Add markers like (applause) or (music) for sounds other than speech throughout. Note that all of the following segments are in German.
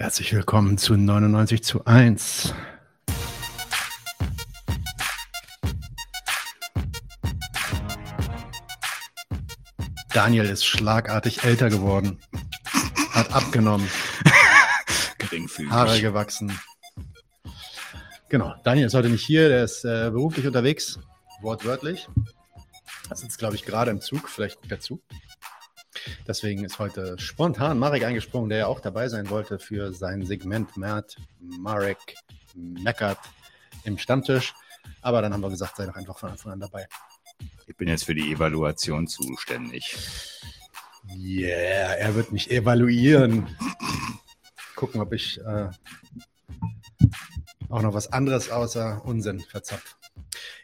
Herzlich willkommen zu 99 zu 1. Daniel ist schlagartig älter geworden. Hat abgenommen. (laughs) Geringfügig. Haare gewachsen. Genau. Daniel ist heute nicht hier, der ist äh, beruflich unterwegs, wortwörtlich. Er sitzt, glaube ich, gerade im Zug. Vielleicht guckt er zu. Deswegen ist heute spontan Marek eingesprungen, der ja auch dabei sein wollte für sein Segment Mert Marek meckert im Stammtisch. Aber dann haben wir gesagt, sei doch einfach von Anfang an dabei. Ich bin jetzt für die Evaluation zuständig. Yeah, er wird mich evaluieren. Gucken, ob ich äh, auch noch was anderes außer Unsinn verzapf.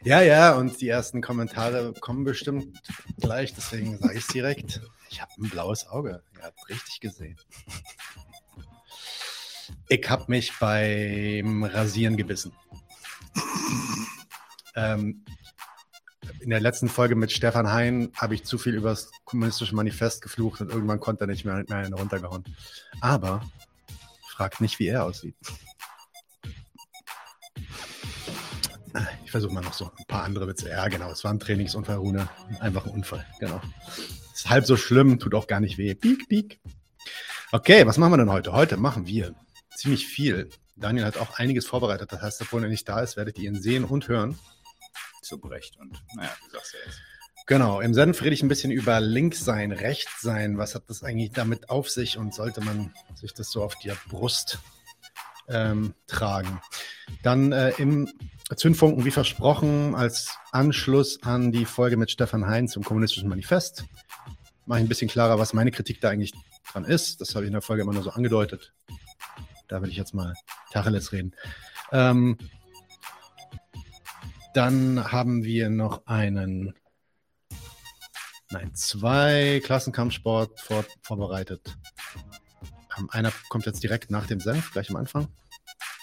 Ja, ja, und die ersten Kommentare kommen bestimmt gleich, deswegen sage ich es direkt. Ich habe ein blaues Auge. Ihr habt richtig gesehen. Ich habe mich beim Rasieren gebissen. ähm, in der letzten Folge mit Stefan Hein habe ich zu viel über das kommunistische Manifest geflucht und irgendwann konnte er nicht mehr, mehr einen runtergehauen. Aber fragt nicht, wie er aussieht. Ich versuche mal noch so ein paar andere Witze. Ja, genau, es war ein Trainingsunfall, Rune. Einfach ein Unfall, genau. Ist halb so schlimm, tut auch gar nicht weh. Piek, piek. Okay, was machen wir denn heute? Heute machen wir ziemlich viel. Daniel hat auch einiges vorbereitet. Das heißt, obwohl er nicht da ist, werdet ihr ihn sehen und hören. Zu Brecht und, naja, du sagst ja jetzt. Genau, im Senf rede ich ein bisschen über links sein, rechts sein. Was hat das eigentlich damit auf sich und sollte man sich das so auf die Brust ähm, tragen? Dann äh, im Zündfunken, wie versprochen, als Anschluss an die Folge mit Stefan Hein zum Kommunistischen Manifest. Mache ich ein bisschen klarer, was meine Kritik da eigentlich dran ist. Das habe ich in der Folge immer nur so angedeutet. Da will ich jetzt mal Tacheles reden. Ähm, dann haben wir noch einen, nein, zwei Klassenkampfsport vor, vorbereitet. Ähm, einer kommt jetzt direkt nach dem Senf, gleich am Anfang.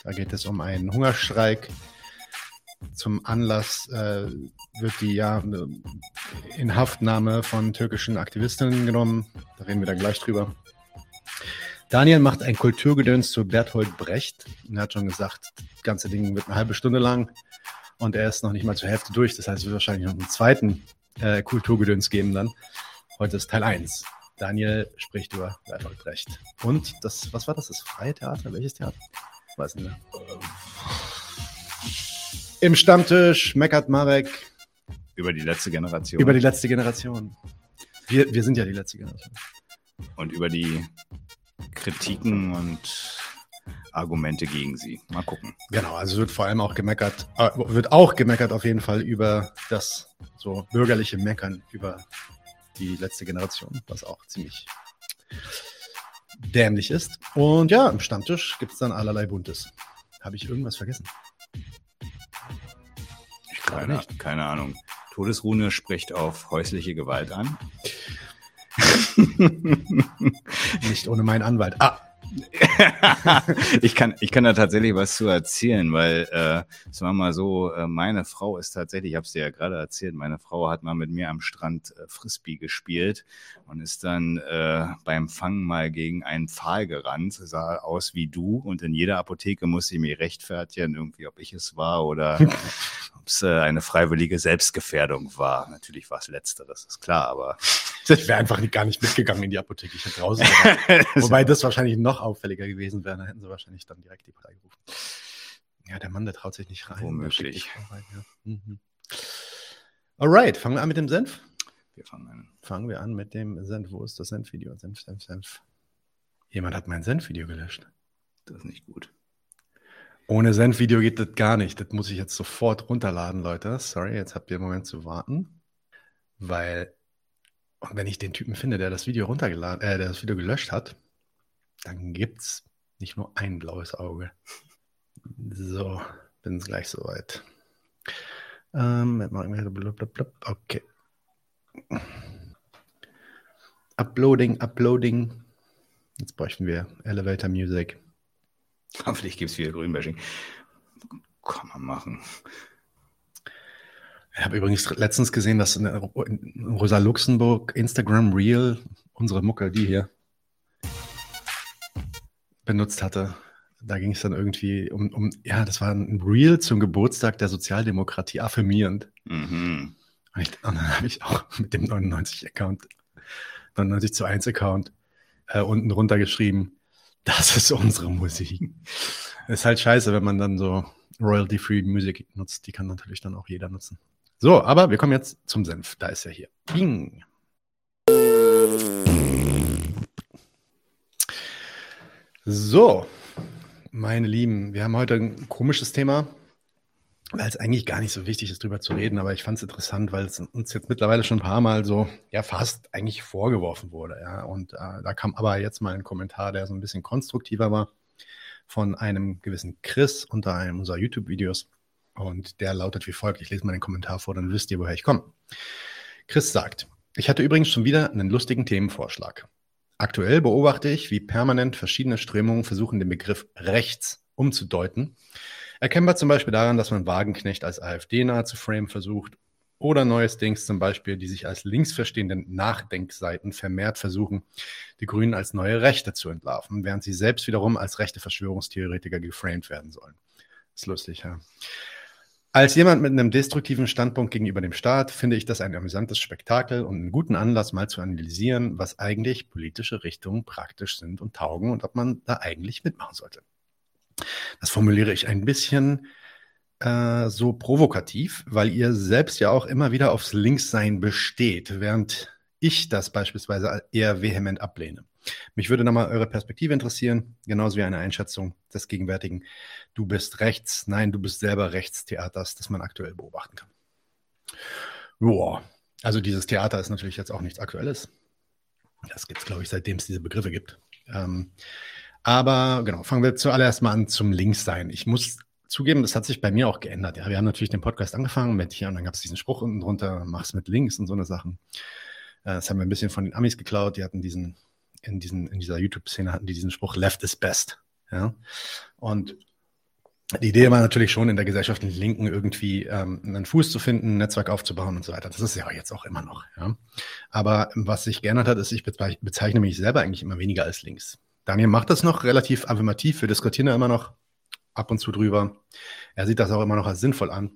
Da geht es um einen Hungerstreik. Zum Anlass äh, wird die ja Inhaftnahme von türkischen Aktivistinnen genommen. Da reden wir dann gleich drüber. Daniel macht ein Kulturgedöns zu Berthold Brecht er hat schon gesagt, das ganze Ding wird eine halbe Stunde lang und er ist noch nicht mal zur Hälfte durch. Das heißt, es wird wahrscheinlich noch einen zweiten äh, Kulturgedöns geben dann. Heute ist Teil 1. Daniel spricht über Bertolt Brecht. Und das, was war das? Das freie Theater? Welches Theater? Weiß nicht mehr. Im Stammtisch meckert Marek. Über die letzte Generation. Über die letzte Generation. Wir, wir sind ja die letzte Generation. Und über die Kritiken und Argumente gegen sie. Mal gucken. Genau, also wird vor allem auch gemeckert, äh, wird auch gemeckert auf jeden Fall über das so bürgerliche Meckern über die letzte Generation, was auch ziemlich dämlich ist. Und ja, im Stammtisch gibt es dann allerlei Buntes. Habe ich irgendwas vergessen? Nicht. Keine Ahnung. Todesrune spricht auf häusliche Gewalt an. nicht ohne meinen Anwalt. Ah, (laughs) ich, kann, ich kann da tatsächlich was zu erzählen, weil äh, sagen wir mal so, äh, meine Frau ist tatsächlich, ich habe es dir ja gerade erzählt, meine Frau hat mal mit mir am Strand äh, Frisbee gespielt und ist dann äh, beim Fangen mal gegen einen Pfahl gerannt, sah aus wie du und in jeder Apotheke musste ich mich rechtfertigen, irgendwie, ob ich es war oder (laughs) ob es äh, eine freiwillige Selbstgefährdung war. Natürlich war es letzteres, ist klar, aber ich wäre einfach gar nicht mitgegangen in die Apotheke. Ich hätte draußen. (laughs) Wobei das wahrscheinlich noch auffälliger gewesen wäre. Da hätten sie wahrscheinlich dann direkt die Polizei gerufen. Ja, der Mann, der traut sich nicht rein. Womöglich. Rein, ja. mhm. Alright, fangen wir an mit dem Senf. Wir fangen an. Fangen wir an mit dem Senf. Wo ist das Senf-Video? Senf, Senf, Senf. Jemand hat mein Senf-Video gelöscht. Das ist nicht gut. Ohne Senf-Video geht das gar nicht. Das muss ich jetzt sofort runterladen, Leute. Sorry, jetzt habt ihr einen Moment zu warten. Weil und wenn ich den Typen finde, der das Video runtergeladen, äh, der das Video gelöscht hat, dann gibt's nicht nur ein blaues Auge. So, bin gleich soweit. Ähm, okay. Uploading, Uploading. Jetzt bräuchten wir Elevator Music. Hoffentlich gibt es viel Grünbashing. Kann man machen. Ich habe übrigens letztens gesehen, dass in Rosa Luxemburg Instagram Reel, unsere Mucke, die hier, benutzt hatte. Da ging es dann irgendwie um, um, ja, das war ein Reel zum Geburtstag der Sozialdemokratie affirmierend. Mhm. Und, ich, und dann habe ich auch mit dem 99-Account, 99 zu 1 Account, äh, unten drunter geschrieben, das ist unsere Musik. ist halt scheiße, wenn man dann so Royalty-Free Musik nutzt. Die kann natürlich dann auch jeder nutzen. So, aber wir kommen jetzt zum Senf. Da ist er hier. Bing. So, meine Lieben, wir haben heute ein komisches Thema, weil es eigentlich gar nicht so wichtig ist, darüber zu reden, aber ich fand es interessant, weil es uns jetzt mittlerweile schon ein paar Mal so, ja, fast eigentlich vorgeworfen wurde. Ja. Und äh, da kam aber jetzt mal ein Kommentar, der so ein bisschen konstruktiver war, von einem gewissen Chris unter einem unserer YouTube-Videos. Und der lautet wie folgt: Ich lese mal den Kommentar vor, dann wisst ihr, woher ich komme. Chris sagt, ich hatte übrigens schon wieder einen lustigen Themenvorschlag. Aktuell beobachte ich, wie permanent verschiedene Strömungen versuchen, den Begriff rechts umzudeuten. Erkennbar zum Beispiel daran, dass man Wagenknecht als AfD-nah zu frame versucht oder neuestens zum Beispiel die sich als links verstehenden Nachdenkseiten vermehrt versuchen, die Grünen als neue Rechte zu entlarven, während sie selbst wiederum als rechte Verschwörungstheoretiker geframed werden sollen. Ist lustig, ja. Als jemand mit einem destruktiven Standpunkt gegenüber dem Staat finde ich das ein amüsantes Spektakel und einen guten Anlass, mal zu analysieren, was eigentlich politische Richtungen praktisch sind und taugen und ob man da eigentlich mitmachen sollte. Das formuliere ich ein bisschen äh, so provokativ, weil ihr selbst ja auch immer wieder aufs Linkssein besteht, während ich das beispielsweise eher vehement ablehne. Mich würde nochmal eure Perspektive interessieren, genauso wie eine Einschätzung des gegenwärtigen Du bist rechts, nein, du bist selber rechts Theaters, das man aktuell beobachten kann. Joa, also dieses Theater ist natürlich jetzt auch nichts Aktuelles. Das gibt es, glaube ich, seitdem es diese Begriffe gibt. Ähm, aber genau, fangen wir zuallererst mal an zum Linkssein. Ich muss zugeben, das hat sich bei mir auch geändert. Ja, wir haben natürlich den Podcast angefangen mit hier und dann gab es diesen Spruch unten drunter, mach's mit links und so eine Sachen. Äh, das haben wir ein bisschen von den Amis geklaut. Die hatten diesen in, diesen, in dieser YouTube-Szene hatten die diesen Spruch, left is best. Ja? Und die Idee war natürlich schon, in der gesellschaftlichen Linken irgendwie ähm, einen Fuß zu finden, ein Netzwerk aufzubauen und so weiter. Das ist ja jetzt auch immer noch. Ja? Aber was sich geändert hat, ist, ich bezeichne mich selber eigentlich immer weniger als links. Daniel macht das noch relativ affirmativ. Wir diskutieren da immer noch ab und zu drüber. Er sieht das auch immer noch als sinnvoll an.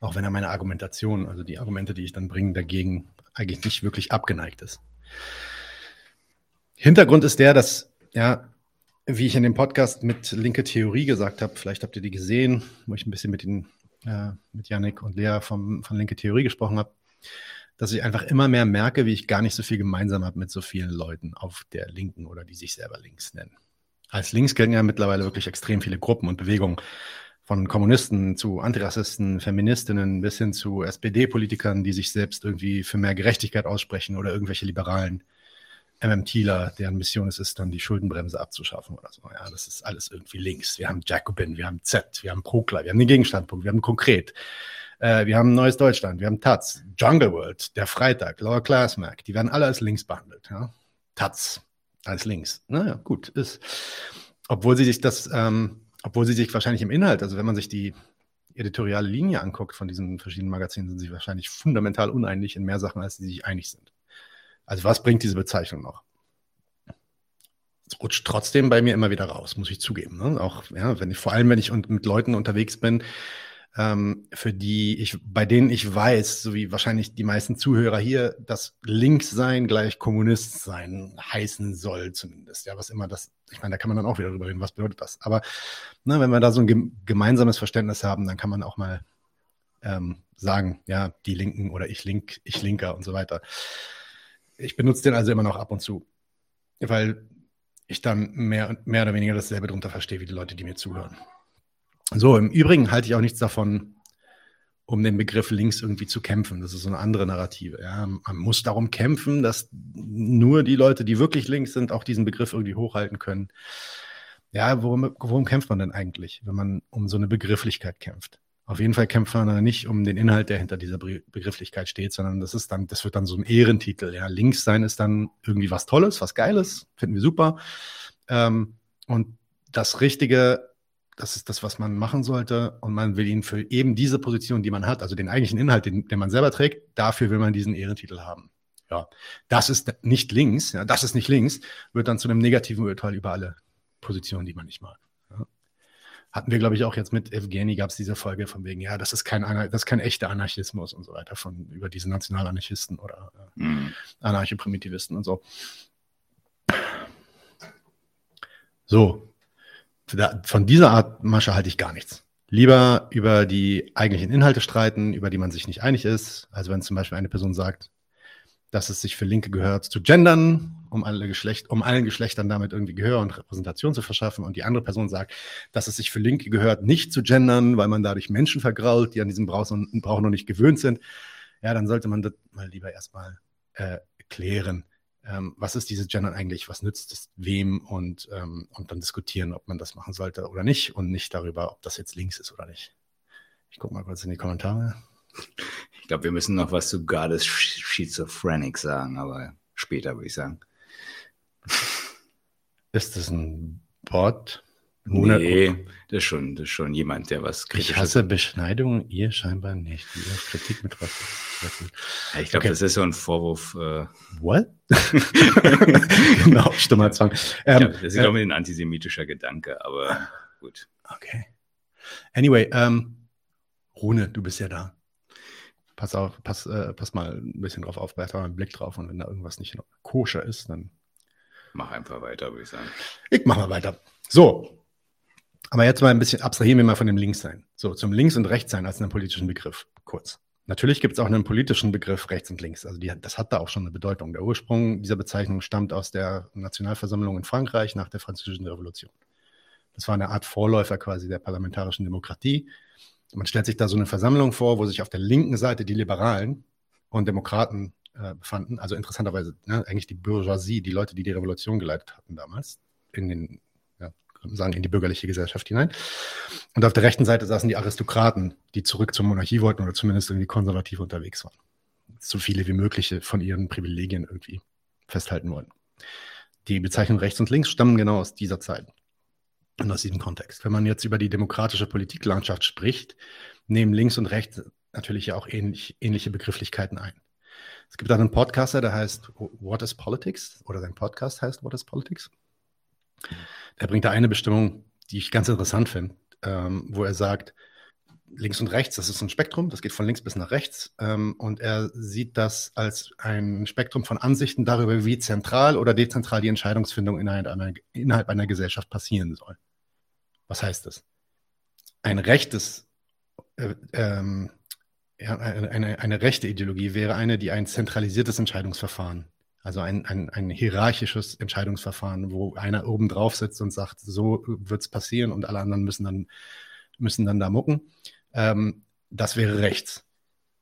Auch wenn er meine Argumentation, also die Argumente, die ich dann bringe, dagegen eigentlich nicht wirklich abgeneigt ist. Hintergrund ist der, dass, ja, wie ich in dem Podcast mit Linke Theorie gesagt habe, vielleicht habt ihr die gesehen, wo ich ein bisschen mit, den, äh, mit Yannick und Lea vom, von Linke Theorie gesprochen habe, dass ich einfach immer mehr merke, wie ich gar nicht so viel gemeinsam habe mit so vielen Leuten auf der Linken oder die sich selber links nennen. Als links gelten ja mittlerweile wirklich extrem viele Gruppen und Bewegungen. Von Kommunisten zu Antirassisten, Feministinnen bis hin zu SPD-Politikern, die sich selbst irgendwie für mehr Gerechtigkeit aussprechen oder irgendwelche Liberalen MM Thieler, deren Mission es ist, dann die Schuldenbremse abzuschaffen oder so. Ja, das ist alles irgendwie links. Wir haben Jacobin, wir haben Z, wir haben Prokla, wir haben den Gegenstandpunkt, wir haben konkret. Äh, wir haben Neues Deutschland, wir haben Taz, Jungle World, der Freitag, Lower Class Mac, die werden alle als links behandelt. Ja? Taz als links. Naja, gut, ist. Obwohl sie sich das, ähm, obwohl sie sich wahrscheinlich im Inhalt, also wenn man sich die editoriale Linie anguckt von diesen verschiedenen Magazinen, sind sie wahrscheinlich fundamental uneinig in mehr Sachen, als sie sich einig sind. Also was bringt diese Bezeichnung noch? Es rutscht trotzdem bei mir immer wieder raus, muss ich zugeben. Ne? Auch ja, wenn ich, vor allem wenn ich mit Leuten unterwegs bin, ähm, für die ich, bei denen ich weiß, so wie wahrscheinlich die meisten Zuhörer hier, dass links sein gleich Kommunist sein heißen soll, zumindest. Ja, was immer das, ich meine, da kann man dann auch wieder drüber reden, was bedeutet das. Aber ne, wenn wir da so ein gemeinsames Verständnis haben, dann kann man auch mal ähm, sagen, ja, die Linken oder ich link, ich Linker und so weiter. Ich benutze den also immer noch ab und zu, weil ich dann mehr, mehr oder weniger dasselbe drunter verstehe wie die Leute, die mir zuhören. So, im Übrigen halte ich auch nichts davon, um den Begriff links irgendwie zu kämpfen. Das ist so eine andere Narrative. Ja. Man muss darum kämpfen, dass nur die Leute, die wirklich links sind, auch diesen Begriff irgendwie hochhalten können. Ja, worum, worum kämpft man denn eigentlich, wenn man um so eine Begrifflichkeit kämpft? Auf jeden Fall kämpft man nicht um den Inhalt, der hinter dieser Begrifflichkeit steht, sondern das ist dann, das wird dann so ein Ehrentitel. Ja, links sein ist dann irgendwie was Tolles, was Geiles, finden wir super. Ähm, und das Richtige, das ist das, was man machen sollte. Und man will ihn für eben diese Position, die man hat, also den eigentlichen Inhalt, den, den man selber trägt, dafür will man diesen Ehrentitel haben. Ja, das ist nicht links, ja, das ist nicht links, wird dann zu einem negativen Urteil über alle Positionen, die man nicht mag. Hatten wir, glaube ich, auch jetzt mit Evgeny gab es diese Folge von wegen, ja, das ist kein, das ist kein echter Anarchismus und so weiter, von über diese Nationalanarchisten oder äh, mhm. Anarcho-Primitivisten und so. So, von dieser Art Masche halte ich gar nichts. Lieber über die eigentlichen Inhalte streiten, über die man sich nicht einig ist. Also wenn zum Beispiel eine Person sagt, dass es sich für Linke gehört zu gendern, um alle Geschlecht, um allen Geschlechtern damit irgendwie Gehör und Repräsentation zu verschaffen. Und die andere Person sagt, dass es sich für Linke gehört, nicht zu gendern, weil man dadurch Menschen vergrault, die an diesem Brauch, Brauch noch nicht gewöhnt sind. Ja, dann sollte man das mal lieber erstmal äh, klären ähm, was ist dieses Gendern eigentlich, was nützt es wem und, ähm, und dann diskutieren, ob man das machen sollte oder nicht und nicht darüber, ob das jetzt links ist oder nicht. Ich gucke mal kurz in die Kommentare. Ich glaube, wir müssen noch was zu Goddess Schizophrenic sagen, aber später würde ich sagen. Ist das ein Bot? Nee, das ist, schon, das ist schon jemand, der was kritisch Ich hasse Beschneidung, ihr scheinbar nicht. Ihr Kritik mit was. Ich glaube, okay. das ist so ein Vorwurf. Äh What? (laughs) genau, stummer Zwang. Ähm, ja, das ist, glaube ich, ein antisemitischer Gedanke, aber gut. Okay. Anyway, ähm, Rune, du bist ja da. Pass auf, pass, äh, pass mal ein bisschen drauf auf, bleib mal einen Blick drauf und wenn da irgendwas nicht koscher ist, dann. Mach einfach weiter, würde ich sagen. Ich mach mal weiter. So, aber jetzt mal ein bisschen, abstrahieren wir mal von dem Linkssein. So, zum Links- und Rechtssein als einen politischen Begriff, kurz. Natürlich gibt es auch einen politischen Begriff rechts und links. Also die, das hat da auch schon eine Bedeutung. Der Ursprung dieser Bezeichnung stammt aus der Nationalversammlung in Frankreich nach der Französischen Revolution. Das war eine Art Vorläufer quasi der parlamentarischen Demokratie. Man stellt sich da so eine Versammlung vor, wo sich auf der linken Seite die Liberalen und Demokraten äh, befanden. Also interessanterweise ne, eigentlich die Bourgeoisie, die Leute, die die Revolution geleitet hatten damals in den sagen, in die bürgerliche Gesellschaft hinein. Und auf der rechten Seite saßen die Aristokraten, die zurück zur Monarchie wollten oder zumindest irgendwie konservativ unterwegs waren. So viele wie mögliche von ihren Privilegien irgendwie festhalten wollten. Die Bezeichnung rechts und links stammen genau aus dieser Zeit und aus diesem Kontext. Wenn man jetzt über die demokratische Politiklandschaft spricht, nehmen links und rechts natürlich ja auch ähnlich, ähnliche Begrifflichkeiten ein. Es gibt einen Podcaster, der heißt What is Politics oder sein Podcast heißt What is Politics. Er bringt da eine Bestimmung, die ich ganz interessant finde, ähm, wo er sagt, links und rechts, das ist ein Spektrum, das geht von links bis nach rechts. Ähm, und er sieht das als ein Spektrum von Ansichten darüber, wie zentral oder dezentral die Entscheidungsfindung innerhalb einer, innerhalb einer Gesellschaft passieren soll. Was heißt das? Ein rechtes, äh, ähm, ja, eine, eine rechte Ideologie wäre eine, die ein zentralisiertes Entscheidungsverfahren also ein, ein, ein hierarchisches Entscheidungsverfahren, wo einer oben drauf sitzt und sagt, so wird es passieren und alle anderen müssen dann, müssen dann da mucken. Ähm, das wäre rechts.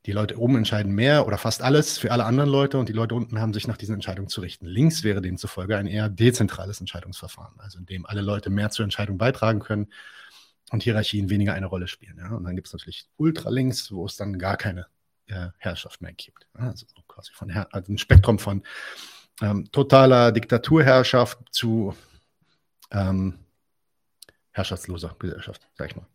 Die Leute oben entscheiden mehr oder fast alles für alle anderen Leute und die Leute unten haben sich nach diesen Entscheidungen zu richten. Links wäre demzufolge ein eher dezentrales Entscheidungsverfahren, also in dem alle Leute mehr zur Entscheidung beitragen können und Hierarchien weniger eine Rolle spielen. Ja? Und dann gibt es natürlich Ultralinks, wo es dann gar keine äh, Herrschaft mehr gibt. Also quasi von Her also ein Spektrum von ähm, totaler Diktaturherrschaft zu ähm, herrschaftsloser Gesellschaft, sag ich mal.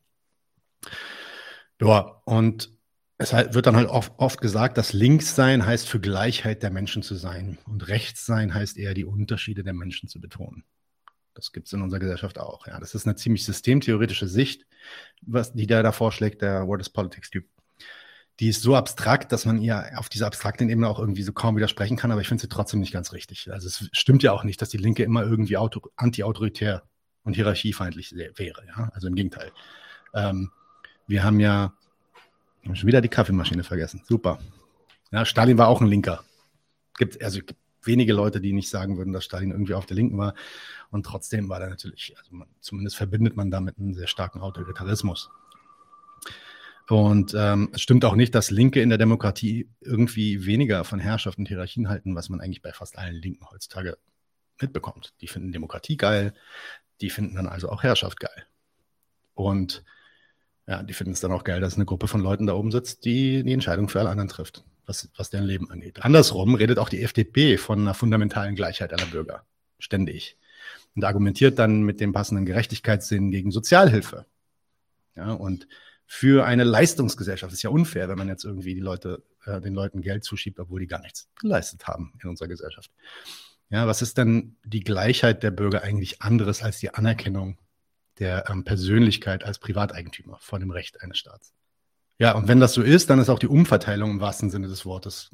Ja, und es wird dann halt oft, gesagt, dass links sein heißt für Gleichheit der Menschen zu sein und rechts sein heißt eher die Unterschiede der Menschen zu betonen. Das gibt es in unserer Gesellschaft auch. Ja, das ist eine ziemlich systemtheoretische Sicht, was die der da vorschlägt, der What is Politics-Typ die ist so abstrakt, dass man ihr auf dieser abstrakten Ebene auch irgendwie so kaum widersprechen kann, aber ich finde sie trotzdem nicht ganz richtig. Also es stimmt ja auch nicht, dass die Linke immer irgendwie anti-autoritär und hierarchiefeindlich wäre. Ja? Also im Gegenteil. Ähm, wir haben ja schon wieder die Kaffeemaschine vergessen. Super. Ja, Stalin war auch ein Linker. Gibt, also gibt wenige Leute, die nicht sagen würden, dass Stalin irgendwie auf der Linken war. Und trotzdem war er natürlich, also man, zumindest verbindet man damit einen sehr starken Autoritarismus. Und ähm, es stimmt auch nicht, dass Linke in der Demokratie irgendwie weniger von Herrschaft und Hierarchien halten, was man eigentlich bei fast allen Linken heutzutage mitbekommt. Die finden Demokratie geil, die finden dann also auch Herrschaft geil. Und ja, die finden es dann auch geil, dass eine Gruppe von Leuten da oben sitzt, die die Entscheidung für alle anderen trifft, was, was deren Leben angeht. Andersrum redet auch die FDP von einer fundamentalen Gleichheit aller Bürger. Ständig. Und argumentiert dann mit dem passenden Gerechtigkeitssinn gegen Sozialhilfe. Ja, und für eine Leistungsgesellschaft. Das ist ja unfair, wenn man jetzt irgendwie die Leute, äh, den Leuten Geld zuschiebt, obwohl die gar nichts geleistet haben in unserer Gesellschaft. Ja, was ist denn die Gleichheit der Bürger eigentlich anderes als die Anerkennung der ähm, Persönlichkeit als Privateigentümer vor dem Recht eines Staats? Ja, und wenn das so ist, dann ist auch die Umverteilung im wahrsten Sinne des Wortes,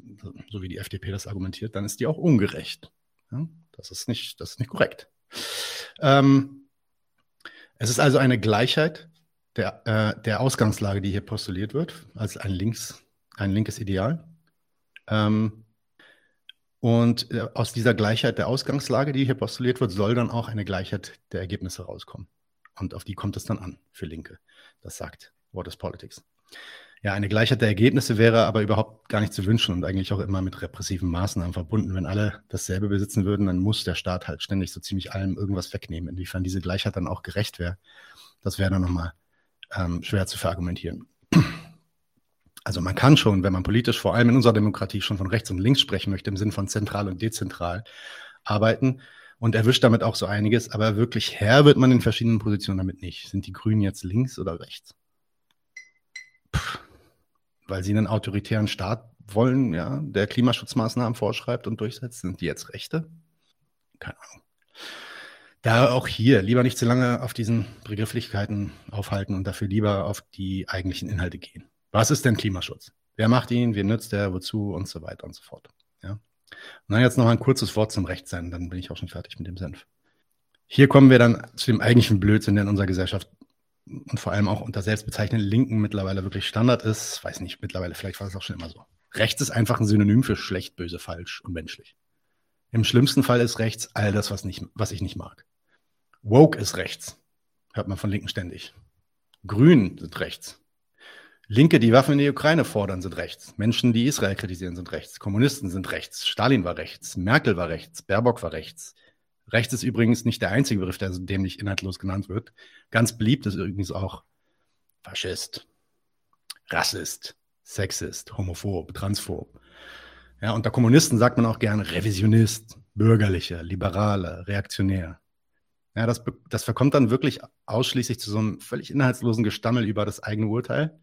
so wie die FDP das argumentiert, dann ist die auch ungerecht. Ja, das ist nicht, das ist nicht korrekt. Ähm, es ist also eine Gleichheit der, äh, der Ausgangslage, die hier postuliert wird, als ein, links, ein linkes Ideal. Ähm, und äh, aus dieser Gleichheit der Ausgangslage, die hier postuliert wird, soll dann auch eine Gleichheit der Ergebnisse rauskommen. Und auf die kommt es dann an für Linke. Das sagt What is Politics. Ja, eine Gleichheit der Ergebnisse wäre aber überhaupt gar nicht zu wünschen und eigentlich auch immer mit repressiven Maßnahmen verbunden. Wenn alle dasselbe besitzen würden, dann muss der Staat halt ständig so ziemlich allem irgendwas wegnehmen. Inwiefern diese Gleichheit dann auch gerecht wäre, das wäre dann nochmal ähm, schwer zu verargumentieren. (clears throat) Also man kann schon, wenn man politisch vor allem in unserer Demokratie schon von rechts und links sprechen möchte, im Sinn von zentral und dezentral arbeiten und erwischt damit auch so einiges, aber wirklich Herr wird man in verschiedenen Positionen damit nicht. Sind die Grünen jetzt links oder rechts? Puh. Weil sie einen autoritären Staat wollen, ja, der Klimaschutzmaßnahmen vorschreibt und durchsetzt, sind die jetzt Rechte? Keine Ahnung. Da auch hier lieber nicht zu lange auf diesen Begrifflichkeiten aufhalten und dafür lieber auf die eigentlichen Inhalte gehen. Was ist denn Klimaschutz? Wer macht ihn? Wie nützt er? Wozu? Und so weiter und so fort. Und dann jetzt noch ein kurzes Wort zum Rechtsein, dann bin ich auch schon fertig mit dem Senf. Hier kommen wir dann zu dem eigentlichen Blödsinn, der in unserer Gesellschaft und vor allem auch unter selbstbezeichneten Linken mittlerweile wirklich Standard ist. Weiß nicht, mittlerweile, vielleicht war es auch schon immer so. Rechts ist einfach ein Synonym für schlecht, böse, falsch und menschlich. Im schlimmsten Fall ist rechts all das, was, nicht, was ich nicht mag. Woke ist rechts. Hört man von Linken ständig. Grün sind rechts. Linke, die Waffen in die Ukraine fordern, sind rechts. Menschen, die Israel kritisieren, sind rechts. Kommunisten sind rechts. Stalin war rechts. Merkel war rechts. Baerbock war rechts. Rechts ist übrigens nicht der einzige Begriff, der dem nicht inhaltlos genannt wird. Ganz beliebt ist übrigens auch Faschist, Rassist, Sexist, Homophob, Transphob. Ja, unter Kommunisten sagt man auch gerne Revisionist, Bürgerlicher, Liberaler, Reaktionär. Ja, das, das verkommt dann wirklich ausschließlich zu so einem völlig inhaltslosen Gestammel über das eigene Urteil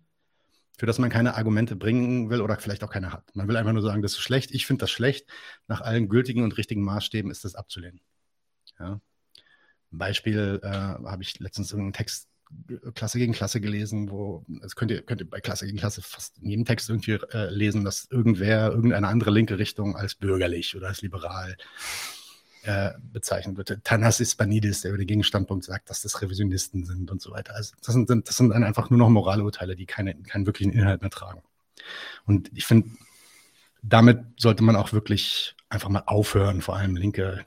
für das man keine Argumente bringen will oder vielleicht auch keine hat. Man will einfach nur sagen, das ist schlecht, ich finde das schlecht. Nach allen gültigen und richtigen Maßstäben ist das abzulehnen. Ja. Beispiel äh, habe ich letztens irgendeinen Text Klasse gegen Klasse gelesen, wo, das könnt ihr, könnt ihr bei Klasse gegen Klasse fast in jedem Text irgendwie äh, lesen, dass irgendwer irgendeine andere linke Richtung als bürgerlich oder als liberal äh, bezeichnet wird. Thanasis Banidis, der über den Gegenstandpunkt sagt, dass das Revisionisten sind und so weiter. Also das sind, das sind dann einfach nur noch Moralurteile, die keine, keinen wirklichen Inhalt mehr tragen. Und ich finde, damit sollte man auch wirklich einfach mal aufhören, vor allem Linke.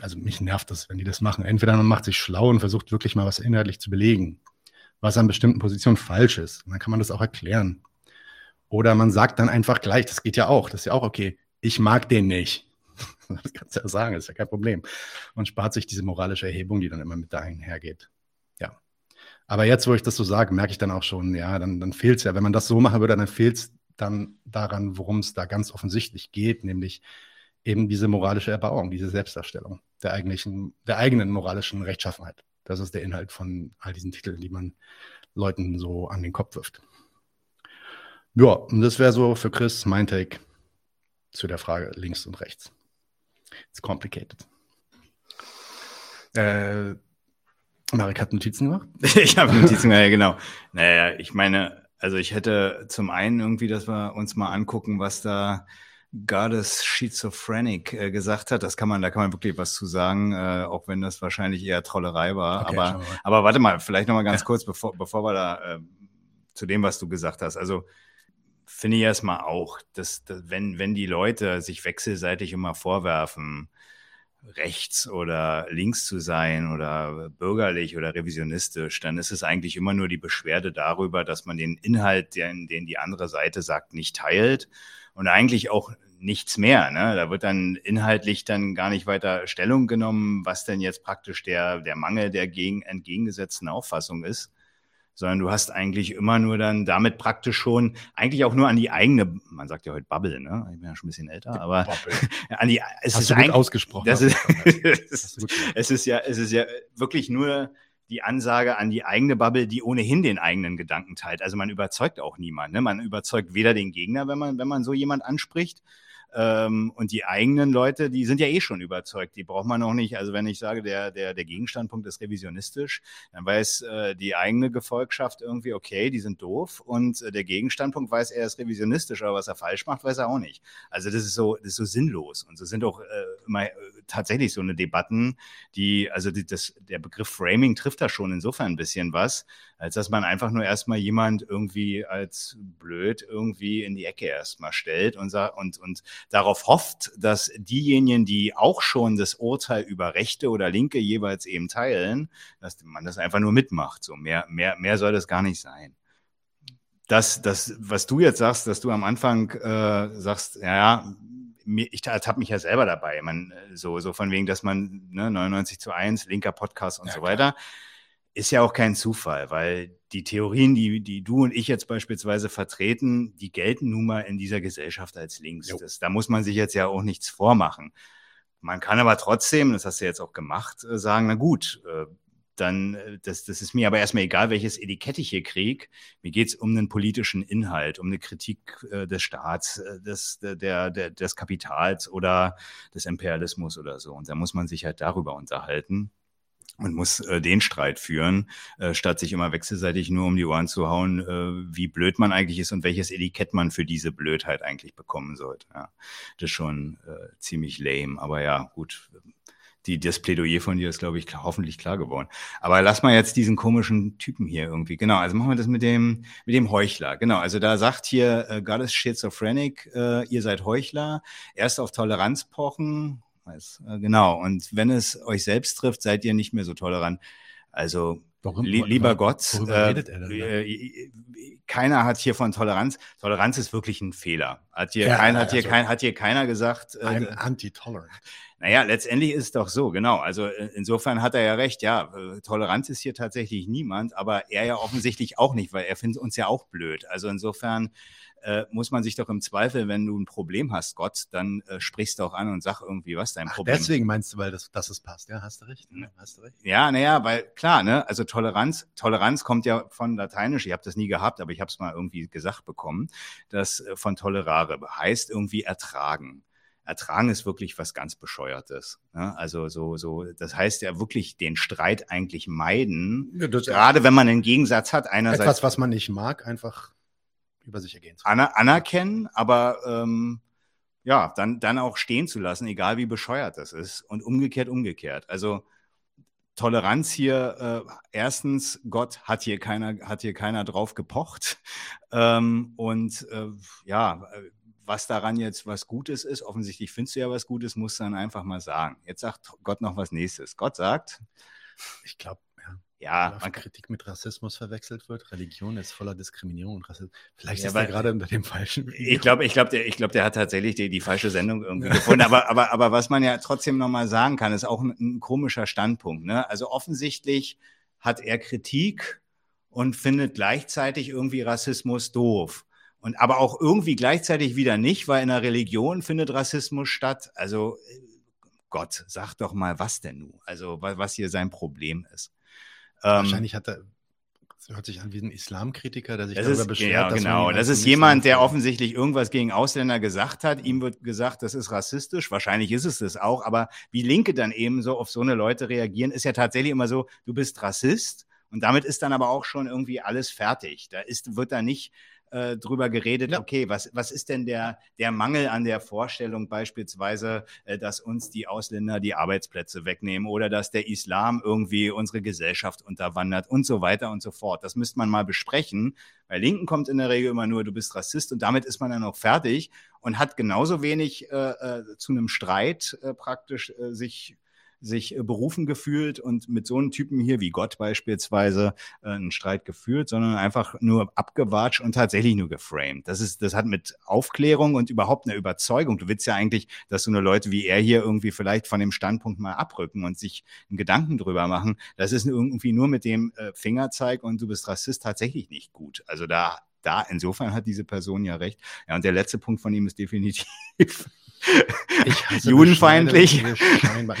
Also mich nervt das, wenn die das machen. Entweder man macht sich schlau und versucht wirklich mal was inhaltlich zu belegen, was an bestimmten Positionen falsch ist. Und dann kann man das auch erklären. Oder man sagt dann einfach gleich, das geht ja auch, das ist ja auch okay, ich mag den nicht. (laughs) Das kannst du ja sagen, ist ja kein Problem. Man spart sich diese moralische Erhebung, die dann immer mit da einhergeht. Ja. Aber jetzt, wo ich das so sage, merke ich dann auch schon, ja, dann, dann fehlt es ja. Wenn man das so machen würde, dann fehlt es dann daran, worum es da ganz offensichtlich geht, nämlich eben diese moralische Erbauung, diese Selbstdarstellung der, eigentlichen, der eigenen moralischen Rechtschaffenheit. Das ist der Inhalt von all diesen Titeln, die man Leuten so an den Kopf wirft. Ja, und das wäre so für Chris mein Take zu der Frage links und rechts. It's complicated. Äh, Marek hat Notizen gemacht? (laughs) ich habe Notizen gemacht, ja, genau. Naja, ich meine, also ich hätte zum einen irgendwie, dass wir uns mal angucken, was da Goddess Schizophrenic äh, gesagt hat. Das kann man, da kann man wirklich was zu sagen, äh, auch wenn das wahrscheinlich eher Trollerei war. Okay, aber, aber warte mal, vielleicht noch mal ganz ja. kurz, bevor, bevor wir da äh, zu dem, was du gesagt hast. Also finde ich erstmal auch, dass, dass, wenn, wenn die Leute sich wechselseitig immer vorwerfen, rechts oder links zu sein oder bürgerlich oder revisionistisch, dann ist es eigentlich immer nur die Beschwerde darüber, dass man den Inhalt, den, den die andere Seite sagt, nicht teilt und eigentlich auch nichts mehr. Ne? Da wird dann inhaltlich dann gar nicht weiter Stellung genommen, was denn jetzt praktisch der, der Mangel der gegen, entgegengesetzten Auffassung ist sondern du hast eigentlich immer nur dann damit praktisch schon, eigentlich auch nur an die eigene, man sagt ja heute Bubble, ne? Ich bin ja schon ein bisschen älter, aber (laughs) an die, es hast ist du gut ausgesprochen. Das ist, (laughs) es ist ja, es ist ja wirklich nur die Ansage an die eigene Bubble, die ohnehin den eigenen Gedanken teilt. Also man überzeugt auch niemanden. Ne? Man überzeugt weder den Gegner, wenn man, wenn man so jemand anspricht, Ähm, und die eigenen Leute, die sind ja eh schon überzeugt. Die braucht man noch nicht. Also wenn ich sage, der, der, der Gegenstandpunkt ist revisionistisch, dann weiß äh, die eigene Gefolgschaft irgendwie, okay, die sind doof. Und äh, der Gegenstandpunkt weiß, er ist revisionistisch, aber was er falsch macht, weiß er auch nicht. Also das ist so, das ist so sinnlos. Und so sind auch äh, immer tatsächlich so eine Debatten, die, also die, das, der Begriff Framing trifft da schon insofern ein bisschen was, als dass man einfach nur erstmal jemand irgendwie als blöd irgendwie in die Ecke erstmal stellt und, und, und darauf hofft, dass diejenigen, die auch schon das Urteil über Rechte oder Linke jeweils eben teilen, dass man das einfach nur mitmacht. So mehr, mehr, mehr soll das gar nicht sein das, das, was du jetzt sagst, dass du am Anfang äh, sagst, ja, ich habe mich ja selber dabei, man, so, so von wegen, dass man ne, 99 zu 1, linker Podcast und ja, so weiter, ist ja auch kein Zufall, weil die Theorien, die, die du und ich jetzt beispielsweise vertreten, die gelten nun mal in dieser Gesellschaft als links. Das, da muss man sich jetzt ja auch nichts vormachen. Man kann aber trotzdem, das hast du jetzt auch gemacht, äh, sagen, na gut, äh, dann, äh, das, das ist mir aber erstmal egal, welches Etikett ich hier kriege. Mir geht es um einen politischen Inhalt, um eine Kritik äh, des Staats, äh, des, der, der, des Kapitals oder des Imperialismus oder so. Und da muss man sich halt darüber unterhalten und muss äh, den Streit führen, äh, statt sich immer wechselseitig nur um die Ohren zu hauen, äh, wie blöd man eigentlich ist und welches Etikett man für diese Blödheit eigentlich bekommen sollte. Ja, das ist schon äh, ziemlich lame, aber ja, gut, die, das Plädoyer von dir ist, glaube ich, hoffentlich klar geworden. Aber lass mal jetzt diesen komischen Typen hier irgendwie. Genau, also machen wir das mit dem, mit dem Heuchler. Genau, also da sagt hier, äh, God is schizophrenic, äh, ihr seid Heuchler, erst auf Toleranz pochen, weiß, äh, genau, und wenn es euch selbst trifft, seid ihr nicht mehr so tolerant. Also Warum, li lieber Gott, äh, äh, keiner hat hier von Toleranz. Toleranz ist wirklich ein Fehler. Hat hier, ja, kein, hat hier, also, kein, hat hier keiner gesagt. Äh, I'm anti-tolerant. Naja, letztendlich ist es doch so, genau. Also äh, insofern hat er ja recht, ja, äh, Toleranz ist hier tatsächlich niemand, aber er ja offensichtlich auch nicht, weil er findet uns ja auch blöd. Also insofern äh, muss man sich doch im Zweifel, wenn du ein Problem hast, Gott, dann äh, sprichst du auch an und sag irgendwie, was dein Ach, Problem ist. Deswegen meinst du, weil das, dass es passt, ja, hast du recht. Ne? Hast du recht. Ja, naja, weil klar, ne, also Toleranz, Toleranz kommt ja von Lateinisch, ich habe das nie gehabt, aber ich habe es mal irgendwie gesagt bekommen, dass äh, von tolerare heißt irgendwie ertragen. Ertragen ist wirklich was ganz Bescheuertes. Ne? Also so, so, das heißt ja wirklich den Streit eigentlich meiden. Ja, gerade wenn man einen Gegensatz hat, einerseits. Etwas, was man nicht mag, einfach über sich ergehen zu Aner anerkennen, aber ähm, ja, dann, dann auch stehen zu lassen, egal wie bescheuert das ist. Und umgekehrt, umgekehrt. Also Toleranz hier, äh, erstens, Gott hat hier keiner, hat hier keiner drauf gepocht. Ähm, und äh, ja, was daran jetzt was Gutes ist, offensichtlich findest du ja was Gutes, musst du dann einfach mal sagen. Jetzt sagt Gott noch was nächstes. Gott sagt, ich glaube, ja, man Kritik mit Rassismus verwechselt wird. Religion ist voller Diskriminierung und Rassismus. Vielleicht ja, ist er gerade unter dem falschen. Video. Ich glaube, ich glaube, der, ich glaube, der hat tatsächlich die, die falsche Sendung irgendwie gefunden. Aber, aber, aber was man ja trotzdem nochmal sagen kann, ist auch ein, ein komischer Standpunkt. Ne? Also offensichtlich hat er Kritik und findet gleichzeitig irgendwie Rassismus doof. Und aber auch irgendwie gleichzeitig wieder nicht, weil in der Religion findet Rassismus statt. Also Gott, sag doch mal, was denn nun? Also was hier sein Problem ist. Ähm, Wahrscheinlich hat er, das hört sich an wie ein Islamkritiker, der sich darüber ist, beschwert. Ja, genau. Das ist jemand, der offensichtlich irgendwas gegen Ausländer gesagt hat. Ihm wird gesagt, das ist rassistisch. Wahrscheinlich ist es das auch. Aber wie Linke dann eben so auf so eine Leute reagieren, ist ja tatsächlich immer so, du bist Rassist. Und damit ist dann aber auch schon irgendwie alles fertig. Da ist, wird da nicht äh, drüber geredet, ja. okay, was, was ist denn der, der Mangel an der Vorstellung beispielsweise, äh, dass uns die Ausländer die Arbeitsplätze wegnehmen oder dass der Islam irgendwie unsere Gesellschaft unterwandert und so weiter und so fort. Das müsste man mal besprechen. Bei Linken kommt in der Regel immer nur, du bist Rassist und damit ist man dann auch fertig und hat genauso wenig äh, äh, zu einem Streit äh, praktisch sich sich äh, berufen gefühlt und mit so einem Typen hier wie Gott beispielsweise äh, einen Streit geführt, sondern einfach nur abgewatscht und tatsächlich nur geframed. Das ist, das hat mit Aufklärung und überhaupt einer Überzeugung. Du willst ja eigentlich, dass so eine Leute wie er hier irgendwie vielleicht von dem Standpunkt mal abrücken und sich einen Gedanken drüber machen. Das ist irgendwie nur mit dem äh, Fingerzeig und du bist Rassist tatsächlich nicht gut. Also da da, insofern hat diese Person ja recht. Ja, und der letzte Punkt von ihm ist definitiv (laughs) Judenfeindlich. (laughs)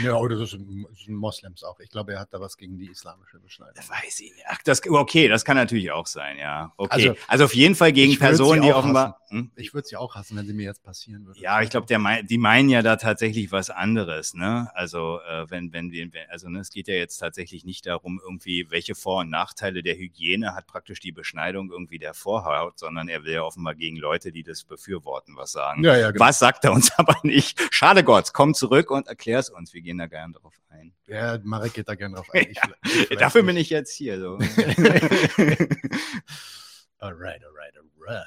Ja, oder das sind Moslems auch. Ich glaube, er hat da was gegen die islamische Beschneidung. Weiß ich nicht. Ach, das, okay, das kann natürlich auch sein, ja. Okay. Also, also auf jeden Fall gegen Personen, die offenbar. Hm? Ich würde sie auch hassen, wenn sie mir jetzt passieren würde. Ja, ich glaube, die meinen ja da tatsächlich was anderes, ne? Also, äh, wenn, wenn wir, also ne, es geht ja jetzt tatsächlich nicht darum, irgendwie, welche Vor- und Nachteile der Hygiene hat praktisch die Beschneidung irgendwie der Vorhaut, sondern er will ja offenbar gegen Leute, die das befürworten, was sagen. Ja, ja, genau. Was sagt er uns aber nicht? Schade Gott, komm zurück und erklär es uns. Wir gehen da gerne drauf ein. Ja, Marek geht da gerne drauf ein. (laughs) Ich, ich dafür nicht. bin ich jetzt hier. So. (laughs) (laughs) alright, alright, alright.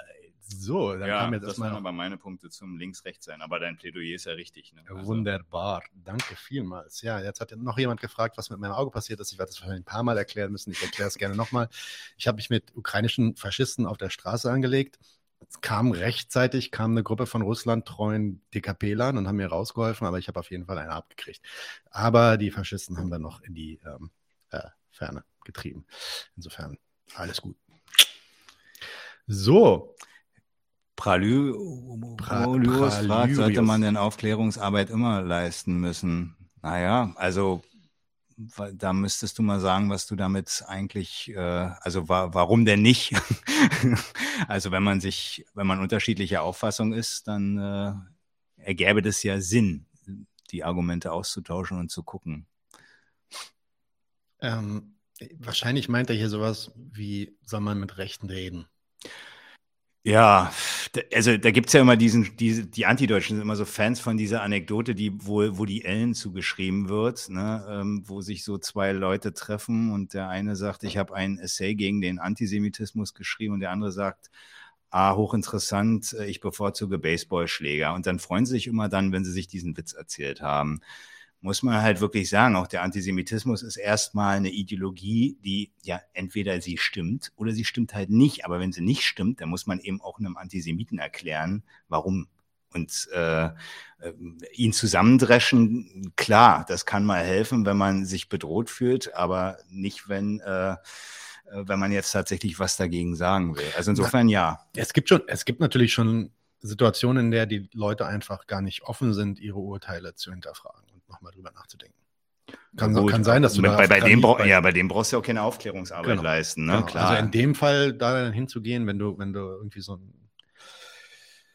So, dann ja, kam jetzt das waren aber meine Punkte zum links-rechts sein. Aber dein Plädoyer ist ja richtig. Ne? Also. Wunderbar. Danke vielmals. Ja, jetzt hat noch jemand gefragt, was mit meinem Auge passiert ist. Ich werde das wahrscheinlich ein paar Mal erklären müssen. Ich erkläre es gerne nochmal. Ich habe mich mit ukrainischen Faschisten auf der Straße angelegt. Es kam rechtzeitig, kam eine Gruppe von Russland-treuen DKP-Lern und haben mir rausgeholfen, aber ich habe auf jeden Fall eine abgekriegt. Aber die Faschisten haben dann noch in die ähm, äh, Ferne getrieben. Insofern alles gut. So, Pralü Pralyus fragt, sollte man denn Aufklärungsarbeit immer leisten müssen? Naja, also da müsstest du mal sagen, was du damit eigentlich, äh, also wa warum denn nicht? (laughs) also wenn man sich, wenn man unterschiedlicher Auffassung ist, dann äh, ergäbe das ja Sinn, die Argumente auszutauschen und zu gucken. Ähm, wahrscheinlich meint er hier sowas wie, soll man mit Rechten reden? Ja, also da gibt's ja immer diesen, diese, die Antideutschen sind immer so Fans von dieser Anekdote, die wo, wo die Ellen zugeschrieben wird, ne, ähm, wo sich so zwei Leute treffen und der eine sagt, ich habe ein Essay gegen den Antisemitismus geschrieben und der andere sagt, ah, hochinteressant, äh, ich bevorzuge Baseballschläger. Und dann freuen sie sich immer dann, wenn sie sich diesen Witz erzählt haben muss man halt wirklich sagen, auch der Antisemitismus ist erstmal eine Ideologie, die ja entweder sie stimmt oder sie stimmt halt nicht. Aber wenn sie nicht stimmt, dann muss man eben auch einem Antisemiten erklären, warum. Und äh, äh, ihn zusammendreschen, klar, das kann mal helfen, wenn man sich bedroht fühlt, aber nicht, wenn äh, äh wenn man jetzt tatsächlich was dagegen sagen will. Also insofern ja. Es gibt schon, es gibt natürlich schon Situationen, in der die Leute einfach gar nicht offen sind, ihre Urteile zu hinterfragen nochmal drüber nachzudenken. Kann, ja, kann sein, dass du bei, da bei, dem bei, ja, bei dem brauchst du auch keine Aufklärungsarbeit genau, leisten, ne? Genau. Klar. Also in dem Fall da dann hinzugehen, wenn du, wenn du irgendwie so einen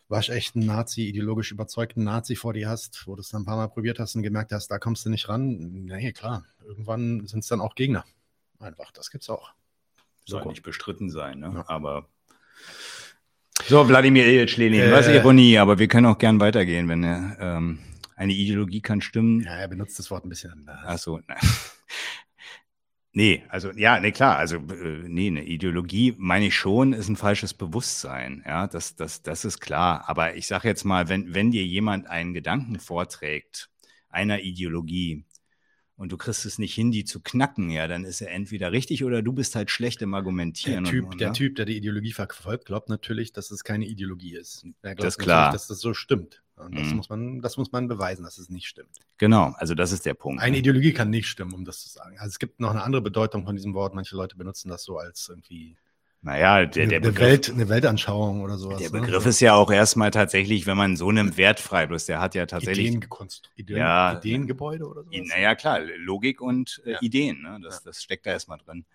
waschechten Nazi, ideologisch überzeugten Nazi vor dir hast, wo du es dann ein paar Mal probiert hast und gemerkt hast, da kommst du nicht ran. Nee, klar. Irgendwann sind es dann auch Gegner. Einfach, das gibt's auch. Soll so. nicht bestritten sein, ne? Ja. Aber so, Wladimir Ilyich Lenin, äh, was Ironie, aber wir können auch gern weitergehen, wenn er ähm, eine Ideologie kann stimmen. Ja, er benutzt das Wort ein bisschen anders. Ach so, nein. (laughs) Nee, also ja, nee, klar, also äh, nee, eine Ideologie meine ich schon, ist ein falsches Bewusstsein, ja, das, das, das ist klar. Aber ich sage jetzt mal, wenn, wenn dir jemand einen Gedanken vorträgt, einer Ideologie, und du kriegst es nicht hin, die zu knacken, ja, dann ist er entweder richtig oder du bist halt schlecht im Argumentieren. Der Typ, und, der, ne? typ der die Ideologie verfolgt, glaubt natürlich, dass es keine Ideologie ist. Er glaubt das ist klar. dass das so stimmt. Und das, mhm. muss man, das muss man beweisen, dass es nicht stimmt. Genau, also das ist der Punkt. Eine ne? Ideologie kann nicht stimmen, um das zu sagen. Also es gibt noch eine andere Bedeutung von diesem Wort. Manche Leute benutzen das so als irgendwie naja, der, der Begriff, eine, Welt, eine Weltanschauung oder sowas. Der ne? Begriff ne? ist ja auch erstmal tatsächlich, wenn man so einem Wert frei, bloß der hat ja tatsächlich. Ideen, Ideen, ja, Ideengebäude oder sowas? Naja, klar, Logik und äh, ja. Ideen, ne? das, das steckt da erstmal drin.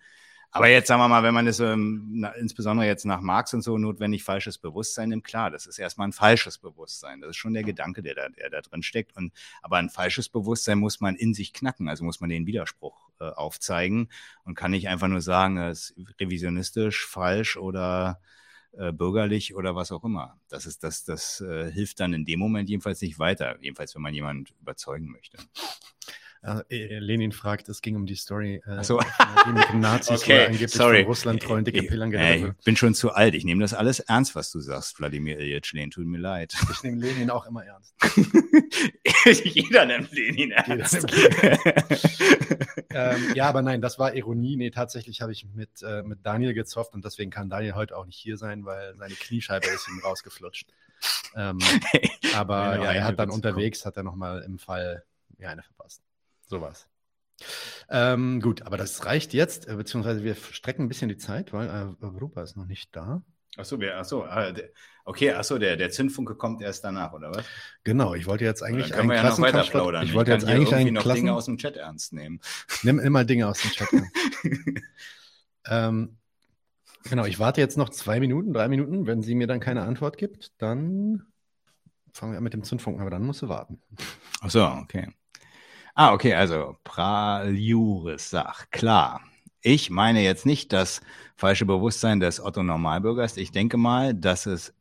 Aber jetzt sagen wir mal, wenn man das ähm, insbesondere jetzt nach Marx und so notwendig falsches Bewusstsein nimmt, klar, das ist erstmal ein falsches Bewusstsein. Das ist schon der Gedanke, der da, der da drin steckt. Und, aber ein falsches Bewusstsein muss man in sich knacken, also muss man den Widerspruch äh, aufzeigen und kann nicht einfach nur sagen, es ist revisionistisch, falsch oder äh, bürgerlich oder was auch immer. Das ist das, das äh, hilft dann in dem Moment jedenfalls nicht weiter, jedenfalls wenn man jemanden überzeugen möchte. Äh, Lenin fragt, es ging um die Story, äh, so. die mit den Nazis okay, angeblich sorry. von Russland treuen dicke Pillern Ich bin schon zu alt. Ich nehme das alles ernst, was du sagst, Wladimir Ilyich Lenin. Tut mir leid. Ich nehme Lenin auch immer ernst. (laughs) Jeder nimmt Lenin ernst. (laughs) ähm, ja, aber nein, das war Ironie. Nee, tatsächlich habe ich mit, äh, mit Daniel gezofft und deswegen kann Daniel heute auch nicht hier sein, weil seine Kniescheibe ist ihm rausgeflutscht. Ähm, (laughs) aber ja, er hat dann unterwegs, hat er nochmal im Fall ja, eine verpasst. Sowas. Ähm, gut, aber das reicht jetzt, äh, beziehungsweise wir strecken ein bisschen die Zeit, weil äh, Europa ist noch nicht da. Achso, achso, der, okay, achso, der, der Zündfunke kommt erst danach, oder was? Genau, ich wollte jetzt eigentlich wir ja noch weiter plaudern. Ich wollte jetzt kann hier eigentlich einen noch Klassen... Dinge aus dem Chat ernst nehmen. (laughs) Nimm immer Dinge aus dem Chat. ähm, genau, ich warte jetzt noch zwei Minuten, drei Minuten. Wenn sie mir dann keine Antwort gibt, dann fangen wir an mit dem Zündfunken, aber dann musst du warten. Achso, okay. Ah, okay, also Praliuris sagt, klar. Ich meine jetzt nicht das falsche Bewusstsein des Otto Normalbürgers. Ich denke mal, dass es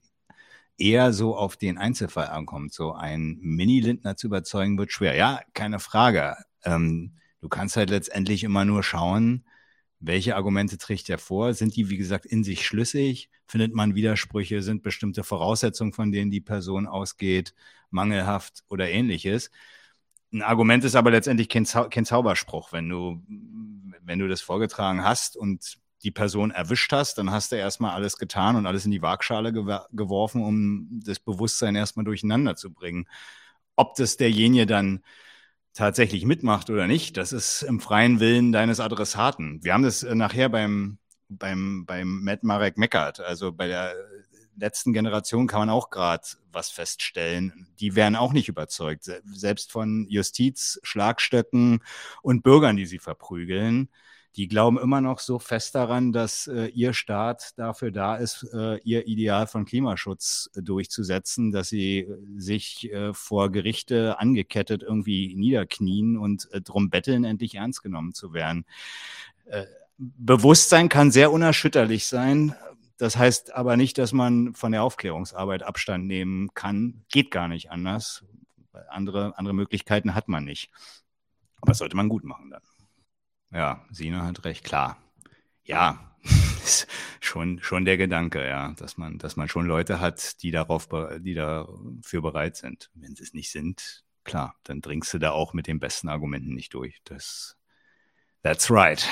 eher so auf den Einzelfall ankommt. So ein Mini-Lindner zu überzeugen wird schwer. Ja, keine Frage. Ähm, du kannst halt letztendlich immer nur schauen, welche Argumente trägt er vor? Sind die, wie gesagt, in sich schlüssig? Findet man Widersprüche? Sind bestimmte Voraussetzungen, von denen die Person ausgeht, mangelhaft oder ähnliches? Ein Argument ist aber letztendlich kein, Zau kein Zauberspruch. Wenn du, wenn du das vorgetragen hast und die Person erwischt hast, dann hast du erstmal alles getan und alles in die Waagschale gew geworfen, um das Bewusstsein erstmal durcheinander zu bringen. Ob das derjenige dann tatsächlich mitmacht oder nicht, das ist im freien Willen deines Adressaten. Wir haben das äh, nachher beim, beim, beim Matt Marek Meckert, also bei der letzten Generation kann man auch gerade was feststellen. Die wären auch nicht überzeugt, selbst von Justiz, Schlagstöcken und Bürgern, die sie verprügeln. Die glauben immer noch so fest daran, dass äh, ihr Staat dafür da ist, äh, ihr Ideal von Klimaschutz äh, durchzusetzen, dass sie äh, sich äh, vor Gerichte angekettet irgendwie niederknien und äh, drum betteln, endlich ernst genommen zu werden. Bewusstsein kann sehr unerschütterlich sein. Das heißt aber nicht, dass man von der Aufklärungsarbeit Abstand nehmen kann. Geht gar nicht anders. Andere, andere Möglichkeiten hat man nicht. Aber das sollte man gut machen dann. Ja, Sina hat recht, klar. Ja, (laughs) ist schon, schon der Gedanke, ja, dass man, dass man schon Leute hat, die darauf, die dafür bereit sind. Wenn sie es nicht sind, klar, dann dringst du da auch mit den besten Argumenten nicht durch. Das, that's right.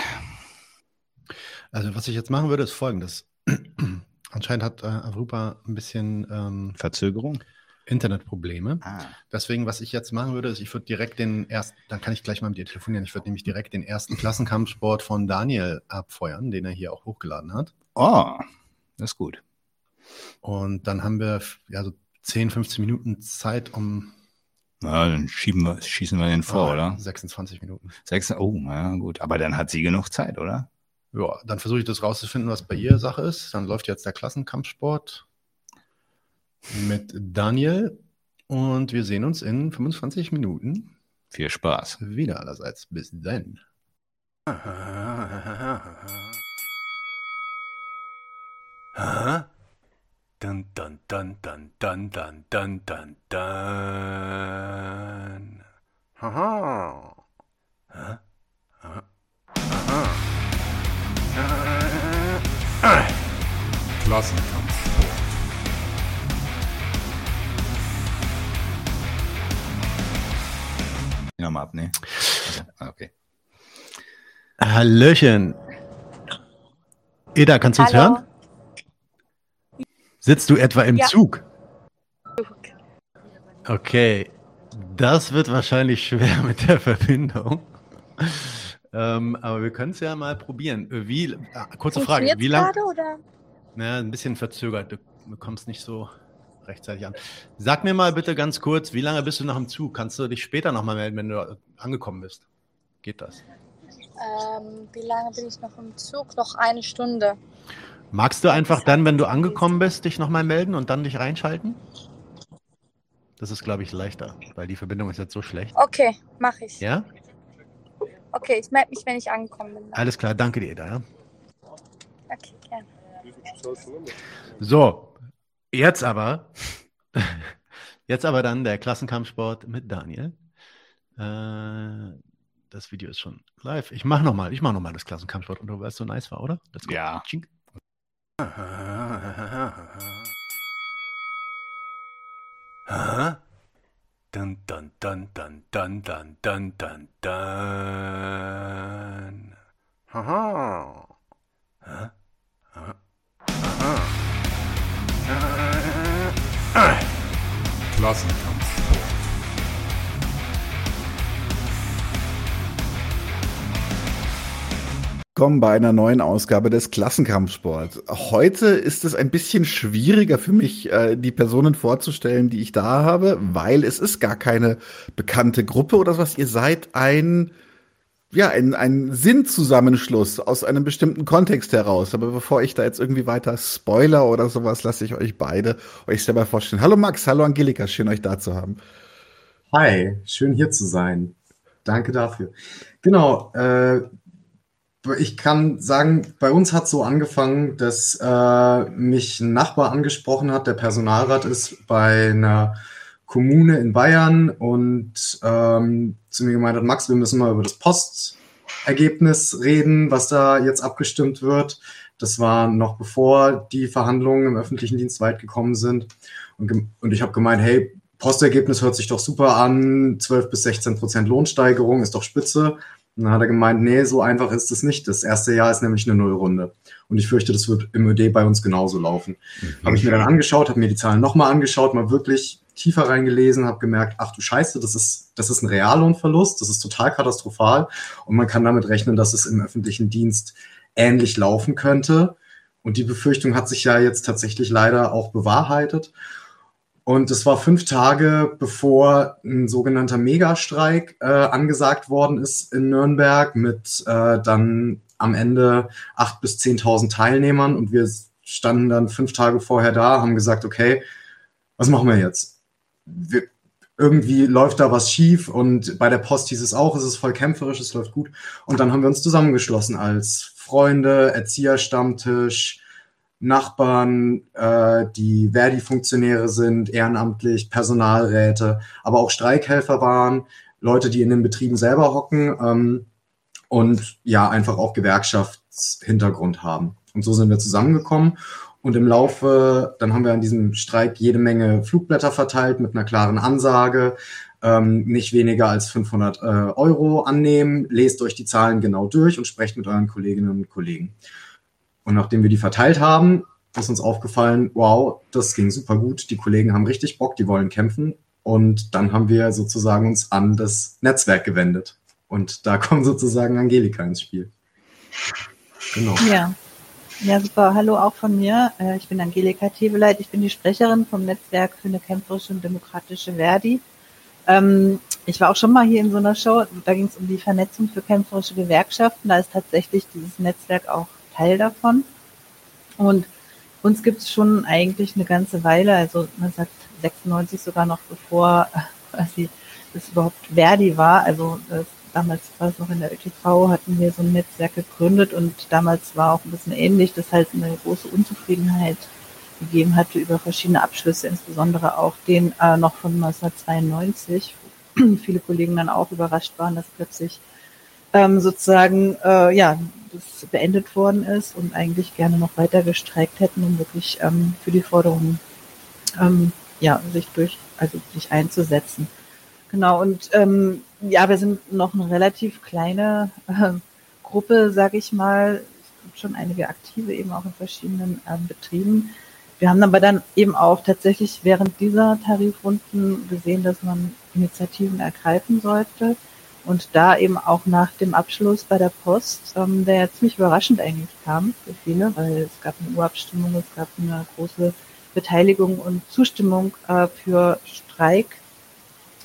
Also, was ich jetzt machen würde, ist folgendes. (clears throat) Anscheinend hat äh, ein bisschen ähm, Verzögerung. Internetprobleme. Ah. Deswegen, was ich jetzt machen würde, ist, ich würde direkt den ersten, dann kann ich gleich mal mit dir telefonieren. Ich würde nämlich direkt den ersten Klassenkampfsport von Daniel abfeuern, den er hier auch hochgeladen hat. Oh, das ist gut. Und dann haben wir ja so 10, 15 Minuten Zeit, um. Na, dann schieben wir, schießen wir den vor, Ah, oder? 26 Minuten. Sechs, oh, ja, gut. Aber dann hat sie genug Zeit, oder? Ja, dann versuche ich das rauszufinden, was bei ihr Sache ist. Dann läuft jetzt der Klassenkampfsport mit Daniel und wir sehen uns in 25 Minuten Viel Spaß. wieder allerseits. Bis dann. Dun, dun, dun, dun, dun, dun, dun, dun, dun. Haha. Hä? Aha. Klassenkampfsport. Nochmal ab, ne? Also, ah, okay. Hallöchen. Eda, kannst du uns Hallo. hören? Sitzt du etwa im Ja. Zug? Okay, das wird wahrscheinlich schwer mit der Verbindung. Ähm, aber wir können es ja mal probieren. Wie, ah, kurze Frage, wie lange? Na, ein bisschen verzögert, du bekommst nicht so rechtzeitig an. Sag mir mal bitte ganz kurz, wie lange bist du noch im Zug? Kannst du dich später nochmal melden, wenn du angekommen bist? Geht das? Ähm, wie lange bin ich noch im Zug? Noch eine Stunde. Magst du einfach dann, wenn du angekommen bist, dich nochmal melden und dann dich reinschalten? Das ist, glaube ich, leichter, weil die Verbindung ist jetzt so schlecht. Okay, mache ich. Ja? Okay, ich melde mich, wenn ich angekommen bin. Alles klar, danke dir, Eda. Ja? Okay, gerne. So, jetzt aber, (laughs) jetzt aber dann der Klassenkampfsport mit Daniel. Äh, das Video ist schon live. Ich mache nochmal, ich mache nochmal das Klassenkampfsport und du weißt, so nice war, oder? Let's go. Ja. Chink. (laughs) Hä? Dun, dun, dun, dun, dun, dun, dun, dun, dun. Haha. Hä? Hä? Aha. Klassenkampfsport. Willkommen bei einer neuen Ausgabe des Klassenkampfsport. Heute ist es ein bisschen schwieriger für mich, äh, die Personen vorzustellen, die ich da habe, weil es ist gar keine bekannte Gruppe oder was. Ihr seid ein, ja, ein, ein Sinnzusammenschluss aus einem bestimmten Kontext heraus. Aber bevor ich da jetzt irgendwie weiter Spoiler oder sowas, lasse ich euch beide euch selber vorstellen. Hallo Max, hallo Angelika, schön euch da zu haben. Hi, schön hier zu sein. Danke dafür. Genau, äh, ich kann sagen, bei uns hat so angefangen, dass äh, mich ein Nachbar angesprochen hat, der Personalrat ist bei einer Kommune in Bayern und ähm, zu mir gemeint hat, Max, wir müssen mal über das Postergebnis reden, was da jetzt abgestimmt wird. Das war noch bevor die Verhandlungen im öffentlichen Dienst weit gekommen sind. Und, und ich habe gemeint, hey, Postergebnis hört sich doch super an, 12 bis 16 Prozent Lohnsteigerung ist doch spitze. Und dann hat er gemeint, nee, so einfach ist es nicht. Das erste Jahr ist nämlich eine Nullrunde. Und ich fürchte, das wird im ÖD bei uns genauso laufen. Mhm. Habe ich mir dann angeschaut, habe mir die Zahlen nochmal angeschaut, mal wirklich tiefer reingelesen, habe gemerkt, ach du Scheiße, das ist, das ist ein Reallohnverlust, das ist total katastrophal. Und man kann damit rechnen, dass es im öffentlichen Dienst ähnlich laufen könnte. Und die Befürchtung hat sich ja jetzt tatsächlich leider auch bewahrheitet. Und es war fünf Tage, bevor ein sogenannter Megastreik äh, angesagt worden ist in Nürnberg mit äh, dann am Ende acht bis zehntausend Teilnehmern. Und wir standen dann fünf Tage vorher da, haben gesagt, okay, was machen wir jetzt? Wir, irgendwie läuft da was schief und bei der Post hieß es auch, es ist voll kämpferisch, es läuft gut. Und dann haben wir uns zusammengeschlossen als Freunde, Erzieherstammtisch, Nachbarn, äh, die Verdi-Funktionäre sind, ehrenamtlich, Personalräte, aber auch Streikhelfer waren, Leute, die in den Betrieben selber hocken ähm, und ja, einfach auch Gewerkschaftshintergrund haben. Und so sind wir zusammengekommen. Und im Laufe, dann haben wir an diesem Streik jede Menge Flugblätter verteilt mit einer klaren Ansage, ähm, nicht weniger als 500 äh, Euro annehmen, lest euch die Zahlen genau durch und sprecht mit euren Kolleginnen und Kollegen. Und nachdem wir die verteilt haben, ist uns aufgefallen, wow, das ging super gut. Die Kollegen haben richtig Bock, die wollen kämpfen. Und dann haben wir sozusagen uns an das Netzwerk gewendet. Und da (laughs) kommt sozusagen Angelika ins Spiel. Genau. Ja. Ja, super. Hallo auch von mir. Äh, ich bin Angelika Tebeleit. Ich bin die Sprecherin vom Netzwerk für eine kämpferische und demokratische Verdi. Ähm, ich war auch schon mal hier in so einer Show. Da ging es um die Vernetzung für kämpferische Gewerkschaften. Da ist tatsächlich dieses Netzwerk auch Teil davon. Und uns gibt es schon eigentlich eine ganze Weile, also man sagt 96 sogar noch bevor quasi das überhaupt Verdi war. Also das, damals war es noch in der ÖTV, hatten wir so ein Netzwerk gegründet und damals war auch ein bisschen ähnlich, dass halt eine große Unzufriedenheit gegeben hatte über verschiedene Abschlüsse, insbesondere auch den äh, noch von 1992. (clears throat) Viele Kollegen dann auch überrascht waren, dass plötzlich ähm, sozusagen äh, ja das beendet worden ist und eigentlich gerne noch weiter gestreikt hätten, um wirklich ähm, für die Forderungen ähm, ja, sich durch, also sich einzusetzen. Genau, und ähm, ja, wir sind noch eine relativ kleine äh, Gruppe, sage ich mal. Es gibt schon einige Aktive eben auch in verschiedenen ähm, Betrieben. Wir haben aber dann eben auch tatsächlich während dieser Tarifrunden gesehen, dass man Initiativen ergreifen sollte und da eben auch nach dem Abschluss bei der Post, ähm, der ja ziemlich überraschend eigentlich kam für viele, weil es gab eine Urabstimmung, es gab eine große Beteiligung und Zustimmung äh, für Streik.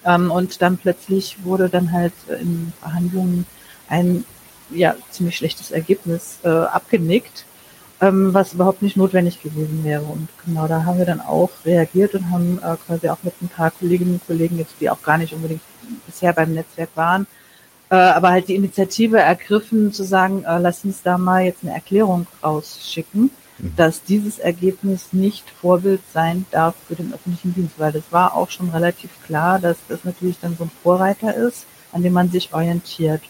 Ähm, und dann plötzlich wurde dann halt in Verhandlungen ein ja, ziemlich schlechtes Ergebnis äh, abgenickt, ähm, was überhaupt nicht notwendig gewesen wäre. Und genau da haben wir dann auch reagiert und haben äh, quasi auch mit ein paar Kolleginnen und Kollegen jetzt, die auch gar nicht unbedingt bisher beim Netzwerk waren, äh, aber halt die Initiative ergriffen, zu sagen, äh, lass uns da mal jetzt eine Erklärung rausschicken, mhm. dass dieses Ergebnis nicht Vorbild sein darf für den öffentlichen Dienst, weil das war auch schon relativ klar, dass das natürlich dann so ein Vorreiter ist, an dem man sich orientiert.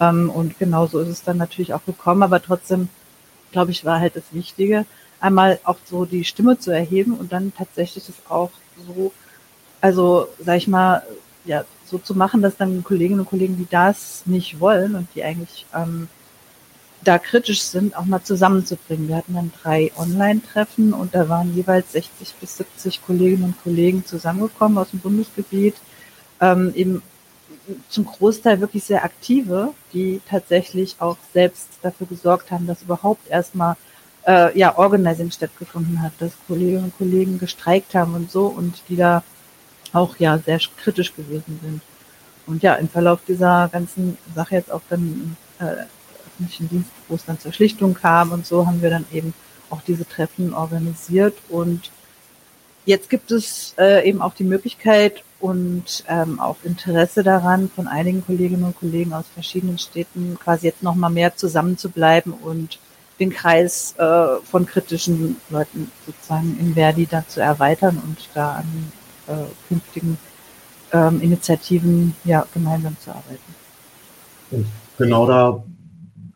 Ähm, und genau so ist es dann natürlich auch gekommen, aber trotzdem, glaube ich, war halt das Wichtige, einmal auch so die Stimme zu erheben und dann tatsächlich das auch so, also sag ich mal, ja, so zu machen, dass dann Kolleginnen und Kollegen, die das nicht wollen und die eigentlich ähm, da kritisch sind, auch mal zusammenzubringen. Wir hatten dann drei Online-Treffen und da waren jeweils 60 bis 70 Kolleginnen und Kollegen zusammengekommen aus dem Bundesgebiet, ähm, eben zum Großteil wirklich sehr aktive, die tatsächlich auch selbst dafür gesorgt haben, dass überhaupt erstmal äh, ja, Organizing stattgefunden hat, dass Kolleginnen und Kollegen gestreikt haben und so und die da auch ja sehr kritisch gewesen sind. Und ja, im Verlauf dieser ganzen Sache jetzt auch dann äh, öffentlichen Dienst, wo es dann zur Schlichtung kam und so, haben wir dann eben auch diese Treffen organisiert und jetzt gibt es äh, eben auch die Möglichkeit und ähm, auch Interesse daran, von einigen Kolleginnen und Kollegen aus verschiedenen Städten quasi jetzt nochmal mehr zusammenzubleiben und den Kreis äh, von kritischen Leuten sozusagen in Verdi da zu erweitern und da an äh, künftigen ähm, Initiativen ja gemeinsam zu arbeiten. Und genau da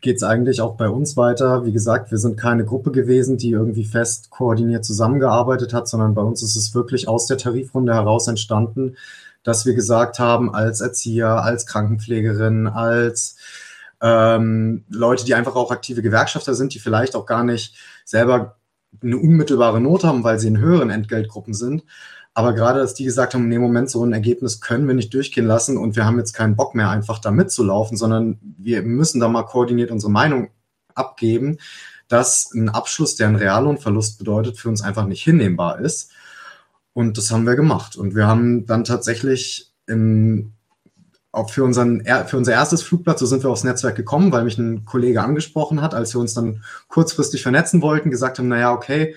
geht es eigentlich auch bei uns weiter. Wie gesagt, wir sind keine Gruppe gewesen, die irgendwie fest koordiniert zusammengearbeitet hat, sondern bei uns ist es wirklich aus der Tarifrunde heraus entstanden, dass wir gesagt haben, als Erzieher, als Krankenpflegerin, als ähm, Leute, die einfach auch aktive Gewerkschafter sind, die vielleicht auch gar nicht selber eine unmittelbare Not haben, weil sie in höheren Entgeltgruppen sind, aber gerade, dass die gesagt haben, dem Moment so ein Ergebnis können wir nicht durchgehen lassen und wir haben jetzt keinen Bock mehr, einfach da mitzulaufen, sondern wir müssen da mal koordiniert unsere Meinung abgeben, dass ein Abschluss, der einen Reallohnverlust bedeutet, für uns einfach nicht hinnehmbar ist. Und das haben wir gemacht. Und wir haben dann tatsächlich im, auch für, unseren, für unser erstes Flugblatt, so sind wir aufs Netzwerk gekommen, weil mich ein Kollege angesprochen hat, als wir uns dann kurzfristig vernetzen wollten, gesagt haben, naja, okay,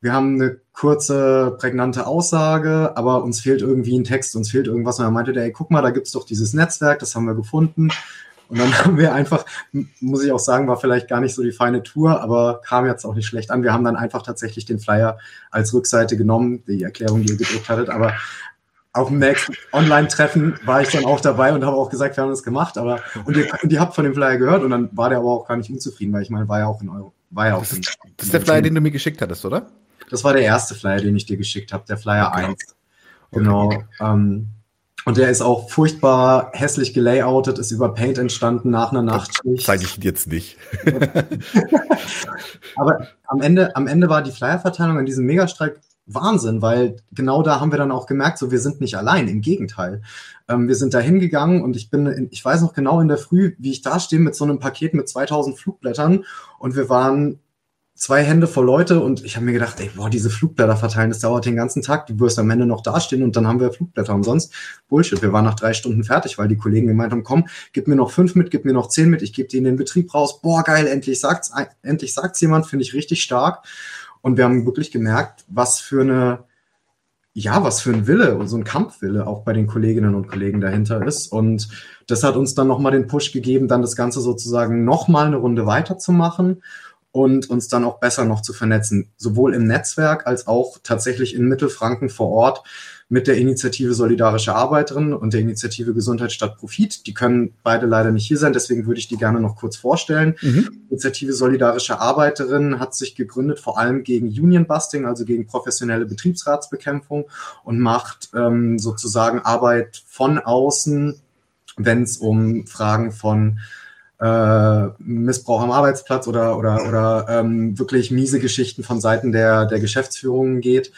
wir haben eine kurze, prägnante Aussage, aber uns fehlt irgendwie ein Text, uns fehlt irgendwas. Und er meinte der, ey, guck mal, da gibt's doch dieses Netzwerk, das haben wir gefunden. Und dann (laughs) haben wir einfach, muss ich auch sagen, war vielleicht gar nicht so die feine Tour, aber kam jetzt auch nicht schlecht an. Wir haben dann einfach tatsächlich den Flyer als Rückseite genommen, die Erklärung, die ihr gedruckt hattet, aber auf dem nächsten Online-Treffen war ich dann auch dabei und habe auch gesagt, wir haben das gemacht, aber und ihr, und ihr habt von dem Flyer gehört und dann war der aber auch gar nicht unzufrieden, weil ich meine, war ja auch in Euro, war ja auch das in, das ist der Flyer, den du mir geschickt hattest, oder? Das war der erste Flyer, den ich dir geschickt habe, der Flyer okay. 1. Genau. Okay. Ähm, und der ist auch furchtbar hässlich gelayoutet, ist über Paint entstanden nach einer Nachtschicht. Zeige ich jetzt nicht. (laughs) Aber am Ende, am Ende war die Flyerverteilung an diesem Megastreik Wahnsinn, weil genau da haben wir dann auch gemerkt, so wir sind nicht allein, im Gegenteil. Ähm, wir sind da hingegangen und ich bin, in, ich weiß noch genau in der Früh, wie ich da stehe mit so einem Paket mit 2000 Flugblättern und wir waren zwei Hände voll Leute und ich habe mir gedacht, ey, boah, diese Flugblätter verteilen, das dauert den ganzen Tag, du wirst am Ende noch dastehen und dann haben wir Flugblätter umsonst. Bullshit, wir waren nach drei Stunden fertig, weil die Kollegen gemeint haben, komm, gib mir noch fünf mit, gib mir noch zehn mit, ich gebe die in den Betrieb raus. Boah, geil, endlich sagt's, endlich sagt's jemand, finde ich richtig stark. Und wir haben wirklich gemerkt, was für eine, ja, was für ein Wille und so ein Kampfwille auch bei den Kolleginnen und Kollegen dahinter ist. Und das hat uns dann nochmal den Push gegeben, dann das Ganze sozusagen nochmal eine Runde weiterzumachen und uns dann auch besser noch zu vernetzen, sowohl im Netzwerk als auch tatsächlich in Mittelfranken vor Ort mit der Initiative Solidarische Arbeiterinnen und der Initiative Gesundheit statt Profit. Die können beide leider nicht hier sein, deswegen würde ich die gerne noch kurz vorstellen. Mhm. Initiative Solidarische Arbeiterinnen hat sich gegründet vor allem gegen Union Busting, also gegen professionelle Betriebsratsbekämpfung und macht ähm, sozusagen Arbeit von außen, wenn es um Fragen von äh, Missbrauch am Arbeitsplatz oder, oder, oder ähm, wirklich miese Geschichten von Seiten der, der Geschäftsführungen geht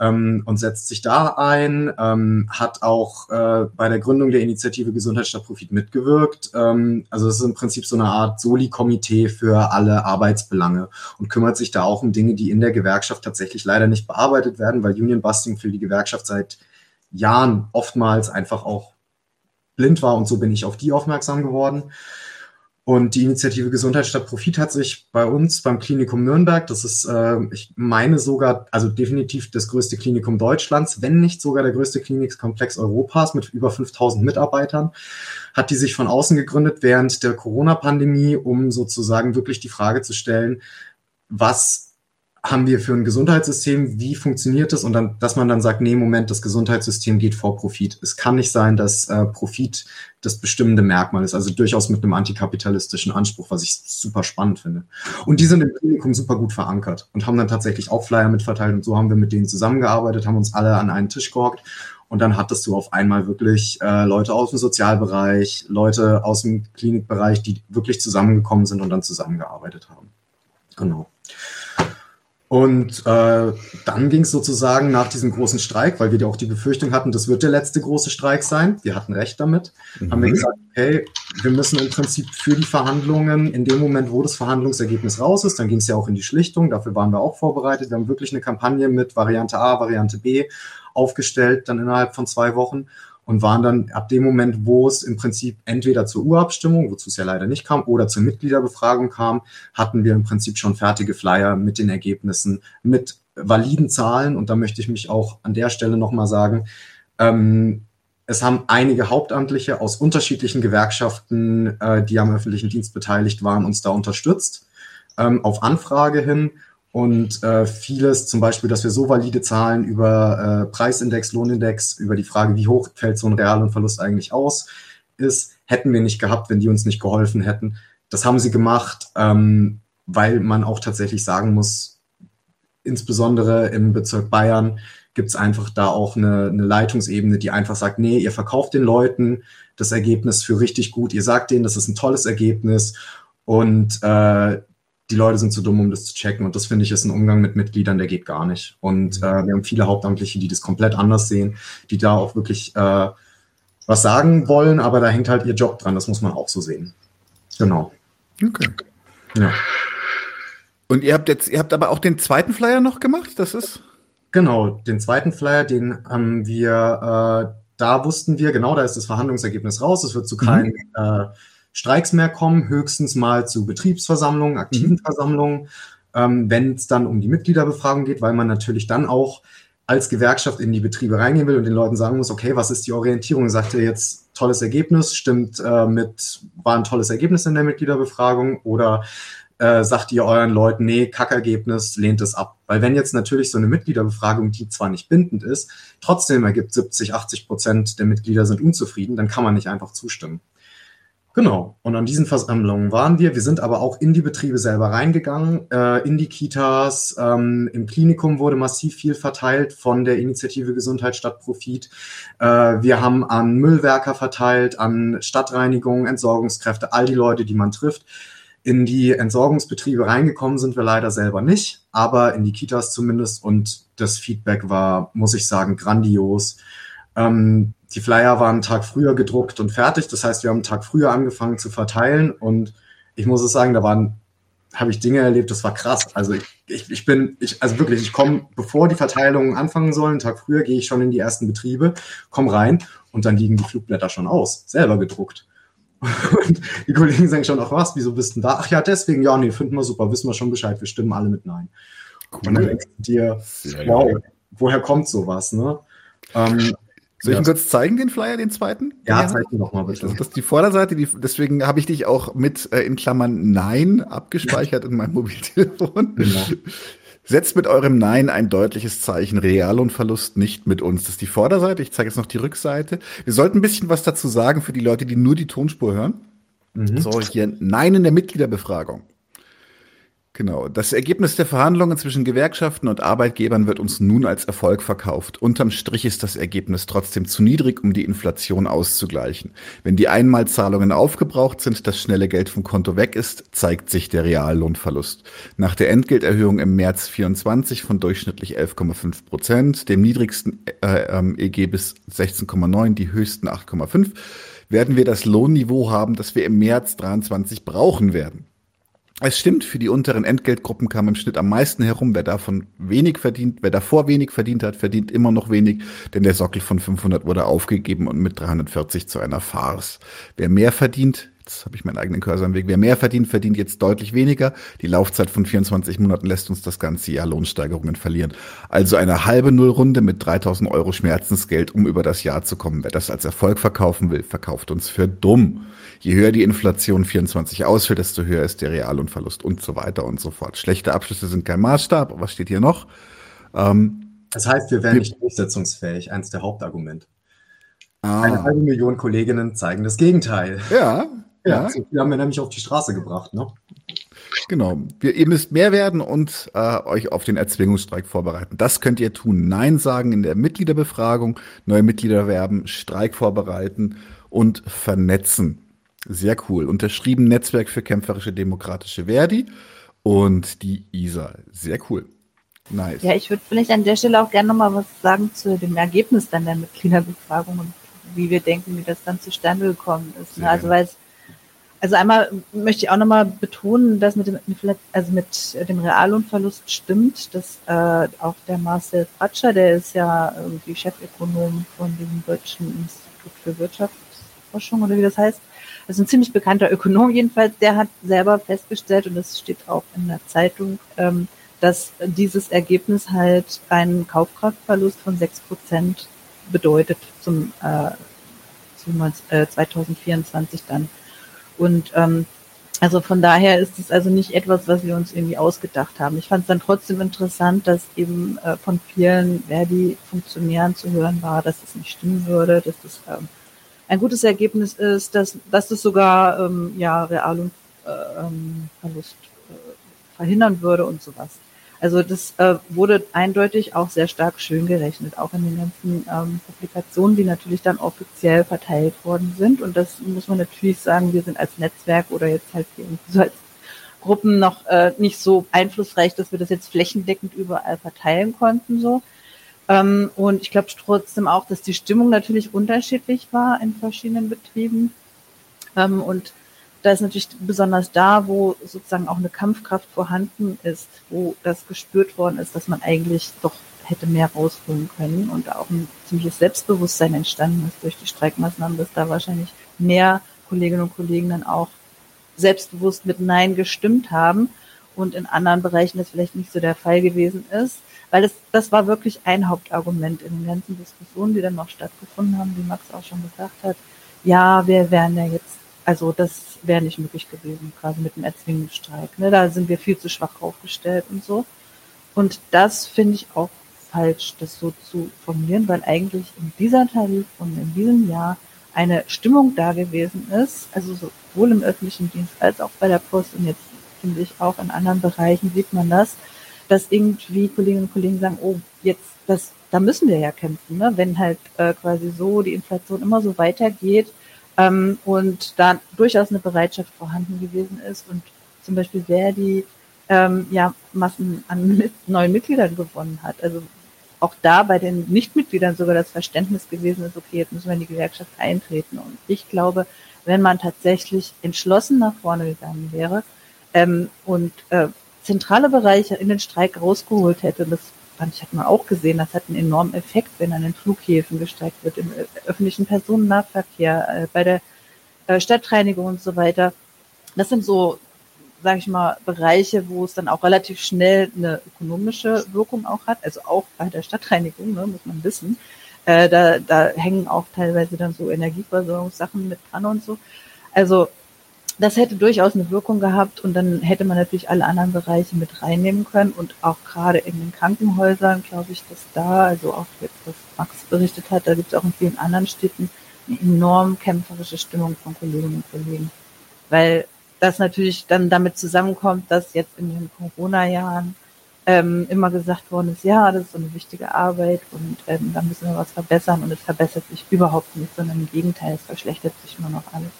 ähm, und setzt sich da ein, ähm, hat auch äh, bei der Gründung der Initiative Gesundheit statt Profit mitgewirkt. Ähm, also es ist im Prinzip so eine Art Soli-Komitee für alle Arbeitsbelange und kümmert sich da auch um Dinge, die in der Gewerkschaft tatsächlich leider nicht bearbeitet werden, weil Union Busting für die Gewerkschaft seit Jahren oftmals einfach auch blind war und so bin ich auf die aufmerksam geworden. Und die Initiative Gesundheit statt Profit hat sich bei uns beim Klinikum Nürnberg, das ist, äh, ich meine sogar, also definitiv das größte Klinikum Deutschlands, wenn nicht sogar der größte Klinikkomplex Europas mit über 5000 Mitarbeitern, hat die sich von außen gegründet während der Corona-Pandemie, um sozusagen wirklich die Frage zu stellen, was haben wir für ein Gesundheitssystem, wie funktioniert es und dann, dass man dann sagt, nee, Moment, das Gesundheitssystem geht vor Profit. Es kann nicht sein, dass äh, Profit das bestimmende Merkmal ist, also durchaus mit einem antikapitalistischen Anspruch, was ich super spannend finde. Und die sind im Klinikum super gut verankert und haben dann tatsächlich auch Flyer mitverteilt und so haben wir mit denen zusammengearbeitet, haben uns alle an einen Tisch gehockt und dann hattest du auf einmal wirklich äh, Leute aus dem Sozialbereich, Leute aus dem Klinikbereich, die wirklich zusammengekommen sind und dann zusammengearbeitet haben. Genau. Und äh, dann ging es sozusagen nach diesem großen Streik, weil wir ja auch die Befürchtung hatten, das wird der letzte große Streik sein. Wir hatten recht damit. Mhm. Haben wir gesagt, okay, wir müssen im Prinzip für die Verhandlungen, in dem Moment, wo das Verhandlungsergebnis raus ist, dann ging es ja auch in die Schlichtung, dafür waren wir auch vorbereitet. Wir haben wirklich eine Kampagne mit Variante A, Variante B aufgestellt, dann innerhalb von zwei Wochen und waren dann ab dem Moment, wo es im Prinzip entweder zur Urabstimmung, wozu es ja leider nicht kam, oder zur Mitgliederbefragung kam, hatten wir im Prinzip schon fertige Flyer mit den Ergebnissen, mit validen Zahlen. Und da möchte ich mich auch an der Stelle nochmal sagen, ähm, es haben einige Hauptamtliche aus unterschiedlichen Gewerkschaften, äh, die am öffentlichen Dienst beteiligt waren, uns da unterstützt, ähm, auf Anfrage hin. Und äh, vieles, zum Beispiel, dass wir so valide Zahlen über äh, Preisindex, Lohnindex, über die Frage, wie hoch fällt so ein Reallohnverlust eigentlich aus, ist, hätten wir nicht gehabt, wenn die uns nicht geholfen hätten. Das haben sie gemacht, ähm, weil man auch tatsächlich sagen muss, insbesondere im Bezirk Bayern gibt es einfach da auch eine, eine Leitungsebene, die einfach sagt, nee, ihr verkauft den Leuten das Ergebnis für richtig gut, ihr sagt denen, das ist ein tolles Ergebnis und äh, die Leute sind zu dumm, um das zu checken. Und das finde ich ist ein Umgang mit Mitgliedern, der geht gar nicht. Und mhm. äh, wir haben viele Hauptamtliche, die das komplett anders sehen, die da auch wirklich äh, was sagen wollen, aber da hängt halt ihr Job dran. Das muss man auch so sehen. Genau. Okay. Ja. Und ihr habt jetzt, ihr habt aber auch den zweiten Flyer noch gemacht, das ist? Genau, den zweiten Flyer, den haben wir, äh, da wussten wir, genau, da ist das Verhandlungsergebnis raus. Es wird zu keinem mhm. äh, Streiks mehr kommen, höchstens mal zu Betriebsversammlungen, aktiven mhm. Versammlungen, ähm, wenn es dann um die Mitgliederbefragung geht, weil man natürlich dann auch als Gewerkschaft in die Betriebe reingehen will und den Leuten sagen muss, okay, was ist die Orientierung? Sagt ihr jetzt tolles Ergebnis, stimmt äh, mit, war ein tolles Ergebnis in der Mitgliederbefragung oder äh, sagt ihr euren Leuten, nee, Kackergebnis, lehnt es ab. Weil wenn jetzt natürlich so eine Mitgliederbefragung, die zwar nicht bindend ist, trotzdem ergibt 70, 80 Prozent der Mitglieder sind unzufrieden, dann kann man nicht einfach zustimmen. Genau. Und an diesen Versammlungen waren wir. Wir sind aber auch in die Betriebe selber reingegangen, äh, in die Kitas. Ähm, Im Klinikum wurde massiv viel verteilt von der Initiative Gesundheit statt Profit. Äh, wir haben an Müllwerker verteilt, an Stadtreinigung, Entsorgungskräfte, all die Leute, die man trifft. In die Entsorgungsbetriebe reingekommen sind wir leider selber nicht, aber in die Kitas zumindest. Und das Feedback war, muss ich sagen, grandios. Ähm, die Flyer waren einen Tag früher gedruckt und fertig. Das heißt, wir haben einen Tag früher angefangen zu verteilen und ich muss es sagen, da waren, habe ich Dinge erlebt, das war krass. Also ich, ich, ich bin, ich, also wirklich, ich komme, bevor die Verteilungen anfangen sollen, einen Tag früher gehe ich schon in die ersten Betriebe, komme rein und dann liegen die Flugblätter schon aus, selber gedruckt. (laughs) Und die Kollegen sagen schon, ach was, wieso bist du da? Ach ja, deswegen, ja, nee, finden wir super, wissen wir schon Bescheid, wir stimmen alle mit Nein. Cool. Und dann denkst du dir, wow, woher kommt sowas, ne? Ähm, soll ich ihn kurz zeigen, den Flyer, den zweiten? Ja, zeig ihn doch mal bitte. Das ist die Vorderseite, die, deswegen habe ich dich auch mit äh, in Klammern Nein abgespeichert in meinem Mobiltelefon. Genau. Setzt mit eurem Nein ein deutliches Zeichen. Reallohnverlust nicht mit uns. Das ist die Vorderseite. Ich zeige jetzt noch die Rückseite. Wir sollten ein bisschen was dazu sagen für die Leute, die nur die Tonspur hören. Mhm. So, hier Nein in der Mitgliederbefragung. Genau. Das Ergebnis der Verhandlungen zwischen Gewerkschaften und Arbeitgebern wird uns nun als Erfolg verkauft. Unterm Strich ist das Ergebnis trotzdem zu niedrig, um die Inflation auszugleichen. Wenn die Einmalzahlungen aufgebraucht sind, das schnelle Geld vom Konto weg ist, zeigt sich der Reallohnverlust. Nach der Entgelterhöhung im März 24 von durchschnittlich 11,5 Prozent, dem niedrigsten äh, ähm, EG bis 16,9, die höchsten 8,5, werden wir das Lohnniveau haben, das wir im März 23 brauchen werden. Es stimmt, für die unteren Entgeltgruppen kam im Schnitt am meisten herum. Wer davon wenig verdient, wer davor wenig verdient hat, verdient immer noch wenig, denn der Sockel von 500 wurde aufgegeben und mit 340 zu einer Farce. Wer mehr verdient, jetzt habe ich meinen eigenen Cursor im Weg, wer mehr verdient, verdient jetzt deutlich weniger. Die Laufzeit von 24 Monaten lässt uns das ganze Jahr Lohnsteigerungen verlieren. Also eine halbe Nullrunde mit 3000 Euro Schmerzensgeld, um über das Jahr zu kommen. Wer das als Erfolg verkaufen will, verkauft uns für dumm. Je höher die Inflation 24 ausfällt, desto höher ist der Reallohnverlust und so weiter und so fort. Schlechte Abschlüsse sind kein Maßstab. Was steht hier noch? Ähm, das heißt, wir wären nicht durchsetzungsfähig, eins der Hauptargumente. Ah. Eine halbe Million Kolleginnen zeigen das Gegenteil. Ja. Ja, ja. die haben wir nämlich auf die Straße gebracht, ne? Genau. Wir, ihr müsst mehr werden und äh, euch auf den Erzwingungsstreik vorbereiten. Das könnt ihr tun. Nein sagen in der Mitgliederbefragung, neue Mitglieder werben, Streik vorbereiten und vernetzen. Sehr cool. Unterschrieben Netzwerk für kämpferische demokratische Verdi und die ISA. Sehr cool. Nice. Ja, ich würde vielleicht an der Stelle auch gerne nochmal was sagen zu dem Ergebnis dann der Mitgliederbefragung und wie wir denken, wie das dann zustande gekommen ist. Ne? Also weil es also einmal möchte ich auch nochmal betonen, dass mit dem, also mit dem Reallohnverlust stimmt, dass äh, auch der Marcel Fratscher, der ist ja irgendwie Chefökonom von dem Deutschen Institut für Wirtschaftsforschung oder wie das heißt, also ein ziemlich bekannter Ökonom jedenfalls, der hat selber festgestellt, und das steht auch in der Zeitung, ähm, dass dieses Ergebnis halt einen Kaufkraftverlust von sechs Prozent bedeutet zum, äh, zum äh, 2024 dann. Und ähm, also von daher ist es also nicht etwas, was wir uns irgendwie ausgedacht haben. Ich fand es dann trotzdem interessant, dass eben äh, von vielen Verdi-Funktionären zu hören war, dass es nicht stimmen würde, dass das ähm, ein gutes Ergebnis ist, dass, dass das sogar ähm, ja Real- äh, ähm, Verlust äh, verhindern würde und sowas. Also das äh, wurde eindeutig auch sehr stark schön gerechnet, auch in den ganzen ähm, Publikationen, die natürlich dann offiziell verteilt worden sind. Und das muss man natürlich sagen, wir sind als Netzwerk oder jetzt halt so als Gruppen noch äh, nicht so einflussreich, dass wir das jetzt flächendeckend überall verteilen konnten. so. Ähm, und ich glaube trotzdem auch, dass die Stimmung natürlich unterschiedlich war in verschiedenen Betrieben. Ähm, und da ist natürlich besonders da, wo sozusagen auch eine Kampfkraft vorhanden ist, wo das gespürt worden ist, dass man eigentlich doch hätte mehr rausholen können und auch ein ziemliches Selbstbewusstsein entstanden ist durch die Streikmaßnahmen, dass da wahrscheinlich mehr Kolleginnen und Kollegen dann auch selbstbewusst mit Nein gestimmt haben und in anderen Bereichen das vielleicht nicht so der Fall gewesen ist, weil das, das war wirklich ein Hauptargument in den ganzen Diskussionen, die dann noch stattgefunden haben, wie Max auch schon gesagt hat. Ja, wir wären ja jetzt also das wäre nicht möglich gewesen, quasi mit dem Erzwingungsstreik. Ne? Da sind wir viel zu schwach aufgestellt und so. Und das finde ich auch falsch, das so zu formulieren, weil eigentlich in dieser Tarif und in diesem Jahr eine Stimmung da gewesen ist, also sowohl im öffentlichen Dienst als auch bei der Post und jetzt finde ich auch in anderen Bereichen sieht man das, dass irgendwie Kolleginnen und Kollegen sagen, oh, jetzt, das, da müssen wir ja kämpfen, ne? wenn halt äh, quasi so die Inflation immer so weitergeht, ähm, und da durchaus eine Bereitschaft vorhanden gewesen ist und zum Beispiel Verdi ähm, ja Massen an (laughs) mit, neuen Mitgliedern gewonnen hat. Also auch da bei den Nichtmitgliedern sogar das Verständnis gewesen ist, okay, jetzt müssen wir in die Gewerkschaft eintreten. Und ich glaube, wenn man tatsächlich entschlossen nach vorne gegangen wäre ähm, und äh, zentrale Bereiche in den Streik rausgeholt hätte, das fand ich, hat man auch gesehen, das hat einen enormen Effekt, wenn an den Flughäfen gestreikt wird, im öffentlichen Personennahverkehr, äh, bei der äh, Stadtreinigung und so weiter. Das sind so, sage ich mal, Bereiche, wo es dann auch relativ schnell eine ökonomische Wirkung auch hat. Also auch bei der Stadtreinigung, ne, muss man wissen. Äh, da, da hängen auch teilweise dann so Energieversorgungssachen mit dran und so. Also das hätte durchaus eine Wirkung gehabt und dann hätte man natürlich alle anderen Bereiche mit reinnehmen können und auch gerade in den Krankenhäusern, glaube ich, dass da, also auch jetzt, was Max berichtet hat, da gibt es auch in vielen anderen Städten eine enorm kämpferische Stimmung von Kolleginnen und Kollegen, weil das natürlich dann damit zusammenkommt, dass jetzt in den Corona-Jahren ähm, immer gesagt worden ist, ja, das ist so eine wichtige Arbeit und ähm, da müssen wir was verbessern und es verbessert sich überhaupt nicht, sondern im Gegenteil, es verschlechtert sich nur noch alles.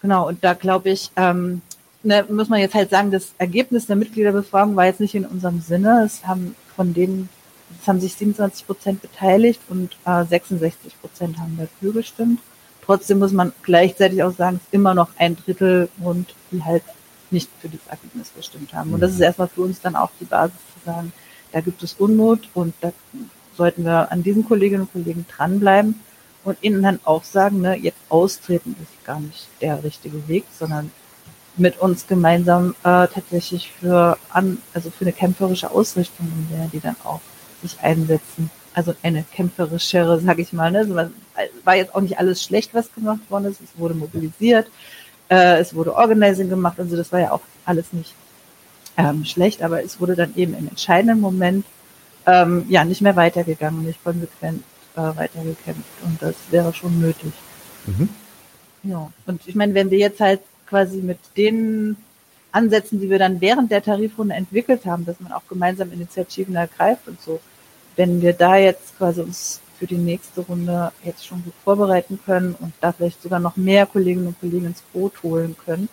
Genau, und da glaube ich, ähm, ne, muss man jetzt halt sagen, das Ergebnis der Mitgliederbefragung war jetzt nicht in unserem Sinne. Es haben von denen, es haben sich 27 Prozent beteiligt und äh, 66 Prozent haben dafür gestimmt. Trotzdem muss man gleichzeitig auch sagen, es ist immer noch ein Drittel und die halt nicht für das Ergebnis gestimmt haben. Und das ist erstmal für uns dann auch die Basis zu sagen, da gibt es Unmut und da sollten wir an diesen Kolleginnen und Kollegen dranbleiben und ihnen dann auch sagen, ne, jetzt austreten ist gar nicht der richtige Weg, sondern mit uns gemeinsam äh, tatsächlich für an, also für eine kämpferische Ausrichtung in der die dann auch sich einsetzen. Also eine kämpferischere, sage ich mal. Ne? Also war jetzt auch nicht alles schlecht, was gemacht worden ist. Es wurde mobilisiert, äh, es wurde Organizing gemacht, also das war ja auch alles nicht ähm, schlecht, aber es wurde dann eben im entscheidenden Moment ähm, ja nicht mehr weitergegangen, nicht konsequent äh, weitergekämpft und das wäre schon nötig. Mhm. Ja, und ich meine, wenn wir jetzt halt quasi mit den Ansätzen, die wir dann während der Tarifrunde entwickelt haben, dass man auch gemeinsam Initiativen ergreift und so, wenn wir da jetzt quasi uns für die nächste Runde jetzt schon gut vorbereiten können und da vielleicht sogar noch mehr Kolleginnen und Kollegen ins Boot holen können,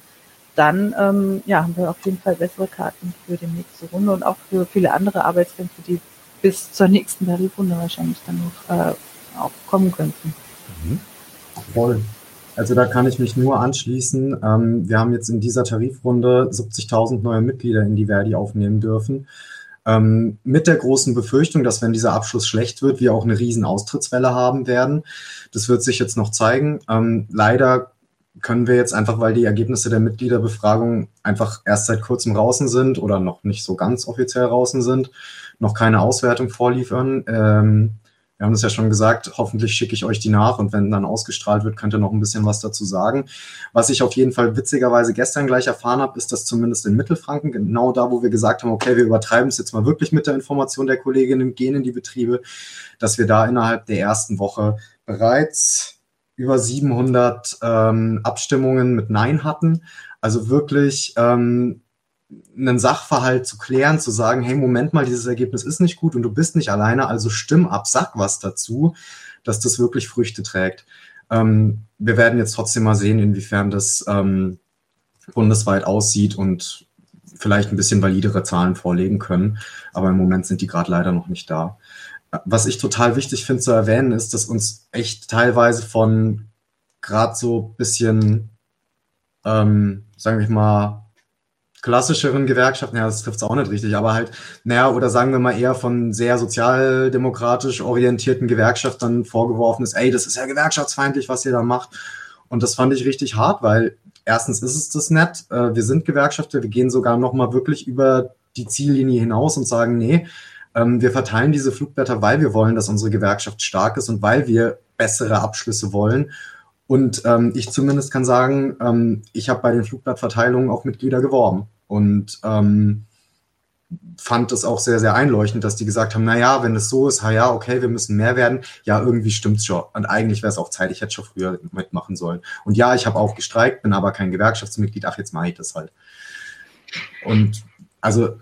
dann ähm, ja, haben wir auf jeden Fall bessere Karten für die nächste Runde und auch für viele andere Arbeitskämpfe, die bis zur nächsten Tarifrunde wahrscheinlich dann noch äh, auch kommen könnten. Mhm. Voll. Also da kann ich mich nur anschließen. Ähm, wir haben jetzt in dieser Tarifrunde 70.000 neue Mitglieder in die Verdi aufnehmen dürfen. Ähm, mit der großen Befürchtung, dass wenn dieser Abschluss schlecht wird, wir auch eine riesen Austrittswelle haben werden. Das wird sich jetzt noch zeigen. Ähm, leider können wir jetzt einfach, weil die Ergebnisse der Mitgliederbefragung einfach erst seit kurzem draußen sind oder noch nicht so ganz offiziell draußen sind, noch keine Auswertung vorliefern. Ähm, wir haben das ja schon gesagt, hoffentlich schicke ich euch die nach und wenn dann ausgestrahlt wird, könnt ihr noch ein bisschen was dazu sagen. Was ich auf jeden Fall witzigerweise gestern gleich erfahren habe, ist, dass zumindest in Mittelfranken, genau da, wo wir gesagt haben, okay, wir übertreiben es jetzt mal wirklich mit der Information der Kolleginnen, gehen in die Betriebe, dass wir da innerhalb der ersten Woche bereits über 700 ähm, Abstimmungen mit Nein hatten. Also wirklich ähm, einen Sachverhalt zu klären, zu sagen, hey, Moment mal, dieses Ergebnis ist nicht gut und du bist nicht alleine, also stimm ab, sag was dazu, dass das wirklich Früchte trägt. Ähm, wir werden jetzt trotzdem mal sehen, inwiefern das ähm, bundesweit aussieht und vielleicht ein bisschen validere Zahlen vorlegen können. Aber im Moment sind die gerade leider noch nicht da. Was ich total wichtig finde zu erwähnen, ist, dass uns echt teilweise von gerade so bisschen, ähm, sagen wir mal, klassischeren Gewerkschaften, ja, das trifft es auch nicht richtig, aber halt, naja, oder sagen wir mal eher von sehr sozialdemokratisch orientierten Gewerkschaftern vorgeworfen ist, ey, das ist ja gewerkschaftsfeindlich, was ihr da macht. Und das fand ich richtig hart, weil erstens ist es das nett, äh, wir sind Gewerkschafter, wir gehen sogar nochmal wirklich über die Ziellinie hinaus und sagen, nee, ähm, wir verteilen diese Flugblätter, weil wir wollen, dass unsere Gewerkschaft stark ist und weil wir bessere Abschlüsse wollen. Und ähm, ich zumindest kann sagen, ähm, ich habe bei den Flugblattverteilungen auch Mitglieder geworben. Und ähm, fand es auch sehr, sehr einleuchtend, dass die gesagt haben, na ja, wenn es so ist, ha ja, okay, wir müssen mehr werden, ja, irgendwie stimmt's schon. Und eigentlich wäre es auch Zeit, ich hätte schon früher mitmachen sollen. Und ja, ich habe auch gestreikt, bin aber kein Gewerkschaftsmitglied, ach, jetzt mache ich das halt. Und also,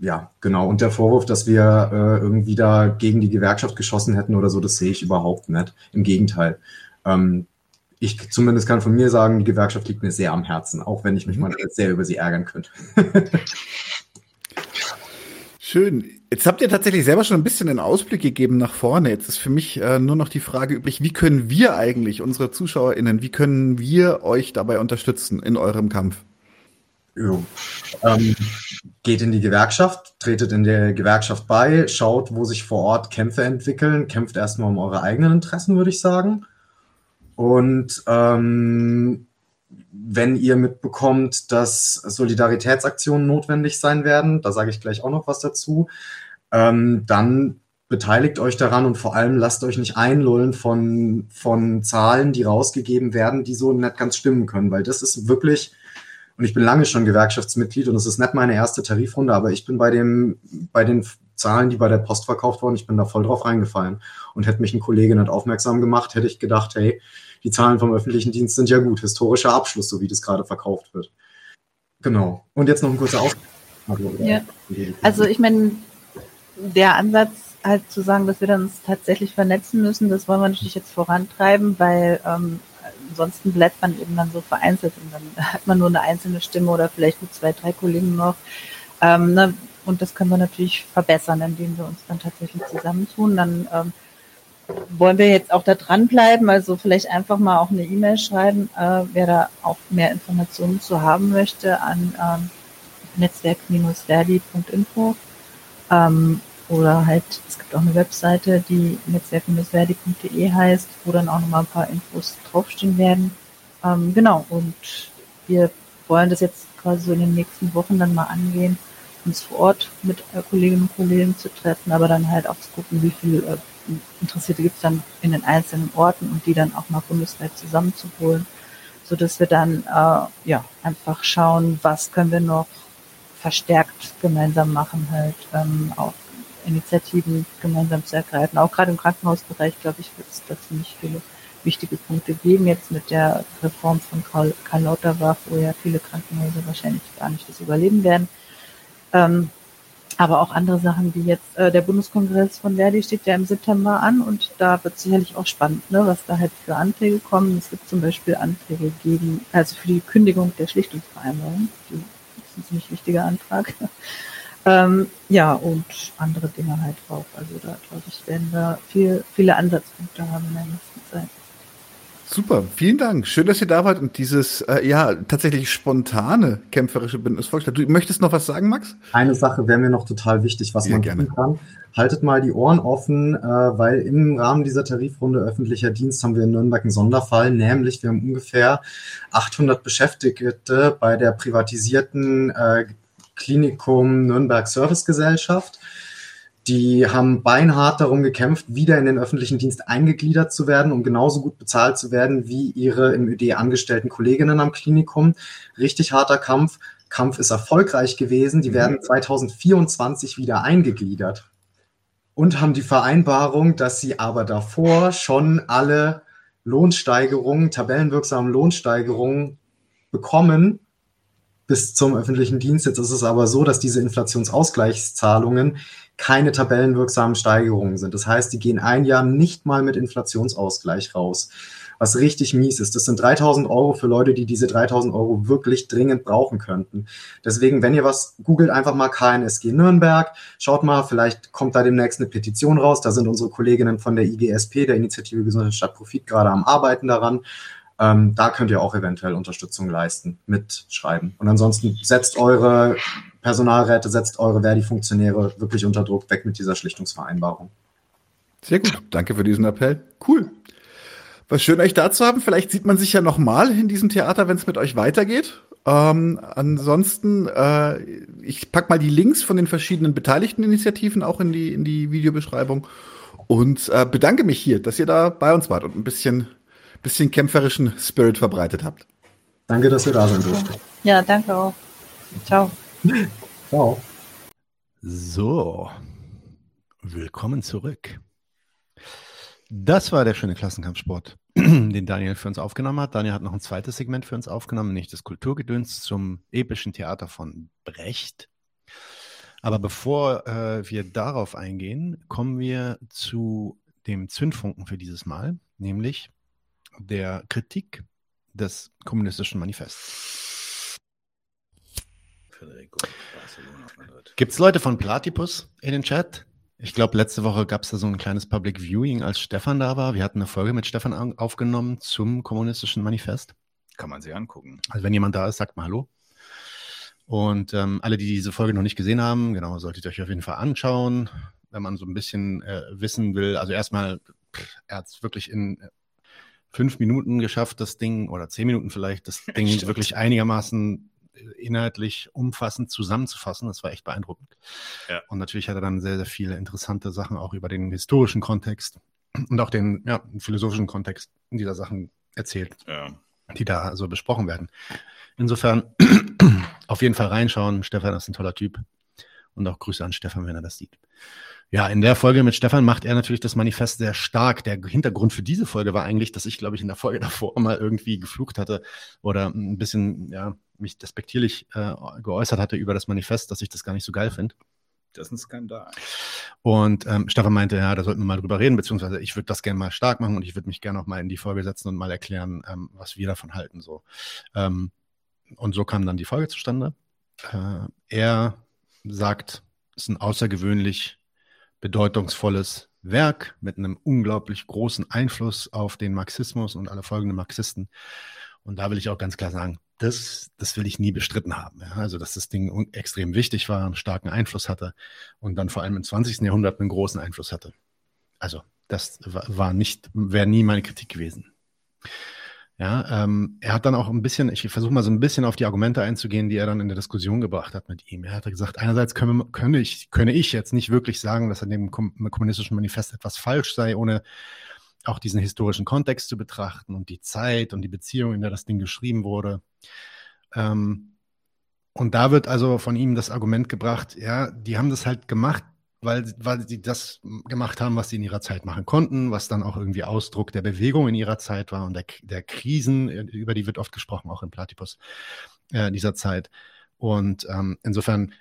ja, genau. Und der Vorwurf, dass wir äh, irgendwie da gegen die Gewerkschaft geschossen hätten oder so, das sehe ich überhaupt nicht. Im Gegenteil. Ähm, ich zumindest kann von mir sagen, die Gewerkschaft liegt mir sehr am Herzen, auch wenn ich mich mhm. mal sehr über sie ärgern könnte. (laughs) Schön. Jetzt habt ihr tatsächlich selber schon ein bisschen einen Ausblick gegeben nach vorne. Jetzt ist für mich äh, nur noch die Frage übrig, wie können wir eigentlich, unsere ZuschauerInnen, wie können wir euch dabei unterstützen in eurem Kampf? Jo. Ähm, geht in die Gewerkschaft, tretet in der Gewerkschaft bei, schaut, wo sich vor Ort Kämpfe entwickeln, kämpft erstmal um eure eigenen Interessen, würde ich sagen. Und ähm, wenn ihr mitbekommt, dass Solidaritätsaktionen notwendig sein werden, da sage ich gleich auch noch was dazu, ähm, dann beteiligt euch daran und vor allem lasst euch nicht einlullen von, von Zahlen, die rausgegeben werden, die so nicht ganz stimmen können, weil das ist wirklich, und ich bin lange schon Gewerkschaftsmitglied und es ist nicht meine erste Tarifrunde, aber ich bin bei dem, bei den Zahlen, die bei der Post verkauft wurden, ich bin da voll drauf reingefallen. Und hätte mich ein Kollege nicht aufmerksam gemacht, hätte ich gedacht, hey, die Zahlen vom öffentlichen Dienst sind ja gut, historischer Abschluss, so wie das gerade verkauft wird. Genau. Und jetzt noch ein kurzer Auf. Ja. Also ich meine, der Ansatz halt zu sagen, dass wir dann uns tatsächlich vernetzen müssen, das wollen wir natürlich jetzt vorantreiben, weil ähm, ansonsten bleibt man eben dann so vereinzelt und dann (laughs) hat man nur eine einzelne Stimme oder vielleicht nur zwei, drei Kollegen noch. Ähm, ne? Und das können wir natürlich verbessern, indem wir uns dann tatsächlich zusammentun. Dann ähm, wollen wir jetzt auch da dranbleiben, also vielleicht einfach mal auch eine E-Mail schreiben, äh, wer da auch mehr Informationen zu haben möchte an ähm, netzwerk-verdi.info ähm, oder halt, es gibt auch eine Webseite, die netzwerk-verdi.de heißt, wo dann auch nochmal ein paar Infos draufstehen werden. Ähm, genau, und wir wollen das jetzt quasi so in den nächsten Wochen dann mal angehen, uns vor Ort mit äh, Kolleginnen und Kollegen zu treffen, aber dann halt auch zu gucken, wie viel äh, Interessierte gibt es dann in den einzelnen Orten und die dann auch mal bundesweit zusammenzuholen, so dass wir dann äh, ja einfach schauen, was können wir noch verstärkt gemeinsam machen, halt ähm, auch Initiativen gemeinsam zu ergreifen. Auch gerade im Krankenhausbereich, glaube ich, wird es da ziemlich viele wichtige Punkte geben. Jetzt mit der Reform von Karl, Karl Lauterbach, wo ja viele Krankenhäuser wahrscheinlich gar nicht das überleben werden. Ähm, aber auch andere Sachen wie jetzt äh, der Bundeskongress von Verdi steht ja im September an und da wird sicherlich auch spannend, ne, was da halt für Anträge kommen. Es gibt zum Beispiel Anträge gegen, also für die Kündigung der Schlichtungsvereinbarung. Die ist ein ziemlich wichtiger Antrag. (laughs) ähm, ja, und andere Dinge halt auch. Also da glaube ich, werden wir viel, viele Ansatzpunkte haben in der nächsten Zeit. Super, vielen Dank. Schön, dass ihr da wart und dieses äh, ja tatsächlich spontane kämpferische Bündnis vorgestellt. Du möchtest noch was sagen, Max? Eine Sache wäre mir noch total wichtig, was Ja, man gerne. tun kann. Haltet mal die Ohren offen, äh, weil im Rahmen dieser Tarifrunde öffentlicher Dienst haben wir in Nürnberg einen Sonderfall, nämlich wir haben ungefähr 800 Beschäftigte bei der privatisierten äh, Klinikum Nürnberg Service Gesellschaft. Die haben beinhart darum gekämpft, wieder in den öffentlichen Dienst eingegliedert zu werden, um genauso gut bezahlt zu werden wie ihre im ÖD angestellten Kolleginnen am Klinikum. Richtig harter Kampf. Kampf ist erfolgreich gewesen. Die werden 2024 wieder eingegliedert und haben die Vereinbarung, dass sie aber davor schon alle Lohnsteigerungen, tabellenwirksamen Lohnsteigerungen bekommen bis zum öffentlichen Dienst. Jetzt ist es aber so, dass diese Inflationsausgleichszahlungen keine tabellenwirksamen Steigerungen sind. Das heißt, die gehen ein Jahr nicht mal mit Inflationsausgleich raus, was richtig mies ist. Das sind 3000 Euro für Leute, die diese 3000 Euro wirklich dringend brauchen könnten. Deswegen, wenn ihr was googelt, einfach mal KNSG Nürnberg, schaut mal, vielleicht kommt da demnächst eine Petition raus. Da sind unsere Kolleginnen von der IGSP, der Initiative Gesundheit statt Profit, gerade am Arbeiten daran. Ähm, da könnt ihr auch eventuell Unterstützung leisten, mitschreiben. Und ansonsten setzt eure Personalräte, setzt eure Verdi-Funktionäre wirklich unter Druck, weg mit dieser Schlichtungsvereinbarung. Sehr gut, danke für diesen Appell. Cool. Was schön euch da zu haben. Vielleicht sieht man sich ja noch mal in diesem Theater, wenn es mit euch weitergeht. Ähm, ansonsten, äh, ich pack mal die Links von den verschiedenen beteiligten Initiativen auch in die in die Videobeschreibung und äh, bedanke mich hier, dass ihr da bei uns wart und ein bisschen bisschen kämpferischen Spirit verbreitet habt. Danke, dass ihr da sein durftet. Ja, danke auch. Ciao. Ciao. So, willkommen zurück. Das war der schöne Klassenkampfsport, (clears throat) den Daniel für uns aufgenommen hat. Daniel hat noch ein zweites Segment für uns aufgenommen, nämlich das Kulturgedöns zum epischen Theater von Brecht. Aber bevor äh, wir darauf eingehen, kommen wir zu dem Zündfunken für dieses Mal, nämlich der Kritik des kommunistischen Manifests. Federico. Gibt es Leute von Platypus in den Chat? Ich glaube, letzte Woche gab es da so ein kleines Public Viewing, als Stefan da war. Wir hatten eine Folge mit Stefan au- aufgenommen zum kommunistischen Manifest. Kann man sich angucken. Also wenn jemand da ist, sagt mal Hallo. Und ähm, alle, die diese Folge noch nicht gesehen haben, genau, solltet ihr euch auf jeden Fall anschauen, wenn man so ein bisschen äh, wissen will. Also erstmal, er hat es wirklich in äh, fünf Minuten geschafft, das Ding, oder zehn Minuten vielleicht, das (laughs) Ding wirklich einigermaßen inhaltlich umfassend zusammenzufassen. Das war echt beeindruckend. Ja. Und natürlich hat er dann sehr, sehr viele interessante Sachen auch über den historischen Kontext und auch den ja, philosophischen Kontext dieser Sachen erzählt Ja. die da so besprochen werden. Insofern (clears throat) auf jeden Fall reinschauen. Stefan ist ein toller Typ. Und auch Grüße an Stefan, wenn er das sieht. Ja, in der Folge mit Stefan macht er natürlich das Manifest sehr stark. Der Hintergrund für diese Folge war eigentlich, dass ich, glaube ich, in der Folge davor mal irgendwie geflucht hatte oder ein bisschen, ja, mich despektierlich äh, geäußert hatte über das Manifest, dass ich das gar nicht so geil finde. Das ist ein Skandal. Und ähm, Stefan meinte, ja, da sollten wir mal drüber reden, beziehungsweise ich würde das gerne mal stark machen und ich würde mich gerne auch mal in die Folge setzen und mal erklären, ähm, was wir davon halten. So. Ähm, und so kam dann die Folge zustande. Äh, er sagt, es ist ein außergewöhnlich bedeutungsvolles Werk mit einem unglaublich großen Einfluss auf den Marxismus und alle folgenden Marxisten. Und da will ich auch ganz klar sagen, das, das will ich nie bestritten haben. Ja? Also, dass das Ding extrem wichtig war, einen starken Einfluss hatte und dann vor allem im 20. Jahrhundert einen großen Einfluss hatte. Also, das wa- war nicht, wäre nie meine Kritik gewesen. Ja, ähm, er hat dann auch ein bisschen, ich versuche mal so ein bisschen auf die Argumente einzugehen, die er dann in der Diskussion gebracht hat mit ihm. Er hat gesagt, einerseits können, wir- könne, ich, könne ich jetzt nicht wirklich sagen, dass an dem Kom kommunistischen Manifest etwas falsch sei, ohne auch diesen historischen Kontext zu betrachten und die Zeit und die Beziehung, in der das Ding geschrieben wurde. Ähm, und da wird also von ihm das Argument gebracht, ja, die haben das halt gemacht, weil, weil sie das gemacht haben, was sie in ihrer Zeit machen konnten, was dann auch irgendwie Ausdruck der Bewegung in ihrer Zeit war und der, der Krisen, über die wird oft gesprochen, auch in Platypus äh, dieser Zeit. Und ähm, insofern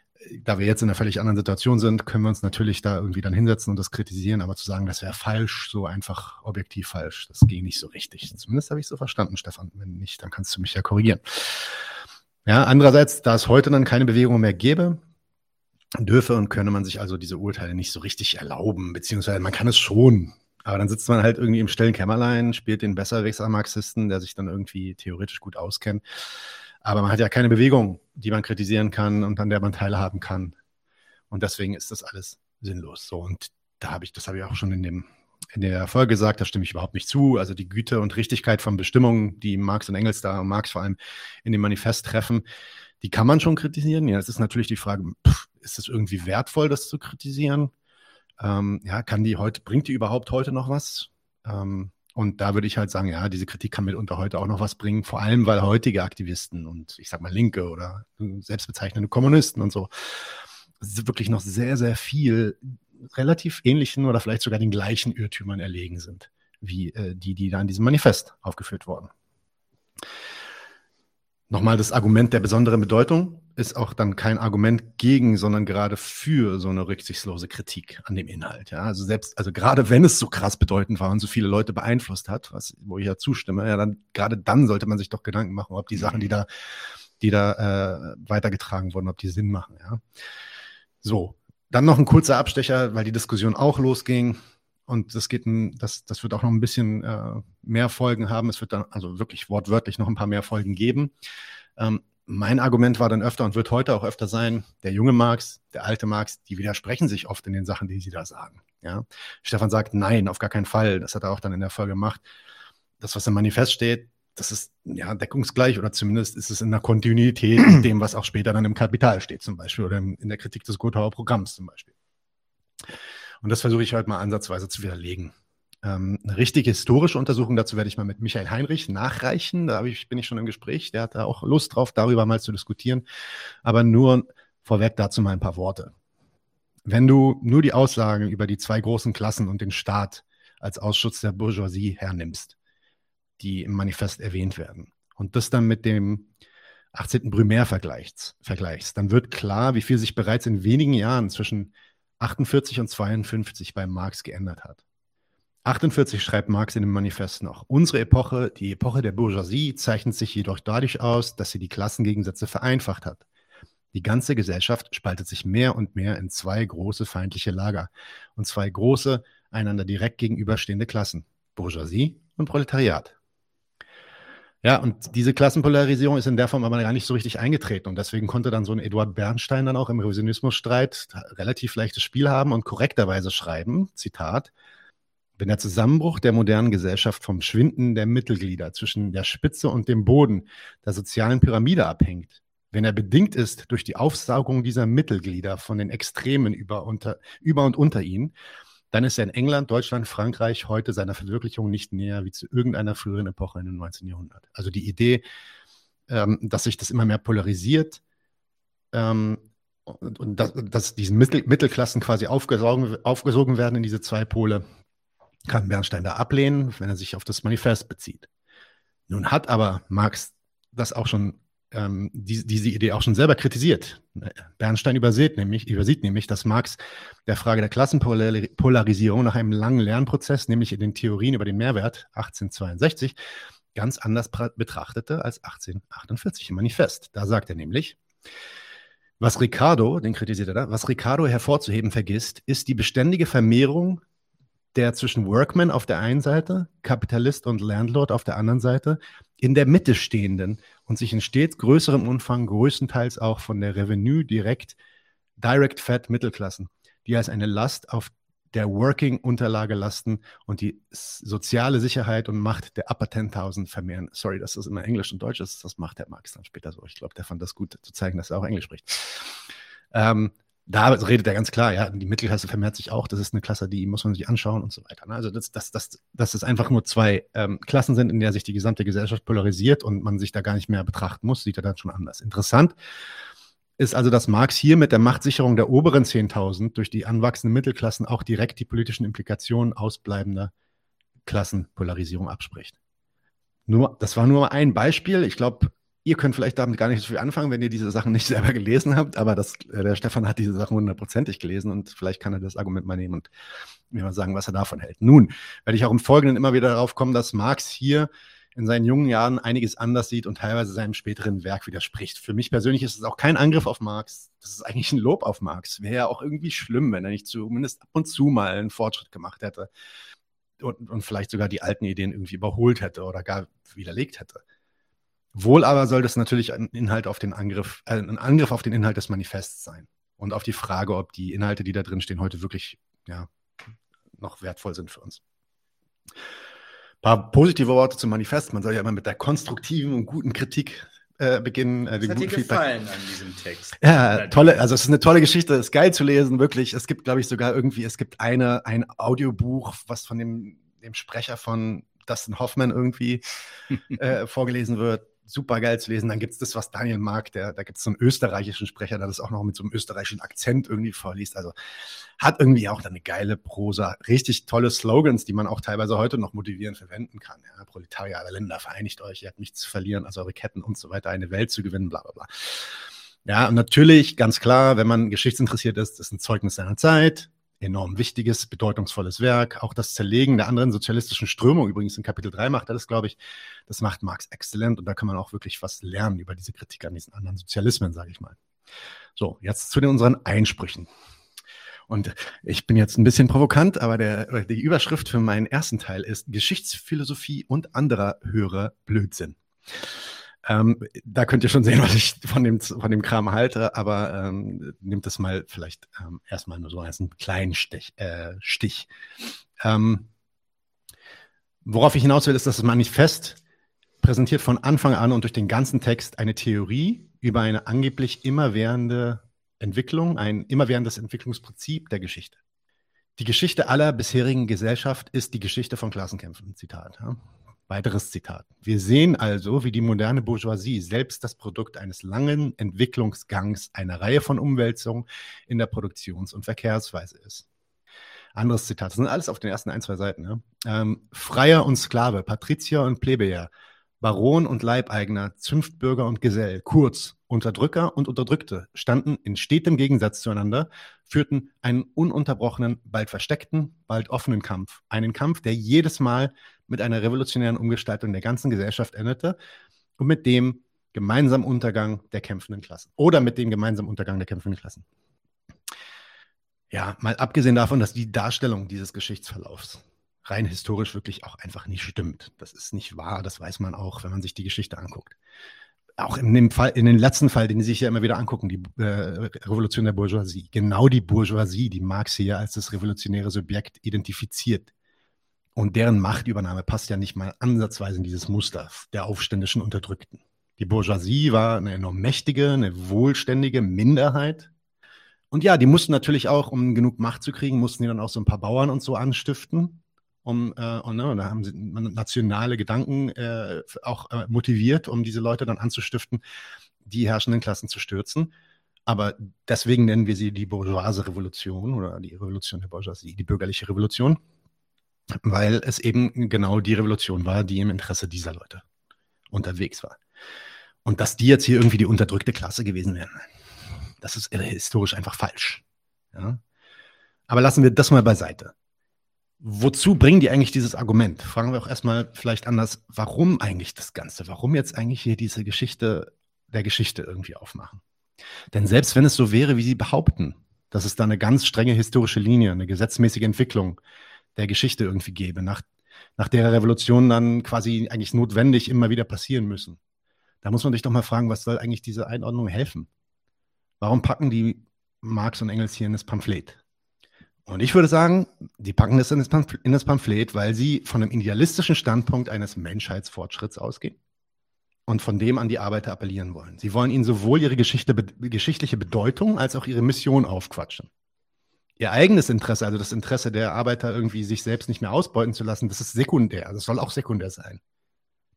da wir jetzt in einer völlig anderen Situation sind, können wir uns natürlich da irgendwie dann hinsetzen und das kritisieren, aber zu sagen, das wäre falsch, so einfach objektiv falsch, das ging nicht so richtig. Zumindest habe ich so verstanden, Stefan. Wenn nicht, dann kannst du mich ja korrigieren. Ja, andererseits, da es heute dann keine Bewegung mehr gäbe, dürfe und könne man sich also diese Urteile nicht so richtig erlauben, beziehungsweise man kann es schon. Aber dann sitzt man halt irgendwie im stillen Kämmerlein, spielt den Besserwisser-Marxisten, der sich dann irgendwie theoretisch gut auskennt. Aber man hat ja keine Bewegung, die man kritisieren kann und an der man teilhaben kann. Und deswegen ist das alles sinnlos. So, und da habe ich, das habe ich auch schon in dem in der Folge gesagt, da stimme ich überhaupt nicht zu. Also die Güte und Richtigkeit von Bestimmungen, die Marx und Engels da und Marx vor allem in dem Manifest treffen, die kann man schon kritisieren. Ja, es ist natürlich die Frage, pff, ist es irgendwie wertvoll, das zu kritisieren? Ähm, ja, kann die heute, bringt die überhaupt heute noch was? Ähm, und da würde ich halt sagen, ja, diese Kritik kann mitunter heute auch noch was bringen, vor allem weil heutige Aktivisten und ich sag mal Linke oder selbstbezeichnende Kommunisten und so wirklich noch sehr, sehr viel relativ ähnlichen oder vielleicht sogar den gleichen Irrtümern erlegen sind, wie äh, die, die da in diesem Manifest aufgeführt wurden. Nochmal das Argument der besonderen Bedeutung ist auch dann kein Argument gegen, sondern gerade für so eine rücksichtslose Kritik an dem Inhalt. Ja, also selbst, also gerade wenn es so krass bedeutend war und so viele Leute beeinflusst hat, was, wo ich ja zustimme, ja, dann gerade dann sollte man sich doch Gedanken machen, ob die Sachen, die da, die da äh, weitergetragen wurden, ob die Sinn machen. Ja, so. Dann noch ein kurzer Abstecher, weil die Diskussion auch losging. Und das geht, ein, das, das wird auch noch ein bisschen äh, mehr Folgen haben. Es wird dann also wirklich wortwörtlich noch ein paar mehr Folgen geben. Ähm, mein Argument war dann öfter und wird heute auch öfter sein, der junge Marx, der alte Marx, die widersprechen sich oft in den Sachen, die sie da sagen. Ja? Stefan sagt, nein, auf gar keinen Fall. Das hat er auch dann in der Folge gemacht. Das, was im Manifest steht, das ist ja deckungsgleich oder zumindest ist es in der Kontinuität mit dem, was auch später dann im Kapital steht zum Beispiel oder in der Kritik des Gotauer Programms zum Beispiel. Und das versuche ich heute mal ansatzweise zu widerlegen. Ähm, eine richtige historische Untersuchung dazu werde ich mal mit Michael Heinrich nachreichen. Da ich, bin ich schon im Gespräch. Der hat da auch Lust drauf, darüber mal zu diskutieren. Aber nur vorweg dazu mal ein paar Worte. Wenn du nur die Aussagen über die zwei großen Klassen und den Staat als Ausschutz der Bourgeoisie hernimmst, die im Manifest erwähnt werden, und das dann mit dem 18. Brümär vergleichst, vergleichst, dann wird klar, wie viel sich bereits in wenigen Jahren zwischen 48 und 52 bei Marx geändert hat. 48 schreibt Marx in dem Manifest noch. Unsere Epoche, die Epoche der Bourgeoisie, zeichnet sich jedoch dadurch aus, dass sie die Klassengegensätze vereinfacht hat. Die ganze Gesellschaft spaltet sich mehr und mehr in zwei große feindliche Lager und zwei große, einander direkt gegenüberstehende Klassen, Bourgeoisie und Proletariat. Ja, und diese Klassenpolarisierung ist in der Form aber gar nicht so richtig eingetreten. Und deswegen konnte dann so ein Eduard Bernstein dann auch im Revisionismusstreit relativ leichtes Spiel haben und korrekterweise schreiben, Zitat, wenn der Zusammenbruch der modernen Gesellschaft vom Schwinden der Mittelglieder zwischen der Spitze und dem Boden der sozialen Pyramide abhängt, wenn er bedingt ist durch die Aufsaugung dieser Mittelglieder von den Extremen über, unter, über und unter ihnen, dann ist er in England, Deutschland, Frankreich heute seiner Verwirklichung nicht näher wie zu irgendeiner früheren Epoche in dem 19. Jahrhundert. Also die Idee, ähm, dass sich das immer mehr polarisiert ähm, und, und dass, dass diese Mittel, Mittelklassen quasi aufgesogen, aufgesogen werden in diese zwei Pole, kann Bernstein da ablehnen, wenn er sich auf das Manifest bezieht. Nun hat aber Marx das auch schon, ähm, die, diese Idee auch schon selber kritisiert. Bernstein übersieht nämlich, übersieht nämlich, dass Marx der Frage der Klassenpolarisierung nach einem langen Lernprozess, nämlich in den Theorien über den Mehrwert 1862, ganz anders betrachtete als 1848 im Manifest. Da sagt er nämlich, was Ricardo, den kritisiert er da, was Ricardo hervorzuheben vergisst, ist die beständige Vermehrung der zwischen Workman auf der einen Seite, Kapitalist und Landlord auf der anderen Seite, in der Mitte stehenden und sich in stets größerem Umfang größtenteils auch von der Revenue direkt, Direct Fat Mittelklassen, die als eine Last auf der Working-Unterlage lasten und die soziale Sicherheit und Macht der Upper 10.000 vermehren. Sorry, dass das immer Englisch und Deutsch ist, das macht der Marx dann später so. Ich glaube, der fand das gut zu zeigen, dass er auch Englisch spricht. Ähm, da redet er ganz klar, ja, die Mittelklasse vermehrt sich auch, das ist eine Klasse, die muss man sich anschauen und so weiter. Ne? Also, dass das, das, das es einfach nur zwei ähm, Klassen sind, in der sich die gesamte Gesellschaft polarisiert und man sich da gar nicht mehr betrachten muss, sieht er dann schon anders. Interessant ist also, dass Marx hier mit der Machtsicherung der oberen 10.000 durch die anwachsenden Mittelklassen auch direkt die politischen Implikationen ausbleibender Klassenpolarisierung abspricht. Nur, das war nur ein Beispiel. Ich glaube, Ihr könnt vielleicht damit gar nicht so viel anfangen, wenn ihr diese Sachen nicht (laughs) selber gelesen habt, aber das, äh, der Stefan hat diese Sachen hundertprozentig gelesen und vielleicht kann er das Argument mal nehmen und mir mal sagen, was er davon hält. Nun werde ich auch im Folgenden immer wieder darauf kommen, dass Marx hier in seinen jungen Jahren einiges anders sieht und teilweise seinem späteren Werk widerspricht. Für mich persönlich ist es auch kein Angriff auf Marx. Das ist eigentlich ein Lob auf Marx. Wäre ja auch irgendwie schlimm, wenn er nicht zumindest ab und zu mal einen Fortschritt gemacht hätte und, und vielleicht sogar die alten Ideen irgendwie überholt hätte oder gar widerlegt hätte. Wohl aber soll das natürlich ein Inhalt auf den Angriff, äh, ein Angriff auf den Inhalt des Manifests sein und auf die Frage, ob die Inhalte, die da drin stehen, heute wirklich ja, noch wertvoll sind für uns paar positive Worte zum Manifest. Man soll ja immer mit der konstruktiven und guten Kritik äh, beginnen. Äh, Was hat dir gefallen an diesem Text? Ja, tolle, also es ist eine tolle Geschichte, es ist geil zu lesen, wirklich. Es gibt, glaube ich, sogar irgendwie, es gibt eine, ein Audiobuch, was von dem, dem Sprecher von Dustin Hoffman irgendwie (laughs) äh, vorgelesen wird super geil zu lesen. Dann gibt es das, was Daniel mag, der, da gibt es so einen österreichischen Sprecher, der das auch noch mit so einem österreichischen Akzent irgendwie vorliest. Also hat irgendwie auch eine geile Prosa, richtig tolle Slogans, die man auch teilweise heute noch motivierend verwenden kann. Ja, Proletarier aller Länder, vereinigt euch, ihr habt nichts zu verlieren, also eure Ketten und so weiter, eine Welt zu gewinnen, bla bla bla. Ja, und natürlich, ganz klar, wenn man geschichtsinteressiert ist, ist ein Zeugnis seiner Zeit, enorm wichtiges, bedeutungsvolles Werk. Auch das Zerlegen der anderen sozialistischen Strömung, übrigens in Kapitel 3 macht er das, glaube ich, das macht Marx exzellent und da kann man auch wirklich was lernen über diese Kritik an diesen anderen Sozialismen, sage ich mal. So, jetzt zu den unseren Einsprüchen. Und ich bin jetzt ein bisschen provokant, aber der, die Überschrift für meinen ersten Teil ist Geschichtsphilosophie und anderer höherer Blödsinn. Ähm, da könnt ihr schon sehen, (laughs) was ich von dem, von dem Kram halte, aber ähm, nehmt das mal vielleicht ähm, erstmal nur so als einen kleinen Stich. Äh, Stich. Ähm, worauf ich hinaus will, ist, dass das Manifest präsentiert von Anfang an und durch den ganzen Text eine Theorie über eine angeblich immerwährende Entwicklung, ein immerwährendes Entwicklungsprinzip der Geschichte. Die Geschichte aller bisherigen Gesellschaft ist die Geschichte von Klassenkämpfen. Zitat. Ja. Weiteres Zitat. Wir sehen also, wie die moderne Bourgeoisie selbst das Produkt eines langen Entwicklungsgangs einer Reihe von Umwälzungen in der Produktions- und Verkehrsweise ist. Anderes Zitat. Das sind alles auf den ersten ein, zwei Seiten. Ja? Ähm, Freier und Sklave, Patrizier und Plebejer, Baron und Leibeigner, Zünftbürger und Gesell, kurz Unterdrücker und Unterdrückte, standen in stetem Gegensatz zueinander, führten einen ununterbrochenen, bald versteckten, bald offenen Kampf. Einen Kampf, der jedes Mal mit einer revolutionären Umgestaltung der ganzen Gesellschaft endete und mit dem gemeinsamen Untergang der kämpfenden Klassen. Oder mit dem gemeinsamen Untergang der kämpfenden Klassen. Ja, mal abgesehen davon, dass die Darstellung dieses Geschichtsverlaufs rein historisch wirklich auch einfach nicht stimmt. Das ist nicht wahr, das weiß man auch, wenn man sich die Geschichte anguckt. Auch in dem Fall, in den letzten Fall, den Sie sich ja immer wieder angucken, die äh, Revolution der Bourgeoisie. Genau die Bourgeoisie, die Marx hier als das revolutionäre Subjekt identifiziert, und deren Machtübernahme passt ja nicht mal ansatzweise in dieses Muster der aufständischen Unterdrückten. Die Bourgeoisie war eine enorm mächtige, eine wohlständige Minderheit. Und ja, die mussten natürlich auch, um genug Macht zu kriegen, mussten die dann auch so ein paar Bauern und so anstiften. Um, äh, und, ne, da haben sie nationale Gedanken äh, auch äh, motiviert, um diese Leute dann anzustiften, die herrschenden Klassen zu stürzen. Aber deswegen nennen wir sie die bourgeoise Revolution oder die Revolution der Bourgeoisie, die bürgerliche Revolution weil es eben genau die Revolution war, die im Interesse dieser Leute unterwegs war. Und dass die jetzt hier irgendwie die unterdrückte Klasse gewesen wären, das ist historisch einfach falsch. Ja? Aber lassen wir das mal beiseite. Wozu bringen die eigentlich dieses Argument? Fragen wir auch erstmal vielleicht anders, warum eigentlich das Ganze? Warum jetzt eigentlich hier diese Geschichte der Geschichte irgendwie aufmachen? Denn selbst wenn es so wäre, wie sie behaupten, dass es da eine ganz strenge historische Linie, eine gesetzmäßige Entwicklung der Geschichte irgendwie gäbe, nach, nach der Revolution dann quasi eigentlich notwendig immer wieder passieren müssen. Da muss man sich doch mal fragen, was soll eigentlich diese Einordnung helfen? Warum packen die Marx und Engels hier in das Pamphlet? Und ich würde sagen, die packen das in das, Pamphlet, weil sie von einem idealistischen Standpunkt eines Menschheitsfortschritts ausgehen und von dem an die Arbeiter appellieren wollen. Sie wollen ihnen sowohl ihre Geschichte, geschichtliche Bedeutung als auch ihre Mission aufquatschen ihr eigenes Interesse, also das Interesse der Arbeiter irgendwie sich selbst nicht mehr ausbeuten zu lassen, das ist sekundär. Das soll auch sekundär sein.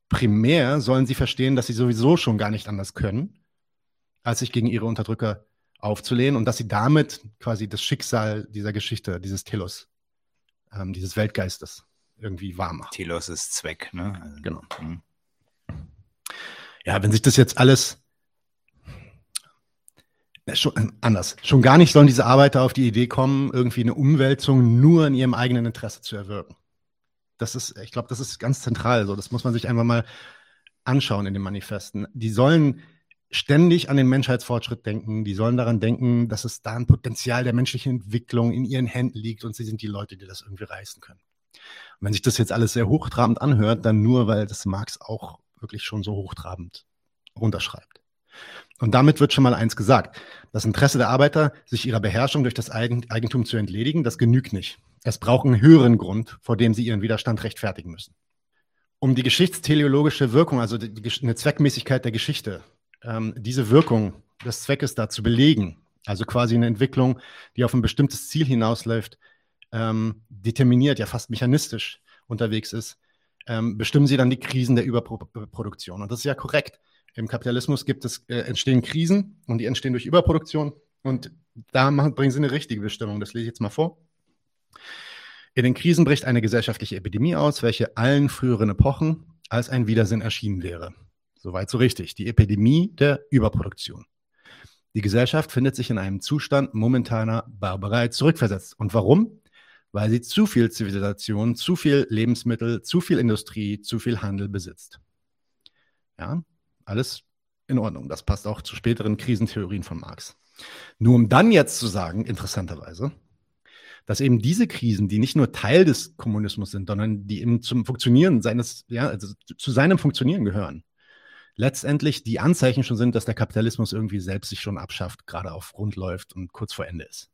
Primär sollen sie verstehen, dass sie sowieso schon gar nicht anders können, als sich gegen ihre Unterdrücker aufzulehnen und dass sie damit quasi das Schicksal dieser Geschichte, dieses Telos, ähm, dieses Weltgeistes irgendwie wahr machen. Telos ist Zweck, ne? Also, genau. Mhm. Ja, wenn sich das jetzt alles schon anders, schon gar nicht sollen diese Arbeiter auf die Idee kommen, irgendwie eine Umwälzung nur in ihrem eigenen Interesse zu erwirken. Das ist, ich glaube, das ist ganz zentral. So, das muss man sich einfach mal anschauen in den Manifesten. Die sollen ständig an den Menschheitsfortschritt denken. Die sollen daran denken, dass es da ein Potenzial der menschlichen Entwicklung in ihren Händen liegt und sie sind die Leute, die das irgendwie reißen können. Und wenn sich das jetzt alles sehr hochtrabend anhört, dann nur, weil das Marx auch wirklich schon so hochtrabend runterschreibt. Und damit wird schon mal eins gesagt. Das Interesse der Arbeiter, sich ihrer Beherrschung durch das Eigentum zu entledigen, das genügt nicht. Es braucht einen höheren Grund, vor dem sie ihren Widerstand rechtfertigen müssen. Um die geschichtsteleologische Wirkung, also die, die, eine Zweckmäßigkeit der Geschichte, ähm, diese Wirkung des Zweckes da zu belegen, also quasi eine Entwicklung, die auf ein bestimmtes Ziel hinausläuft, ähm, determiniert, ja fast mechanistisch unterwegs ist, ähm, bestimmen sie dann die Krisen der Überproduktion. Und das ist ja korrekt. Im Kapitalismus gibt es, äh, entstehen Krisen und die entstehen durch Überproduktion. Und da machen, bringen sie eine richtige Bestimmung. Das lese ich jetzt mal vor. In den Krisen bricht eine gesellschaftliche Epidemie aus, welche allen früheren Epochen als ein Widersinn erschienen wäre. Soweit so richtig. Die Epidemie der Überproduktion. Die Gesellschaft findet sich in einem Zustand momentaner Barbarei zurückversetzt. Und warum? Weil sie zu viel Zivilisation, zu viel Lebensmittel, zu viel Industrie, zu viel Handel besitzt. Ja, alles in Ordnung. Das passt auch zu späteren Krisentheorien von Marx. Nur um dann jetzt zu sagen, interessanterweise, dass eben diese Krisen, die nicht nur Teil des Kommunismus sind, sondern die eben zum Funktionieren seines, ja, also zu seinem Funktionieren gehören, letztendlich die Anzeichen schon sind, dass der Kapitalismus irgendwie selbst sich schon abschafft, gerade auf Grund läuft und kurz vor Ende ist.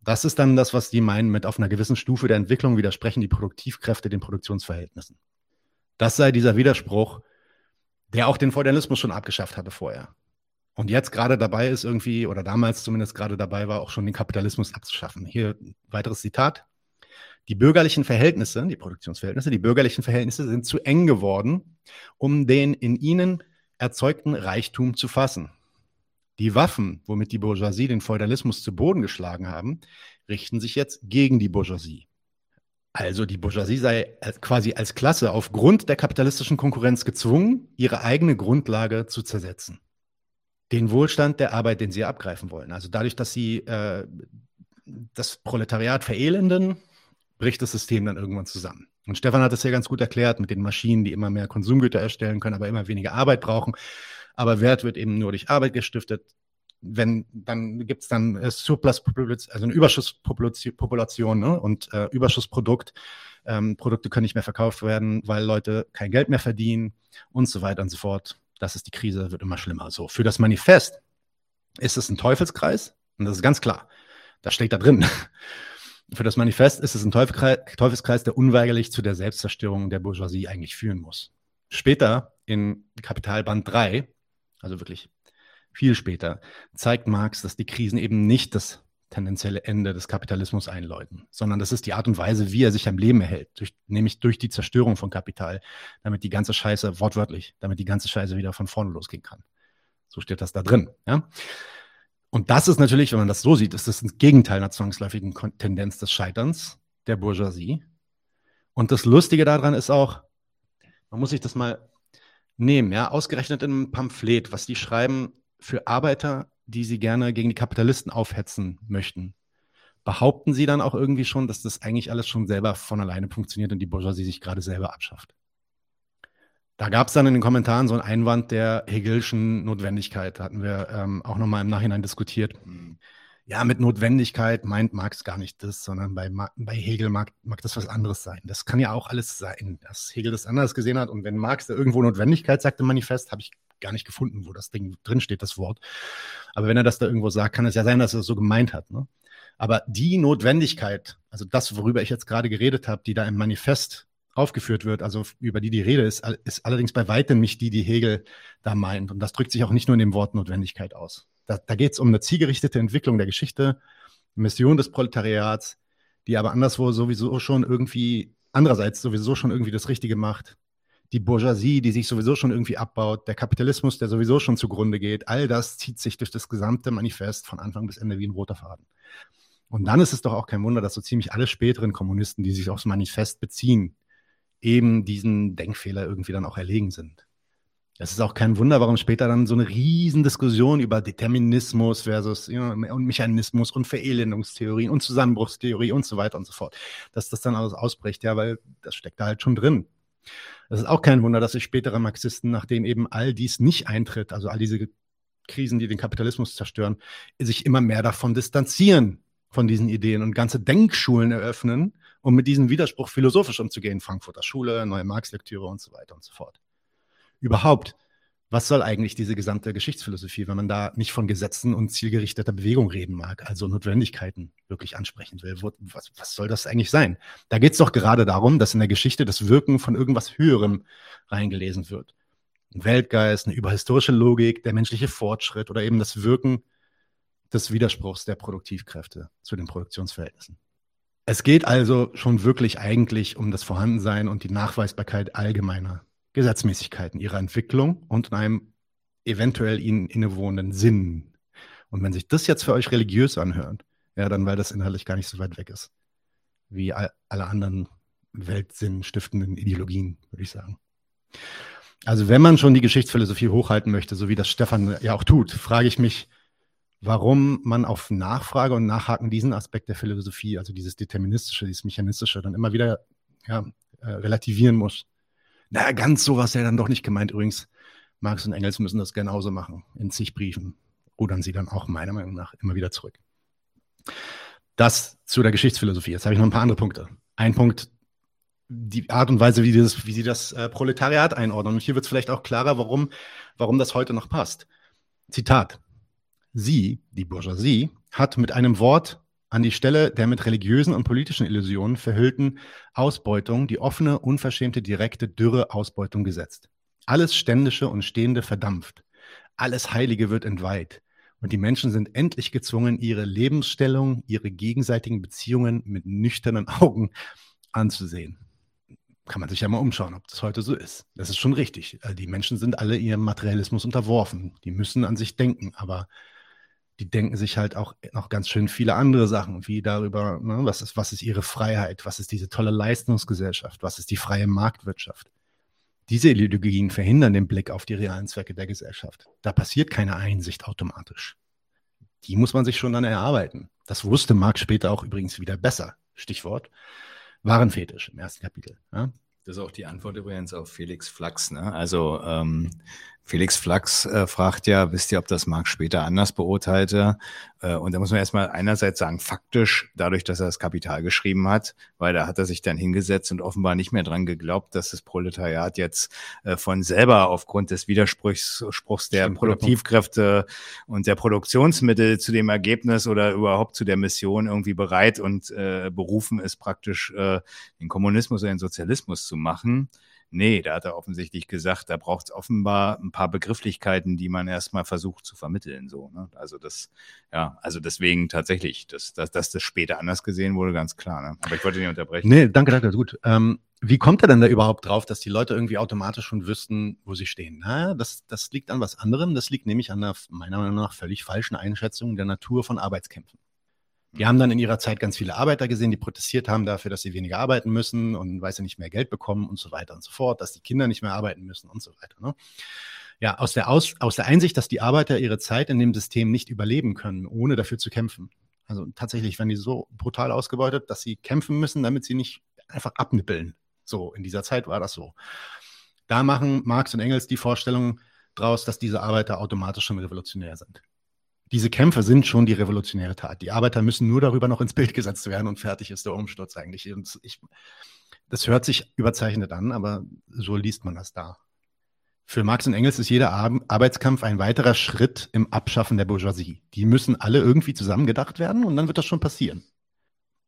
Das ist dann das, was die meinen mit auf einer gewissen Stufe der Entwicklung widersprechen die Produktivkräfte den Produktionsverhältnissen. Das sei dieser Widerspruch, der auch den Feudalismus schon abgeschafft hatte vorher. Und jetzt gerade dabei ist irgendwie, oder damals zumindest gerade dabei war, auch schon den Kapitalismus abzuschaffen. Hier weiteres Zitat. Die bürgerlichen Verhältnisse, die Produktionsverhältnisse, die bürgerlichen Verhältnisse sind zu eng geworden, um den in ihnen erzeugten Reichtum zu fassen. Die Waffen, womit die Bourgeoisie den Feudalismus zu Boden geschlagen haben, richten sich jetzt gegen die Bourgeoisie. Also die Bourgeoisie sei quasi als Klasse aufgrund der kapitalistischen Konkurrenz gezwungen, ihre eigene Grundlage zu zersetzen. Den Wohlstand der Arbeit, den sie abgreifen wollen. Also dadurch, dass sie äh, das Proletariat verelenden, bricht das System dann irgendwann zusammen. Und Stefan hat das ja ganz gut erklärt mit den Maschinen, die immer mehr Konsumgüter erstellen können, aber immer weniger Arbeit brauchen. Aber Wert wird eben nur durch Arbeit gestiftet. Wenn, dann gibt es dann äh, Surplus, also eine Überschusspopulation ne? und äh, Überschussprodukt. Ähm, Produkte können nicht mehr verkauft werden, weil Leute kein Geld mehr verdienen und so weiter und so fort. Das ist die Krise, wird immer schlimmer. So, für das Manifest ist es ein Teufelskreis und das ist ganz klar. Das steht da drin. (laughs) Für das Manifest ist es ein Teufelskreis, der unweigerlich zu der Selbstzerstörung der Bourgeoisie eigentlich führen muss. Später in Kapitalband 3, also wirklich viel später, zeigt Marx, dass die Krisen eben nicht das tendenzielle Ende des Kapitalismus einläuten, sondern das ist die Art und Weise, wie er sich am Leben erhält, durch, nämlich durch die Zerstörung von Kapital, damit die ganze Scheiße, wortwörtlich, damit die ganze Scheiße wieder von vorne losgehen kann. So steht das da drin. Ja? Und das ist natürlich, wenn man das so sieht, ist das ein Gegenteil einer zwangsläufigen Tendenz des Scheiterns der Bourgeoisie. Und das Lustige daran ist auch, man muss sich das mal nehmen, ja, ausgerechnet in einem Pamphlet, was die schreiben für Arbeiter, die sie gerne gegen die Kapitalisten aufhetzen möchten. Behaupten sie dann auch irgendwie schon, dass das eigentlich alles schon selber von alleine funktioniert und die Bourgeoisie sich gerade selber abschafft? Da gab es dann in den Kommentaren so einen Einwand der Hegelschen Notwendigkeit. Da hatten wir ähm, auch nochmal im Nachhinein diskutiert. Ja, mit Notwendigkeit meint Marx gar nicht das, sondern bei, bei Hegel mag, mag das was anderes sein. Das kann ja auch alles sein, dass Hegel das anders gesehen hat. Und wenn Marx da irgendwo Notwendigkeit sagt im Manifest, habe ich gar nicht gefunden, wo das Ding drinsteht, das Wort. Aber wenn er das da irgendwo sagt, kann es ja sein, dass er es so gemeint hat. Ne? Aber die Notwendigkeit, also das, worüber ich jetzt gerade geredet habe, die da im Manifest aufgeführt wird, also über die die Rede ist, ist allerdings bei weitem nicht die, die Hegel da meint. Und das drückt sich auch nicht nur in dem Wort Notwendigkeit aus. Da, da geht es um eine zielgerichtete Entwicklung der Geschichte, Mission des Proletariats, die aber anderswo sowieso schon irgendwie, andererseits sowieso schon irgendwie das Richtige macht. Die Bourgeoisie, die sich sowieso schon irgendwie abbaut, der Kapitalismus, der sowieso schon zugrunde geht, all das zieht sich durch das gesamte Manifest von Anfang bis Ende wie ein roter Faden. Und dann ist es doch auch kein Wunder, dass so ziemlich alle späteren Kommunisten, die sich aufs Manifest beziehen, eben diesen Denkfehler irgendwie dann auch erlegen sind. Es ist auch kein Wunder, warum später dann so eine Riesendiskussion über Determinismus versus ja, und Mechanismus und Verelendungstheorien und Zusammenbruchstheorie und so weiter und so fort, dass das dann alles ausbricht, ja, weil das steckt da halt schon drin. Es ist auch kein Wunder, dass sich spätere Marxisten, nachdem eben all dies nicht eintritt, also all diese Krisen, die den Kapitalismus zerstören, sich immer mehr davon distanzieren, von diesen Ideen und ganze Denkschulen eröffnen, um mit diesem Widerspruch philosophisch umzugehen. Frankfurter Schule, neue Marx-Lektüre und so weiter und so fort überhaupt, was soll eigentlich diese gesamte Geschichtsphilosophie, wenn man da nicht von Gesetzen und zielgerichteter Bewegung reden mag, also Notwendigkeiten wirklich ansprechen will? Was, was soll das eigentlich sein? Da geht es doch gerade darum, dass in der Geschichte das Wirken von irgendwas Höherem reingelesen wird. Ein Weltgeist, eine überhistorische Logik, der menschliche Fortschritt oder eben das Wirken des Widerspruchs der Produktivkräfte zu den Produktionsverhältnissen. Es geht also schon wirklich eigentlich um das Vorhandensein und die Nachweisbarkeit allgemeiner Gesetzmäßigkeiten ihrer Entwicklung und in einem eventuell ihnen innewohnenden Sinn. Und wenn sich das jetzt für euch religiös anhört, ja, dann weil das inhaltlich gar nicht so weit weg ist, wie all, alle anderen weltsinnstiftenden Ideologien, würde ich sagen. Also wenn man schon die Geschichtsphilosophie hochhalten möchte, so wie das Stefan ja auch tut, frage ich mich, warum man auf Nachfrage und Nachhaken diesen Aspekt der Philosophie, also dieses Deterministische, dieses Mechanistische, dann immer wieder ja, äh, relativieren muss. Naja, ganz so was ja dann doch nicht gemeint. Übrigens, Marx und Engels müssen das genauso machen. In zig Briefen rudern sie dann auch meiner Meinung nach immer wieder zurück. Das zu der Geschichtsphilosophie. Jetzt habe ich noch ein paar andere Punkte. Ein Punkt, die Art und Weise, wie, dieses, wie sie das äh, Proletariat einordnen. Und hier wird es vielleicht auch klarer, warum, warum das heute noch passt. Zitat. Sie, die Bourgeoisie, hat mit einem Wort an die Stelle der mit religiösen und politischen Illusionen verhüllten Ausbeutung die offene, unverschämte, direkte, dürre Ausbeutung gesetzt. Alles Ständische und Stehende verdampft. Alles Heilige wird entweiht. Und die Menschen sind endlich gezwungen, ihre Lebensstellung, ihre gegenseitigen Beziehungen mit nüchternen Augen anzusehen. Kann man sich ja mal umschauen, ob das heute so ist. Das ist schon richtig. Also die Menschen sind alle ihrem Materialismus unterworfen. Die müssen an sich denken, aber die denken sich halt auch noch ganz schön viele andere Sachen, wie darüber, ne, was, ist, was ist ihre Freiheit, was ist diese tolle Leistungsgesellschaft, was ist die freie Marktwirtschaft. Diese Ideologien verhindern den Blick auf die realen Zwecke der Gesellschaft. Da passiert keine Einsicht automatisch. Die muss man sich schon dann erarbeiten. Das wusste Marx später auch übrigens wieder besser. Stichwort Warenfetisch im ersten Kapitel. Ja? Das ist auch die Antwort übrigens auf Felix Flachs. Ne? Also ähm, Felix Flachs äh, fragt ja, wisst ihr, ob das Marx später anders beurteilte? Äh, und da muss man erstmal einerseits sagen, faktisch, dadurch, dass er das Kapital geschrieben hat, weil da hat er sich dann hingesetzt und offenbar nicht mehr dran geglaubt, dass das Proletariat jetzt äh, von selber aufgrund des Widerspruchs Spruchs der Stimmt, Produktivkräfte und der Produktionsmittel zu dem Ergebnis oder überhaupt zu der Mission irgendwie bereit und äh, berufen ist, praktisch äh, den Kommunismus oder den Sozialismus zu machen. Nee, da hat er offensichtlich gesagt, da braucht es offenbar ein paar Begrifflichkeiten, die man erstmal versucht zu vermitteln. So, ne? Also das, ja, also deswegen tatsächlich, dass, dass, dass das später anders gesehen wurde, ganz klar. Ne? Aber ich wollte nicht unterbrechen. Nee, danke, danke, gut. Ähm, wie kommt er denn da überhaupt drauf, dass die Leute irgendwie automatisch schon wüssten, wo sie stehen? Na, das, das liegt an was anderem. Das liegt nämlich an einer meiner Meinung nach völlig falschen Einschätzung der Natur von Arbeitskämpfen. Die haben dann in ihrer Zeit ganz viele Arbeiter gesehen, die protestiert haben dafür, dass sie weniger arbeiten müssen und weil sie nicht mehr Geld bekommen und so weiter und so fort, dass die Kinder nicht mehr arbeiten müssen und so weiter. Ne? Ja, aus der, aus, aus der Einsicht, dass die Arbeiter ihre Zeit in dem System nicht überleben können, ohne dafür zu kämpfen. Also tatsächlich werden die so brutal ausgebeutet, dass sie kämpfen müssen, damit sie nicht einfach abnippeln. So, in dieser Zeit war das so. Da machen Marx und Engels die Vorstellung draus, dass diese Arbeiter automatisch schon revolutionär sind diese Kämpfe sind schon die revolutionäre Tat. Die Arbeiter müssen nur darüber noch ins Bild gesetzt werden und fertig ist der Umsturz eigentlich. Und ich, das hört sich überzeichnet an, aber so liest man das da. Für Marx und Engels ist jeder Arbeitskampf ein weiterer Schritt im Abschaffen der Bourgeoisie. Die müssen alle irgendwie zusammengedacht werden und dann wird das schon passieren.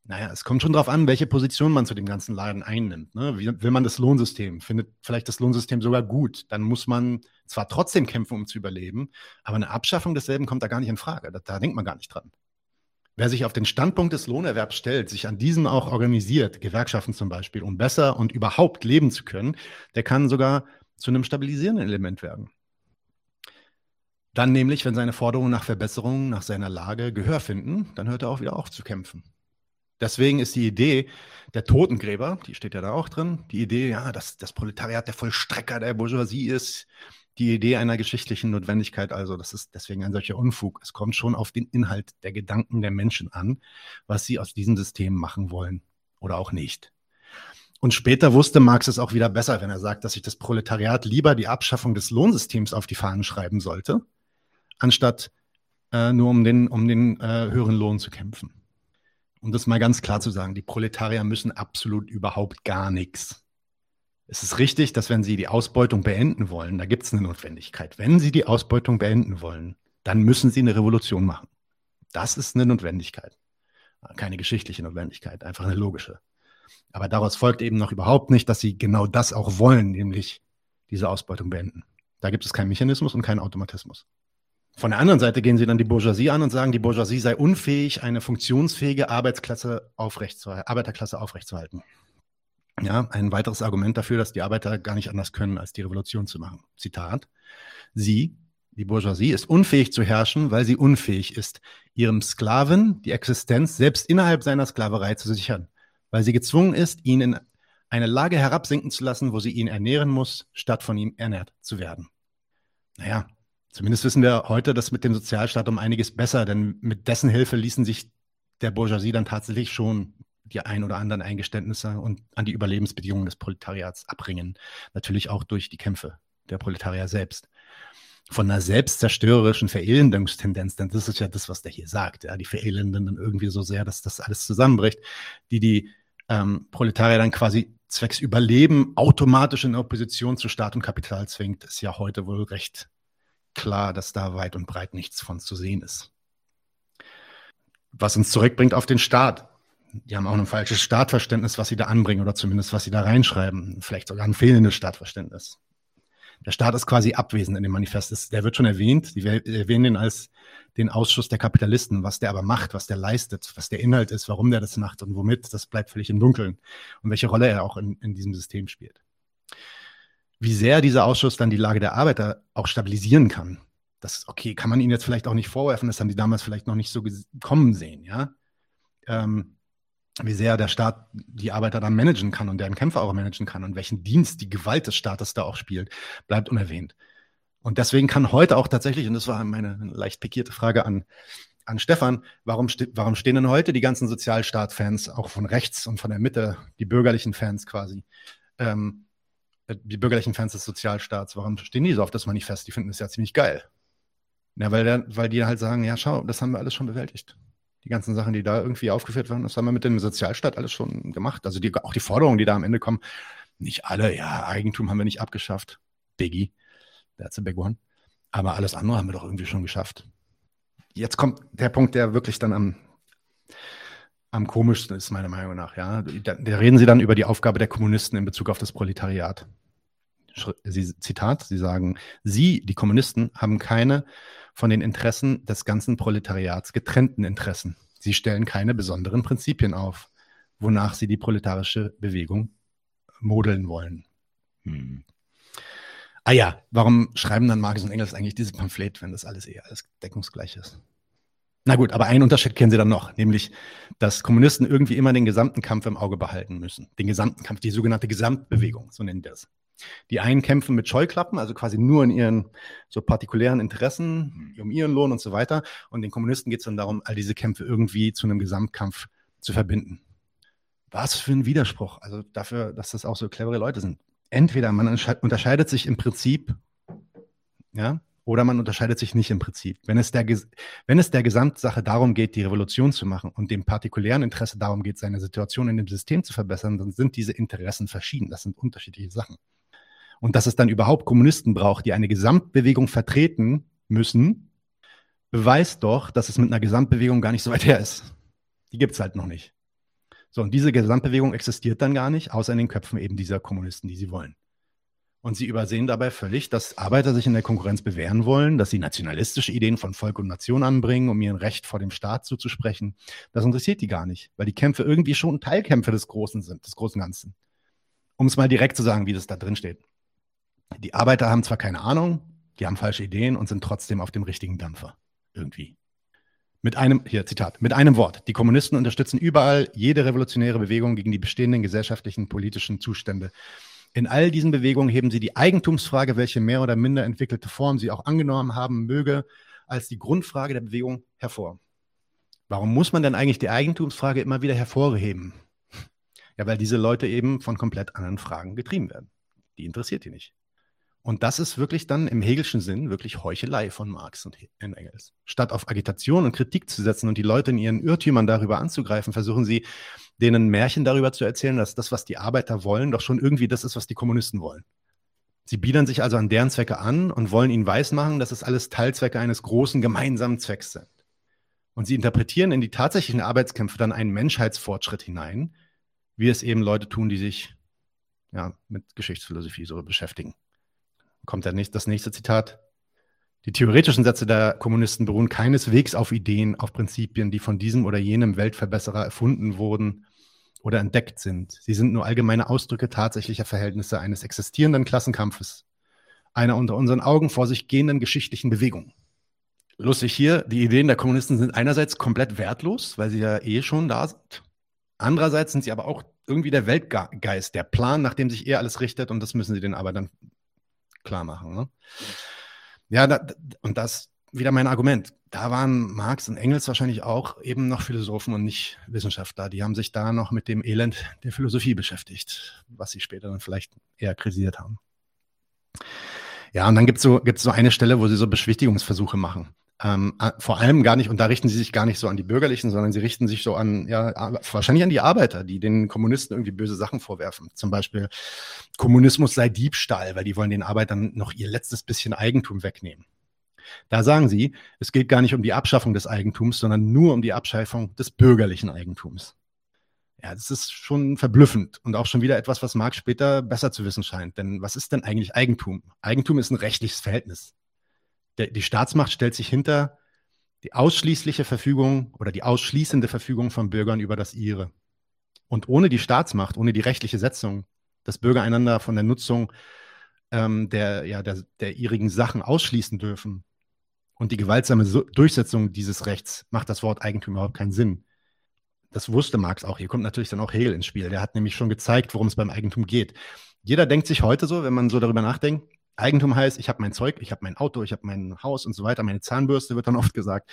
Naja, es kommt schon darauf an, welche Position man zu dem ganzen Laden einnimmt. Ne? Will man das Lohnsystem? Findet vielleicht das Lohnsystem sogar gut? Dann muss man zwar trotzdem kämpfen, um zu überleben, aber eine Abschaffung desselben kommt da gar nicht in Frage. Da, da denkt man gar nicht dran. Wer sich auf den Standpunkt des Lohnerwerbs stellt, sich an diesem auch organisiert, Gewerkschaften zum Beispiel, um besser und überhaupt leben zu können, der kann sogar zu einem stabilisierenden Element werden. Dann nämlich, wenn seine Forderungen nach Verbesserungen, nach seiner Lage Gehör finden, dann hört er auch wieder auf zu kämpfen. Deswegen ist die Idee der Totengräber, die steht ja da auch drin, die Idee, ja, dass das Proletariat der Vollstrecker der Bourgeoisie ist, die Idee einer geschichtlichen Notwendigkeit, also das ist deswegen ein solcher Unfug. Es kommt schon auf den Inhalt der Gedanken der Menschen an, was sie aus diesem System machen wollen oder auch nicht. Und später wusste Marx es auch wieder besser, wenn er sagt, dass sich das Proletariat lieber die Abschaffung des Lohnsystems auf die Fahnen schreiben sollte, anstatt äh, nur um den, um den äh, höheren Lohn zu kämpfen. Um das mal ganz klar zu sagen, die Proletarier müssen absolut überhaupt gar nichts. Es ist richtig, dass wenn sie die Ausbeutung beenden wollen, da gibt es eine Notwendigkeit. Wenn sie die Ausbeutung beenden wollen, dann müssen sie eine Revolution machen. Das ist eine Notwendigkeit. Keine geschichtliche Notwendigkeit, einfach eine logische. Aber daraus folgt eben noch überhaupt nicht, dass sie genau das auch wollen, nämlich diese Ausbeutung beenden. Da gibt es keinen Mechanismus und keinen Automatismus. Von der anderen Seite gehen sie dann die Bourgeoisie an und sagen, die Bourgeoisie sei unfähig, eine funktionsfähige Arbeitsklasse aufrechtzuerhalten, Arbeiterklasse aufrechtzuerhalten. Ja, ein weiteres Argument dafür, dass die Arbeiter gar nicht anders können, als die Revolution zu machen. Zitat. Sie, die Bourgeoisie, ist unfähig zu herrschen, weil sie unfähig ist, ihrem Sklaven die Existenz selbst innerhalb seiner Sklaverei zu sichern, weil sie gezwungen ist, ihn in eine Lage herabsinken zu lassen, wo sie ihn ernähren muss, statt von ihm ernährt zu werden. Naja, zumindest wissen wir heute, dass mit dem Sozialstaat um einiges besser, denn mit dessen Hilfe ließen sich der Bourgeoisie dann tatsächlich schon die ein oder anderen Eingeständnisse und an die Überlebensbedingungen des Proletariats abringen. Natürlich auch durch die Kämpfe der Proletarier selbst. Von einer selbstzerstörerischen Verelendungstendenz, denn das ist ja das, was der hier sagt. Ja, die verelenden dann irgendwie so sehr, dass das alles zusammenbricht, die die ähm, Proletarier dann quasi zwecks Überleben automatisch in Opposition zu Staat und Kapital zwingt, ist ja heute wohl recht klar, dass da weit und breit nichts von zu sehen ist. Was uns zurückbringt auf den Staat die haben auch ein falsches Startverständnis, was sie da anbringen oder zumindest was sie da reinschreiben. Vielleicht sogar ein fehlendes Startverständnis. Der Staat ist quasi abwesend in dem Manifest. Der wird schon erwähnt. Die erwähnen den als den Ausschuss der Kapitalisten. Was der aber macht, was der leistet, was der Inhalt ist, warum der das macht und womit, das bleibt völlig im Dunkeln. Und welche Rolle er auch in, in diesem System spielt. Wie sehr dieser Ausschuss dann die Lage der Arbeiter auch stabilisieren kann, das, okay, kann man ihnen jetzt vielleicht auch nicht vorwerfen, das haben die damals vielleicht noch nicht so kommen sehen, ja. Ähm, wie sehr der Staat die Arbeiter dann managen kann und deren Kämpfer auch managen kann und welchen Dienst die Gewalt des Staates da auch spielt, bleibt unerwähnt. Und deswegen kann heute auch tatsächlich, und das war meine leicht pikierte Frage an, an Stefan, warum, warum stehen denn heute die ganzen Sozialstaat-Fans, auch von rechts und von der Mitte, die bürgerlichen Fans quasi, ähm, die bürgerlichen Fans des Sozialstaats, warum stehen die so auf das Manifest? Die finden das ja ziemlich geil. Ja, weil, der, weil die halt sagen, ja, schau, das haben wir alles schon bewältigt die ganzen Sachen, die da irgendwie aufgeführt werden, das haben wir mit dem Sozialstaat alles schon gemacht. Also die, auch die Forderungen, die da am Ende kommen, nicht alle, ja, Eigentum haben wir nicht abgeschafft. Biggie, that's a big one. Aber alles andere haben wir doch irgendwie schon geschafft. Jetzt kommt der Punkt, der wirklich dann am, am komischsten ist, meiner Meinung nach. Ja, da, da reden sie dann über die Aufgabe der Kommunisten in Bezug auf das Proletariat. Sie, Zitat, sie sagen, Sie, die Kommunisten, haben keine von den Interessen des ganzen Proletariats getrennten Interessen. Sie stellen keine besonderen Prinzipien auf, wonach sie die proletarische Bewegung modeln wollen. Hm. Ah ja, warum schreiben dann Marx und Engels eigentlich dieses Pamphlet, wenn das alles eher alles deckungsgleich ist? Na gut, aber einen Unterschied kennen Sie dann noch, nämlich, dass Kommunisten irgendwie immer den gesamten Kampf im Auge behalten müssen. Den gesamten Kampf, die sogenannte Gesamtbewegung, so nennen wir es. Die einen kämpfen mit Scheuklappen, also quasi nur in ihren so partikulären Interessen, um ihren Lohn und so weiter. Und den Kommunisten geht es dann darum, all diese Kämpfe irgendwie zu einem Gesamtkampf zu verbinden. Was für ein Widerspruch. Also dafür, dass das auch so clevere Leute sind. Entweder man unterscheidet sich im Prinzip, ja, oder man unterscheidet sich nicht im Prinzip. Wenn es, der, wenn es der Gesamtsache darum geht, die Revolution zu machen und dem partikulären Interesse darum geht, seine Situation in dem System zu verbessern, dann sind diese Interessen verschieden. Das sind unterschiedliche Sachen. Und dass es dann überhaupt Kommunisten braucht, die eine Gesamtbewegung vertreten müssen, beweist doch, dass es mit einer Gesamtbewegung gar nicht so weit her ist. Die gibt es halt noch nicht. So, und diese Gesamtbewegung existiert dann gar nicht, außer in den Köpfen eben dieser Kommunisten, die sie wollen. Und sie übersehen dabei völlig, dass Arbeiter sich in der Konkurrenz bewähren wollen, dass sie nationalistische Ideen von Volk und Nation anbringen, um ihren Recht vor dem Staat zuzusprechen. Das interessiert die gar nicht, weil die Kämpfe irgendwie schon Teilkämpfe des Großen sind, des großen Ganzen. Um es mal direkt zu sagen, wie das da drin steht. Die Arbeiter haben zwar keine Ahnung, die haben falsche Ideen und sind trotzdem auf dem richtigen Dampfer. Irgendwie. Mit einem, hier Zitat, mit einem Wort. Die Kommunisten unterstützen überall jede revolutionäre Bewegung gegen die bestehenden gesellschaftlichen, politischen Zustände, In all diesen Bewegungen heben sie die Eigentumsfrage, welche mehr oder minder entwickelte Form sie auch angenommen haben möge, als die Grundfrage der Bewegung hervor. Warum muss man denn eigentlich die Eigentumsfrage immer wieder hervorheben? Ja, weil diese Leute eben von komplett anderen Fragen getrieben werden. Die interessiert die nicht. Und das ist wirklich dann im Hegelschen Sinn wirklich Heuchelei von Marx und Engels. Statt auf Agitation und Kritik zu setzen und die Leute in ihren Irrtümern darüber anzugreifen, versuchen sie, denen Märchen darüber zu erzählen, dass das, was die Arbeiter wollen, doch schon irgendwie das ist, was die Kommunisten wollen. Sie biedern sich also an deren Zwecke an und wollen ihnen weismachen, dass es alles Teilzwecke eines großen gemeinsamen Zwecks sind. Und sie interpretieren in die tatsächlichen Arbeitskämpfe dann einen Menschheitsfortschritt hinein, wie es eben Leute tun, die sich ja, mit Geschichtsphilosophie so beschäftigen. Kommt der nächste, das nächste Zitat. Die theoretischen Sätze der Kommunisten beruhen keineswegs auf Ideen, auf Prinzipien, die von diesem oder jenem Weltverbesserer erfunden wurden oder entdeckt sind. Sie sind nur allgemeine Ausdrücke tatsächlicher Verhältnisse eines existierenden Klassenkampfes, einer unter unseren Augen vor sich gehenden geschichtlichen Bewegung. Lustig hier, die Ideen der Kommunisten sind einerseits komplett wertlos, weil sie ja eh schon da sind. Andererseits sind sie aber auch irgendwie der Weltgeist, der Plan, nach dem sich eh alles richtet und das müssen sie den Arbeitern klar machen. Ne? Ja, da, und das wieder mein Argument. Da waren Marx und Engels wahrscheinlich auch eben noch Philosophen und nicht Wissenschaftler. Die haben sich da noch mit dem Elend der Philosophie beschäftigt, was sie später dann vielleicht eher kritisiert haben. Ja, und dann gibt es so, gibt's so eine Stelle, wo sie so Beschwichtigungsversuche machen. Ähm, vor allem gar nicht, und da richten sie sich gar nicht so an die Bürgerlichen, sondern sie richten sich so an, ja, wahrscheinlich an die Arbeiter, die den Kommunisten irgendwie böse Sachen vorwerfen. Zum Beispiel, Kommunismus sei Diebstahl, weil die wollen den Arbeitern noch ihr letztes bisschen Eigentum wegnehmen. Da sagen sie, es geht gar nicht um die Abschaffung des Eigentums, sondern nur um die Abschaffung des bürgerlichen Eigentums. Ja, das ist schon verblüffend und auch schon wieder etwas, was Marx später besser zu wissen scheint. Denn was ist denn eigentlich Eigentum? Eigentum ist ein rechtliches Verhältnis der, die Staatsmacht stellt sich hinter die ausschließliche Verfügung oder die ausschließende Verfügung von Bürgern über das ihre. Und ohne die Staatsmacht, ohne die rechtliche Setzung, dass Bürger einander von der Nutzung ähm, der, ja, der, der ihrigen Sachen ausschließen dürfen und die gewaltsame Durchsetzung dieses Rechts, macht das Wort Eigentum überhaupt keinen Sinn. Das wusste Marx auch. Hier kommt natürlich dann auch Hegel ins Spiel. Der hat nämlich schon gezeigt, worum es beim Eigentum geht. Jeder denkt sich heute so, wenn man so darüber nachdenkt, Eigentum heißt, ich habe mein Zeug, ich habe mein Auto, ich habe mein Haus und so weiter, meine Zahnbürste wird dann (laughs) oft gesagt.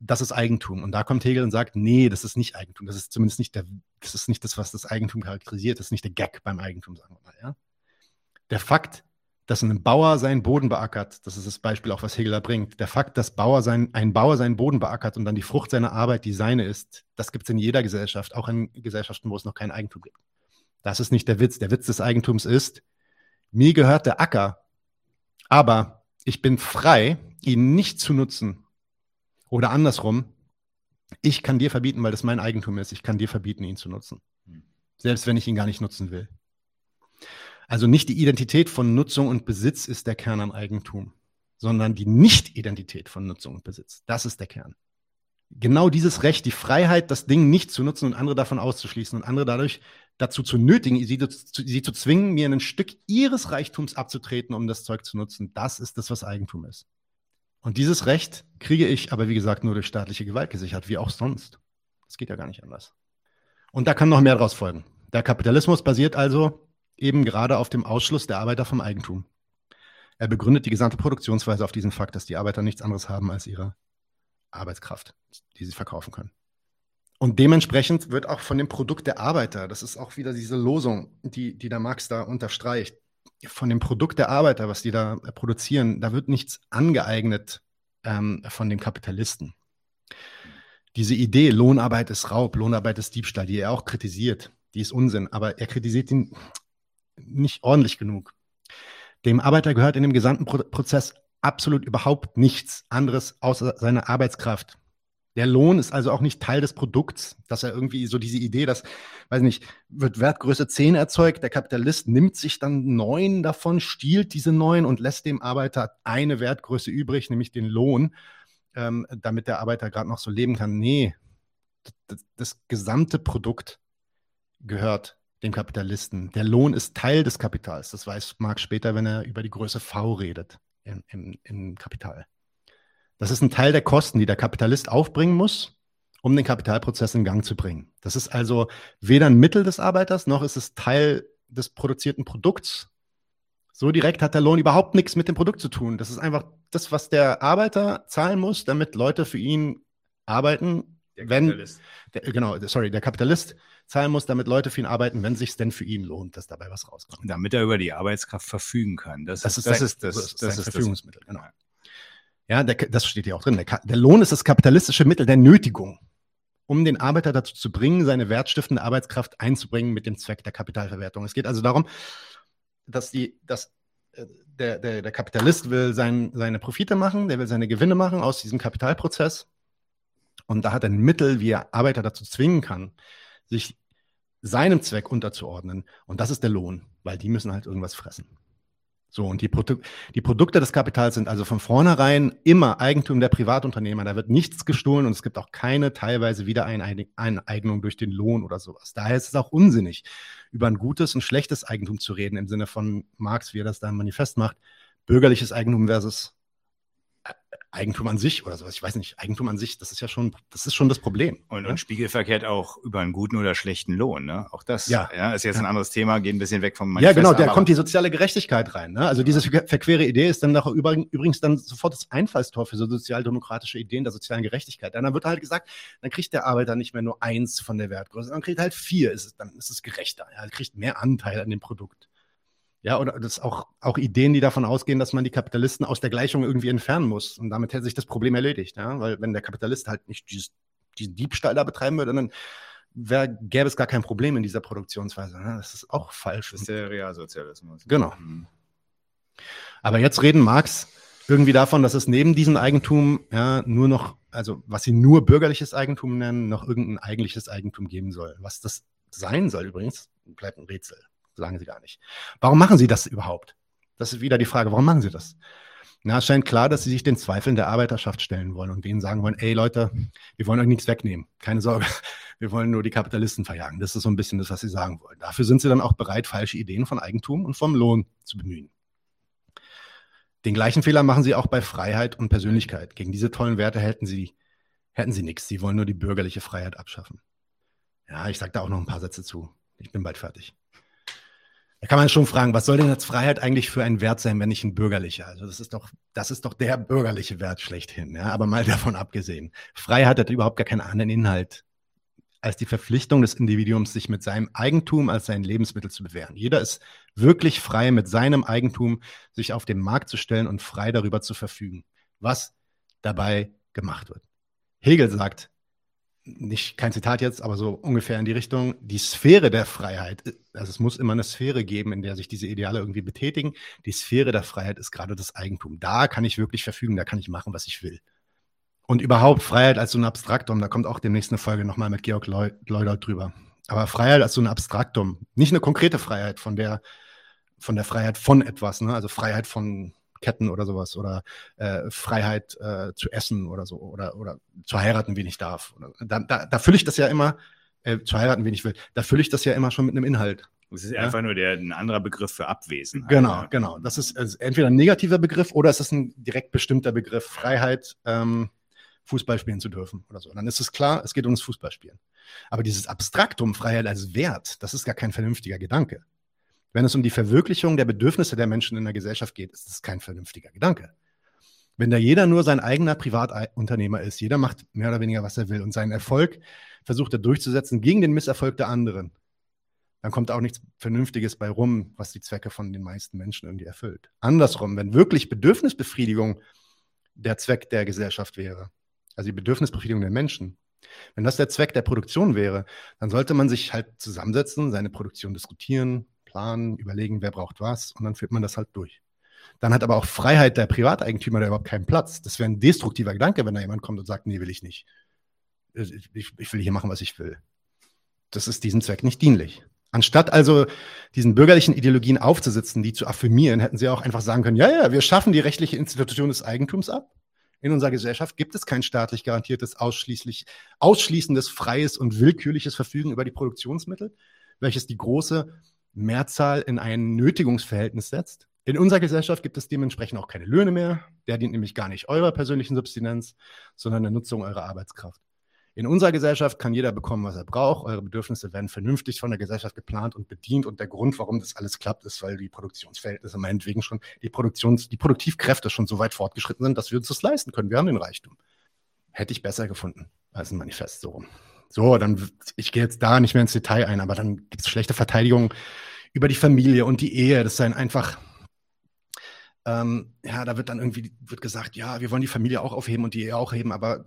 Das ist Eigentum. Und da kommt Hegel und sagt, nee, das ist nicht Eigentum. Das ist zumindest nicht der, das ist nicht das, was das Eigentum charakterisiert. Das ist nicht der Gag beim Eigentum, sagen wir mal, ja. Der Fakt, dass ein Bauer seinen Boden beackert, das ist das Beispiel auch, was Hegel da bringt. Der Fakt, dass Bauer sein, ein Bauer seinen Boden beackert und dann die Frucht seiner Arbeit die seine ist, das gibt es in jeder Gesellschaft, auch in Gesellschaften, wo es noch kein Eigentum gibt. Das ist nicht der Witz. Der Witz des Eigentums ist, mir gehört der Acker, aber ich bin frei, ihn nicht zu nutzen. Oder andersrum, ich kann dir verbieten, weil das mein Eigentum ist, ich kann dir verbieten, ihn zu nutzen. Selbst wenn ich ihn gar nicht nutzen will. Also nicht die Identität von Nutzung und Besitz ist der Kern am Eigentum, sondern die Nicht-Identität von Nutzung und Besitz. Das ist der Kern genau dieses Recht, die Freiheit, das Ding nicht zu nutzen und andere davon auszuschließen und andere dadurch dazu zu nötigen, sie zu, sie zu zwingen, mir ein Stück ihres Reichtums abzutreten, um das Zeug zu nutzen, das ist das, was Eigentum ist. Und dieses Recht kriege ich aber, wie gesagt, nur durch staatliche Gewalt gesichert, wie auch sonst. Das geht ja gar nicht anders. Und da kann noch mehr daraus folgen. Der Kapitalismus basiert also eben gerade auf dem Ausschluss der Arbeiter vom Eigentum. Er begründet die gesamte Produktionsweise auf diesen Fakt, dass die Arbeiter nichts anderes haben als ihre Arbeitskraft, die sie verkaufen können. Und dementsprechend wird auch von dem Produkt der Arbeiter, das ist auch wieder diese Losung, die, die der Marx da unterstreicht, von dem Produkt der Arbeiter, was die da produzieren, da wird nichts angeeignet ähm, von dem Kapitalisten. Diese Idee, Lohnarbeit ist Raub, Lohnarbeit ist Diebstahl, die er auch kritisiert, die ist Unsinn, aber er kritisiert ihn nicht ordentlich genug. Dem Arbeiter gehört in dem gesamten Pro Prozess absolut überhaupt nichts anderes außer seine Arbeitskraft. Der Lohn ist also auch nicht Teil des Produkts, dass er irgendwie so diese Idee, dass, weiß nicht, wird Wertgröße 10 erzeugt, der Kapitalist nimmt sich dann neun davon, stiehlt diese neun und lässt dem Arbeiter eine Wertgröße übrig, nämlich den Lohn, ähm, damit der Arbeiter gerade noch so leben kann. Nee, das gesamte Produkt gehört dem Kapitalisten. Der Lohn ist Teil des Kapitals. Das weiß Marx später, wenn er über die Größe V redet im, im, im Kapital. Das ist ein Teil der Kosten, die der Kapitalist aufbringen muss, um den Kapitalprozess in Gang zu bringen. Das ist also weder ein Mittel des Arbeiters, noch ist es Teil des produzierten Produkts. So direkt hat der Lohn überhaupt nichts mit dem Produkt zu tun. Das ist einfach das, was der Arbeiter zahlen muss, damit Leute für ihn arbeiten, wenn, der, genau, sorry, der Kapitalist zahlen muss, damit Leute für ihn arbeiten, wenn sich denn für ihn lohnt, dass dabei was rauskommt. Damit er über die Arbeitskraft verfügen kann. Das, Das ist, das, sein- ist das, das das, ist Verfügungsmittel, genau. Ja, der, das steht hier auch drin. Der, der Lohn ist das kapitalistische Mittel der Nötigung, um den Arbeiter dazu zu bringen, seine wertstiftende Arbeitskraft einzubringen mit dem Zweck der Kapitalverwertung. Es geht also darum, dass die, dass äh, der, der, der Kapitalist will sein, seine Profite machen, der will seine Gewinne machen aus diesem Kapitalprozess. Und da hat er ein Mittel, wie er Arbeiter dazu zwingen kann, sich seinem Zweck unterzuordnen. Und das ist der Lohn, weil die müssen halt irgendwas fressen. So, und die, Produ die Produkte des Kapitals sind also von vornherein immer Eigentum der Privatunternehmer. Da wird nichts gestohlen und es gibt auch keine teilweise Wiedereineignung durch den Lohn oder sowas. Daher ist es auch unsinnig, über ein gutes und schlechtes Eigentum zu reden, im Sinne von Marx, wie er das da im Manifest macht. Bürgerliches Eigentum versus Eigentum an sich oder sowas. Ich weiß nicht, Eigentum an sich, das ist ja schon, das ist schon das Problem. Und, ne? und spiegelverkehrt auch über einen guten oder schlechten Lohn. Ne? Auch das Ja. ist jetzt ein anderes Thema, geht ein bisschen weg vom Ja, Manifest, genau, da kommt die soziale Gerechtigkeit rein. Ne? Also diese ver- verquere Idee ist dann doch über, übrigens dann sofort das Einfallstor für so sozialdemokratische Ideen der sozialen Gerechtigkeit. Dann wird halt gesagt, dann kriegt der Arbeiter nicht mehr nur eins von der Wertgröße, dann kriegt er halt vier, ist es, dann ist es gerechter. Ja, er kriegt mehr Anteil an dem Produkt. Ja, oder das auch, auch Ideen, die davon ausgehen, dass man die Kapitalisten aus der Gleichung irgendwie entfernen muss. Und damit hätte sich das Problem erledigt. Ja? Weil wenn der Kapitalist halt nicht dieses, diesen Diebstahl da betreiben würde, dann wär, gäbe es gar kein Problem in dieser Produktionsweise. Ne? Das ist auch falsch. Das ist der Realsozialismus. Genau. Mhm. Aber jetzt reden Marx irgendwie davon, dass es neben diesem Eigentum ja nur noch, also was sie nur bürgerliches Eigentum nennen, noch irgendein eigentliches Eigentum geben soll. Was das sein soll übrigens, bleibt ein Rätsel. Sagen sie gar nicht. Warum machen sie das überhaupt? Das ist wieder die Frage, warum machen sie das? Na, es scheint klar, dass sie sich den Zweifeln der Arbeiterschaft stellen wollen und denen sagen wollen, ey Leute, wir wollen euch nichts wegnehmen. Keine Sorge. (laughs) Wir wollen nur die Kapitalisten verjagen. Das ist so ein bisschen das, was sie sagen wollen. Dafür sind sie dann auch bereit, falsche Ideen von Eigentum und vom Lohn zu bemühen. Den gleichen Fehler machen sie auch bei Freiheit und Persönlichkeit. Gegen diese tollen Werte hätten sie, hätten sie nichts. Sie wollen nur die bürgerliche Freiheit abschaffen. Ja, ich sage da auch noch ein paar Sätze zu. Ich bin bald fertig. Da kann man schon fragen, was soll denn jetzt Freiheit eigentlich für ein Wert sein, wenn nicht ein bürgerlicher? Also das ist doch, das ist doch der bürgerliche Wert schlechthin. Ja? Aber mal (laughs) davon abgesehen. Freiheit hat überhaupt gar keinen anderen Inhalt als die Verpflichtung des Individuums, sich mit seinem Eigentum als sein Lebensmittel zu bewähren. Jeder ist wirklich frei, mit seinem Eigentum sich auf den Markt zu stellen und frei darüber zu verfügen, was dabei gemacht wird. Hegel sagt, nicht kein Zitat jetzt, aber so ungefähr in die Richtung, die Sphäre der Freiheit, also es muss immer eine Sphäre geben, in der sich diese Ideale irgendwie betätigen. Die Sphäre der Freiheit ist gerade das Eigentum. Da kann ich wirklich verfügen, da kann ich machen, was ich will. Und überhaupt Freiheit als so ein Abstraktum, da kommt auch demnächst eine Folge nochmal mit Georg Leu- Leudold drüber. Aber Freiheit als so ein Abstraktum, nicht eine konkrete Freiheit von der, von der Freiheit von etwas, ne? also Freiheit von Ketten oder sowas oder äh, Freiheit äh, zu essen oder so oder, oder zu heiraten, wen ich darf. Da, da, da fülle ich das ja immer, äh, zu heiraten, wen ich will, da fülle ich das ja immer schon mit einem Inhalt. Das ist Ja. einfach nur der, ein anderer Begriff für Abwesenheit. Genau, ne? genau. Das ist also entweder ein negativer Begriff oder es ist ein direkt bestimmter Begriff, Freiheit, ähm, Fußball spielen zu dürfen oder so. Dann ist es klar, es geht ums Fußballspielen. Aber dieses Abstraktum, Freiheit als Wert, das ist gar kein vernünftiger Gedanke. Wenn es um die Verwirklichung der Bedürfnisse der Menschen in der Gesellschaft geht, ist das kein vernünftiger Gedanke. Wenn da jeder nur sein eigener Privatunternehmer ist, jeder macht mehr oder weniger, was er will und seinen Erfolg versucht er durchzusetzen gegen den Misserfolg der anderen, dann kommt auch nichts Vernünftiges bei rum, was die Zwecke von den meisten Menschen irgendwie erfüllt. Andersrum, wenn wirklich Bedürfnisbefriedigung der Zweck der Gesellschaft wäre, also die Bedürfnisbefriedigung der Menschen, wenn das der Zweck der Produktion wäre, dann sollte man sich halt zusammensetzen, seine Produktion diskutieren, planen, überlegen, wer braucht was und dann führt man das halt durch. Dann hat aber auch Freiheit der Privateigentümer da überhaupt keinen Platz. Das wäre ein destruktiver Gedanke, wenn da jemand kommt und sagt, nee, will ich nicht. Ich, ich, ich will hier machen, was ich will. Das ist diesem Zweck nicht dienlich. Anstatt also diesen bürgerlichen Ideologien aufzusitzen, die zu affirmieren, hätten sie auch einfach sagen können, ja, ja, wir schaffen die rechtliche Institution des Eigentums ab. In unserer Gesellschaft gibt es kein staatlich garantiertes, ausschließlich, ausschließendes, freies und willkürliches Verfügen über die Produktionsmittel, welches die große Mehrzahl in ein Nötigungsverhältnis setzt. In unserer Gesellschaft gibt es dementsprechend auch keine Löhne mehr. Der dient nämlich gar nicht eurer persönlichen Substinenz, sondern der Nutzung eurer Arbeitskraft. In unserer Gesellschaft kann jeder bekommen, was er braucht. Eure Bedürfnisse werden vernünftig von der Gesellschaft geplant und bedient. Und der Grund, warum das alles klappt, ist, weil die Produktionsverhältnisse meinetwegen schon, die Produktions-, die Produktivkräfte schon so weit fortgeschritten sind, dass wir uns das leisten können. Wir haben den Reichtum. Hätte ich besser gefunden als ein Manifest so rum. So, dann, ich gehe jetzt da nicht mehr ins Detail ein, aber dann gibt es schlechte Verteidigung über die Familie und die Ehe. Das ein einfach, ähm, ja, da wird dann irgendwie wird gesagt, ja, wir wollen die Familie auch aufheben und die Ehe auch heben, aber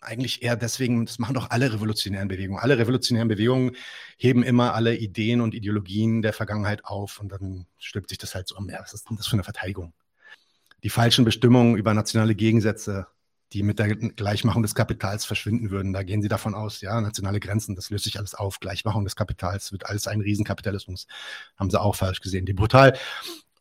eigentlich eher deswegen, das machen doch alle revolutionären Bewegungen. Alle revolutionären Bewegungen heben immer alle Ideen und Ideologien der Vergangenheit auf und dann stülpt sich das halt so um. Ja, was ist denn das für eine Verteidigung? Die falschen Bestimmungen über nationale Gegensätze, die mit der Gleichmachung des Kapitals verschwinden würden. Da gehen sie davon aus, ja, nationale Grenzen, das löst sich alles auf. Gleichmachung des Kapitals wird alles ein Riesenkapitalismus. Haben sie auch falsch gesehen. Die brutal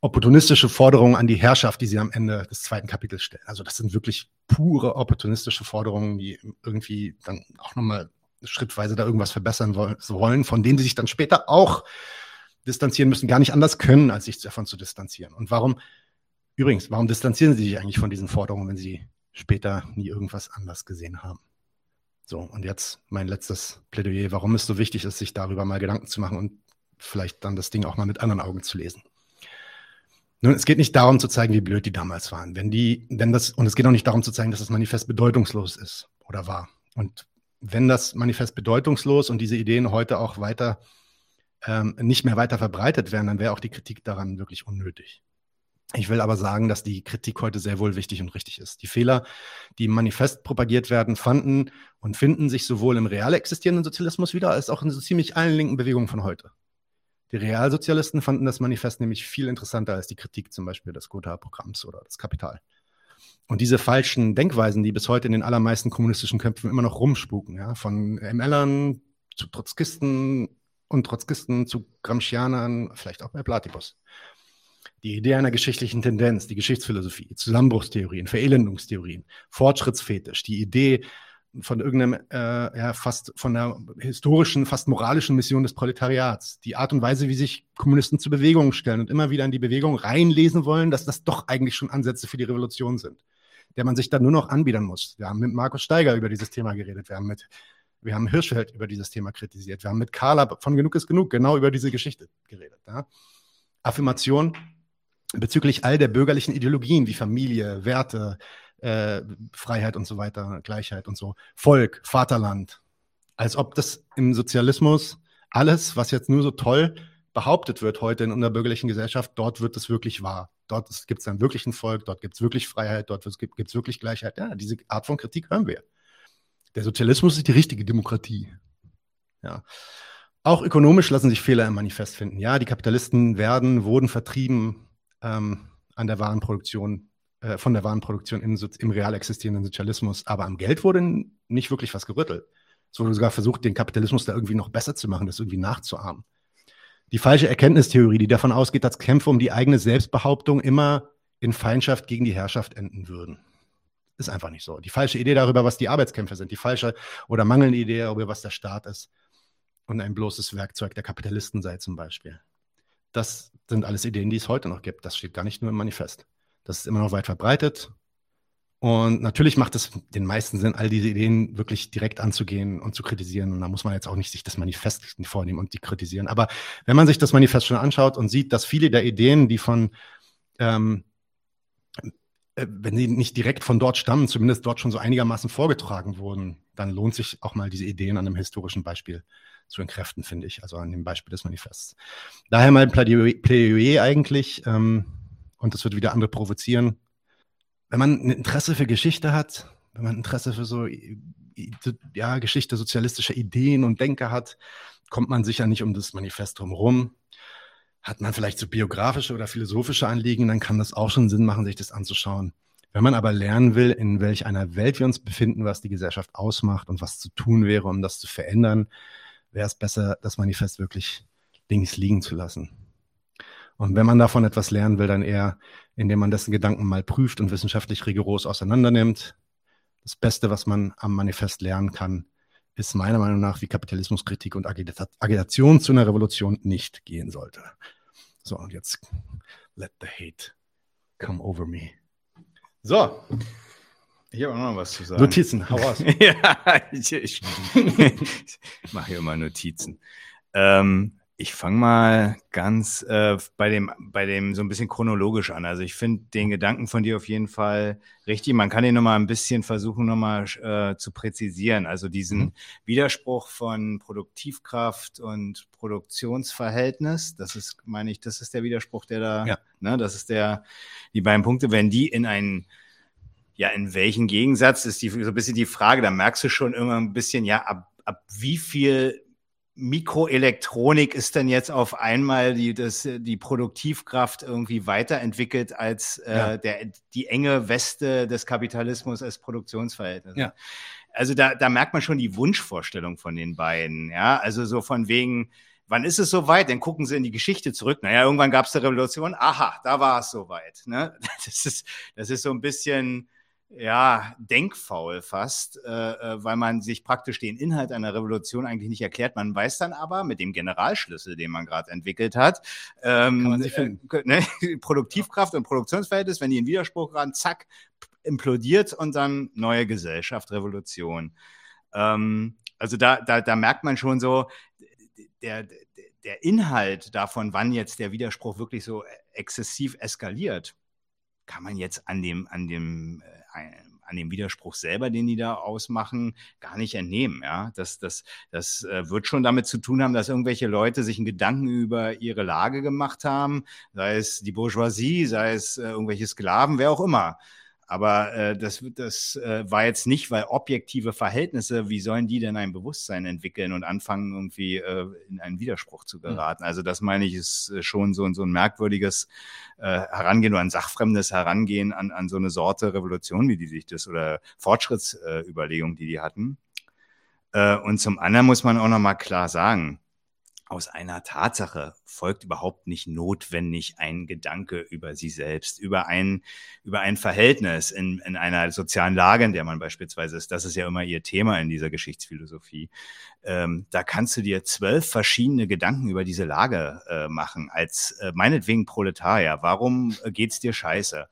opportunistische Forderungen an die Herrschaft, die sie am Ende des zweiten Kapitels stellen. Also das sind wirklich pure opportunistische Forderungen, die irgendwie dann auch nochmal schrittweise da irgendwas verbessern wollen, von denen sie sich dann später auch distanzieren müssen, gar nicht anders können, als sich davon zu distanzieren. Und warum, übrigens, warum distanzieren sie sich eigentlich von diesen Forderungen, wenn sie später nie irgendwas anders gesehen haben? So, und jetzt mein letztes Plädoyer, warum es so wichtig ist, sich darüber mal Gedanken zu machen und vielleicht dann das Ding auch mal mit anderen Augen zu lesen. Nun, es geht nicht darum zu zeigen, wie blöd die damals waren. Wenn die, wenn das, und es geht auch nicht darum zu zeigen, dass das Manifest bedeutungslos ist oder war. Und wenn das Manifest bedeutungslos und diese Ideen heute auch weiter ähm, nicht mehr weiter verbreitet werden, dann wäre auch die Kritik daran wirklich unnötig. Ich will aber sagen, dass die Kritik heute sehr wohl wichtig und richtig ist. Die Fehler, die im Manifest propagiert werden, fanden und finden sich sowohl im real existierenden Sozialismus wieder, als auch in so ziemlich allen linken Bewegungen von heute. Die Realsozialisten fanden das Manifest nämlich viel interessanter als die Kritik zum Beispiel des Gotha-Programms oder des Kapital. Und diese falschen Denkweisen, die bis heute in den allermeisten kommunistischen Köpfen immer noch rumspuken, ja, von MLern zu Trotzkisten und Trotzkisten zu Gramscianern, vielleicht auch bei Platypus. Die Idee einer geschichtlichen Tendenz, die Geschichtsphilosophie, Zusammenbruchstheorien, Verelendungstheorien, Fortschrittsfetisch, die Idee, von irgendeinem, äh, ja, fast von der historischen, fast moralischen Mission des Proletariats. Die Art und Weise, wie sich Kommunisten zu Bewegungen stellen und immer wieder in die Bewegung reinlesen wollen, dass das doch eigentlich schon Ansätze für die Revolution sind, der man sich dann nur noch anbiedern muss. Wir haben mit Markus Steiger über dieses Thema geredet, wir haben mit wir haben Hirschfeld über dieses Thema kritisiert, wir haben mit Carla von Genug ist Genug genau über diese Geschichte geredet. Ja. Affirmation bezüglich all der bürgerlichen Ideologien wie Familie, Werte, äh, Freiheit und so weiter, Gleichheit und so, Volk, Vaterland. Als ob das im Sozialismus alles, was jetzt nur so toll behauptet wird heute in unserer bürgerlichen Gesellschaft, dort wird es wirklich wahr. Dort gibt es dann wirklich ein Volk, dort gibt es wirklich Freiheit, dort gibt es wirklich Gleichheit. Ja, diese Art von Kritik hören wir. Der Sozialismus ist die richtige Demokratie. Ja. Auch ökonomisch lassen sich Fehler im Manifest finden. Ja, die Kapitalisten werden, wurden vertrieben ähm, an der Warenproduktion äh, von der Warenproduktion im, im real existierenden Sozialismus. Aber am Geld wurde nicht wirklich was gerüttelt. Es wurde sogar versucht, den Kapitalismus da irgendwie noch besser zu machen, das irgendwie nachzuahmen. Die falsche Erkenntnistheorie, die davon ausgeht, dass Kämpfe um die eigene Selbstbehauptung immer in Feindschaft gegen die Herrschaft enden würden. Ist einfach nicht so. Die falsche Idee darüber, was die Arbeitskämpfe sind, die falsche oder mangelnde Idee darüber, was der Staat ist und ein bloßes Werkzeug der Kapitalisten sei zum Beispiel. Das sind alles Ideen, die es heute noch gibt. Das steht gar nicht nur im Manifest. Das ist immer noch weit verbreitet. Und natürlich macht es den meisten Sinn, all diese Ideen wirklich direkt anzugehen und zu kritisieren. Und da muss man jetzt auch nicht sich das Manifest vornehmen und die kritisieren. Aber wenn man sich das Manifest schon anschaut und sieht, dass viele der Ideen, die von, ähm, äh, wenn sie nicht direkt von dort stammen, zumindest dort schon so einigermaßen vorgetragen wurden, dann lohnt sich auch mal diese Ideen an einem historischen Beispiel zu entkräften, finde ich. Also an dem Beispiel des Manifests. Daher mal Plädoyer eigentlich. Ähm, und das wird wieder andere provozieren. Wenn man ein Interesse für Geschichte hat, wenn man Interesse für so ja, Geschichte sozialistischer Ideen und Denker hat, kommt man sicher nicht um das Manifest drumherum. Hat man vielleicht so biografische oder philosophische Anliegen, dann kann das auch schon Sinn machen, sich das anzuschauen. Wenn man aber lernen will, in welch einer Welt wir uns befinden, was die Gesellschaft ausmacht und was zu tun wäre, um das zu verändern, wäre es besser, das Manifest wirklich links liegen zu lassen. Und wenn man davon etwas lernen will, dann eher, indem man dessen Gedanken mal prüft und wissenschaftlich rigoros auseinandernimmt. Das Beste, was man am Manifest lernen kann, ist meiner Meinung nach, wie Kapitalismuskritik und Agitation zu einer Revolution nicht gehen sollte. So, und jetzt let the hate come over me. So, Ich habe auch noch was zu sagen. Notizen, hau aus. (laughs) ja, ich, ich, (laughs) ich mache hier immer Notizen. Ähm, ich fange mal ganz äh, bei, dem, bei dem so ein bisschen chronologisch an. Also ich finde den Gedanken von dir auf jeden Fall richtig. Man kann den nochmal ein bisschen versuchen, nochmal äh, zu präzisieren. Also diesen mhm. Widerspruch von Produktivkraft und Produktionsverhältnis, das ist, meine ich, das ist der Widerspruch, der da, ja. ne, das ist der, die beiden Punkte, wenn die in einen ja, in welchen Gegensatz ist die, so ein bisschen die Frage, da merkst du schon irgendwann ein bisschen, ja, ab, ab wie viel Mikroelektronik ist denn jetzt auf einmal die, das, die Produktivkraft irgendwie weiterentwickelt als äh, ja. der, die enge Weste des Kapitalismus als Produktionsverhältnis. Ja. Also da, da merkt man schon die Wunschvorstellung von den beiden. Ja, also so von wegen, wann ist es soweit? Dann gucken sie in die Geschichte zurück. Naja, irgendwann gab es eine Revolution. Aha, da war es soweit. Ne? (laughs) Das, ist, das ist so ein bisschen ja, denkfaul fast, äh, äh, weil man sich praktisch den Inhalt einer Revolution eigentlich nicht erklärt. Man weiß dann aber mit dem Generalschlüssel, den man gerade entwickelt hat, ähm, äh, ne, (laughs) Produktivkraft und Produktionsverhältnis, wenn die in Widerspruch geraten, zack, implodiert und dann neue Gesellschaft, Revolution. Ähm, also da, da, da merkt man schon so, der, der Inhalt davon, wann jetzt der Widerspruch wirklich so exzessiv eskaliert, kann man jetzt an dem, an dem äh, an dem Widerspruch selber, den die da ausmachen, gar nicht entnehmen. Ja, das, das, das äh, wird schon damit zu tun haben, dass irgendwelche Leute sich einen Gedanken über ihre Lage gemacht haben, sei es die Bourgeoisie, sei es äh, irgendwelche Sklaven, wer auch immer. Aber äh, das, das äh, war jetzt nicht, weil objektive Verhältnisse, wie sollen die denn ein Bewusstsein entwickeln und anfangen, irgendwie äh, in einen Widerspruch zu hm. geraten? Also das meine ich, ist äh, schon so, so ein merkwürdiges äh, Herangehen oder ein sachfremdes Herangehen an, an so eine Sorte Revolution, wie die sich das oder Fortschrittsüberlegung, äh, die die hatten. Äh, und zum anderen muss man auch nochmal klar sagen, aus einer Tatsache folgt überhaupt nicht notwendig ein Gedanke über sie selbst, über ein, über ein Verhältnis in, in einer sozialen Lage, in der man beispielsweise ist. Das ist ja immer ihr Thema in dieser Geschichtsphilosophie. Ähm, da kannst du dir zwölf verschiedene Gedanken über diese Lage äh, machen, als äh, meinetwegen Proletarier. Warum äh, geht's dir scheiße?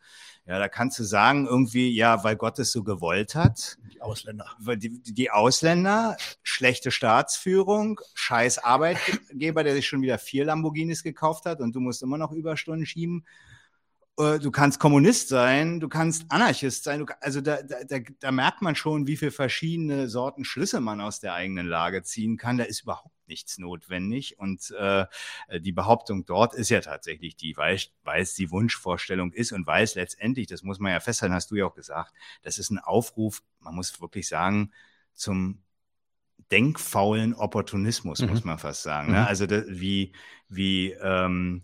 Ja, da kannst du sagen, irgendwie, ja, weil Gott es so gewollt hat. Die Ausländer. Die, die Ausländer, schlechte Staatsführung, scheiß Arbeitgeber, der sich schon wieder vier Lamborghinis gekauft hat und du musst immer noch Überstunden schieben. Äh, du kannst Kommunist sein, du kannst Anarchist sein. Du, also da, da, da merkt man schon, wie viele verschiedene Sorten Schlüsse man aus der eigenen Lage ziehen kann. Da ist überhaupt nichts notwendig. Und äh, die Behauptung dort ist ja tatsächlich die, weil, weil es die Wunschvorstellung ist und weil es letztendlich, das muss man ja festhalten, hast du ja auch gesagt, das ist ein Aufruf, man muss wirklich sagen, zum denkfaulen Opportunismus, mhm. muss man fast sagen. Ne? Mhm. Also das, wie, wie ähm,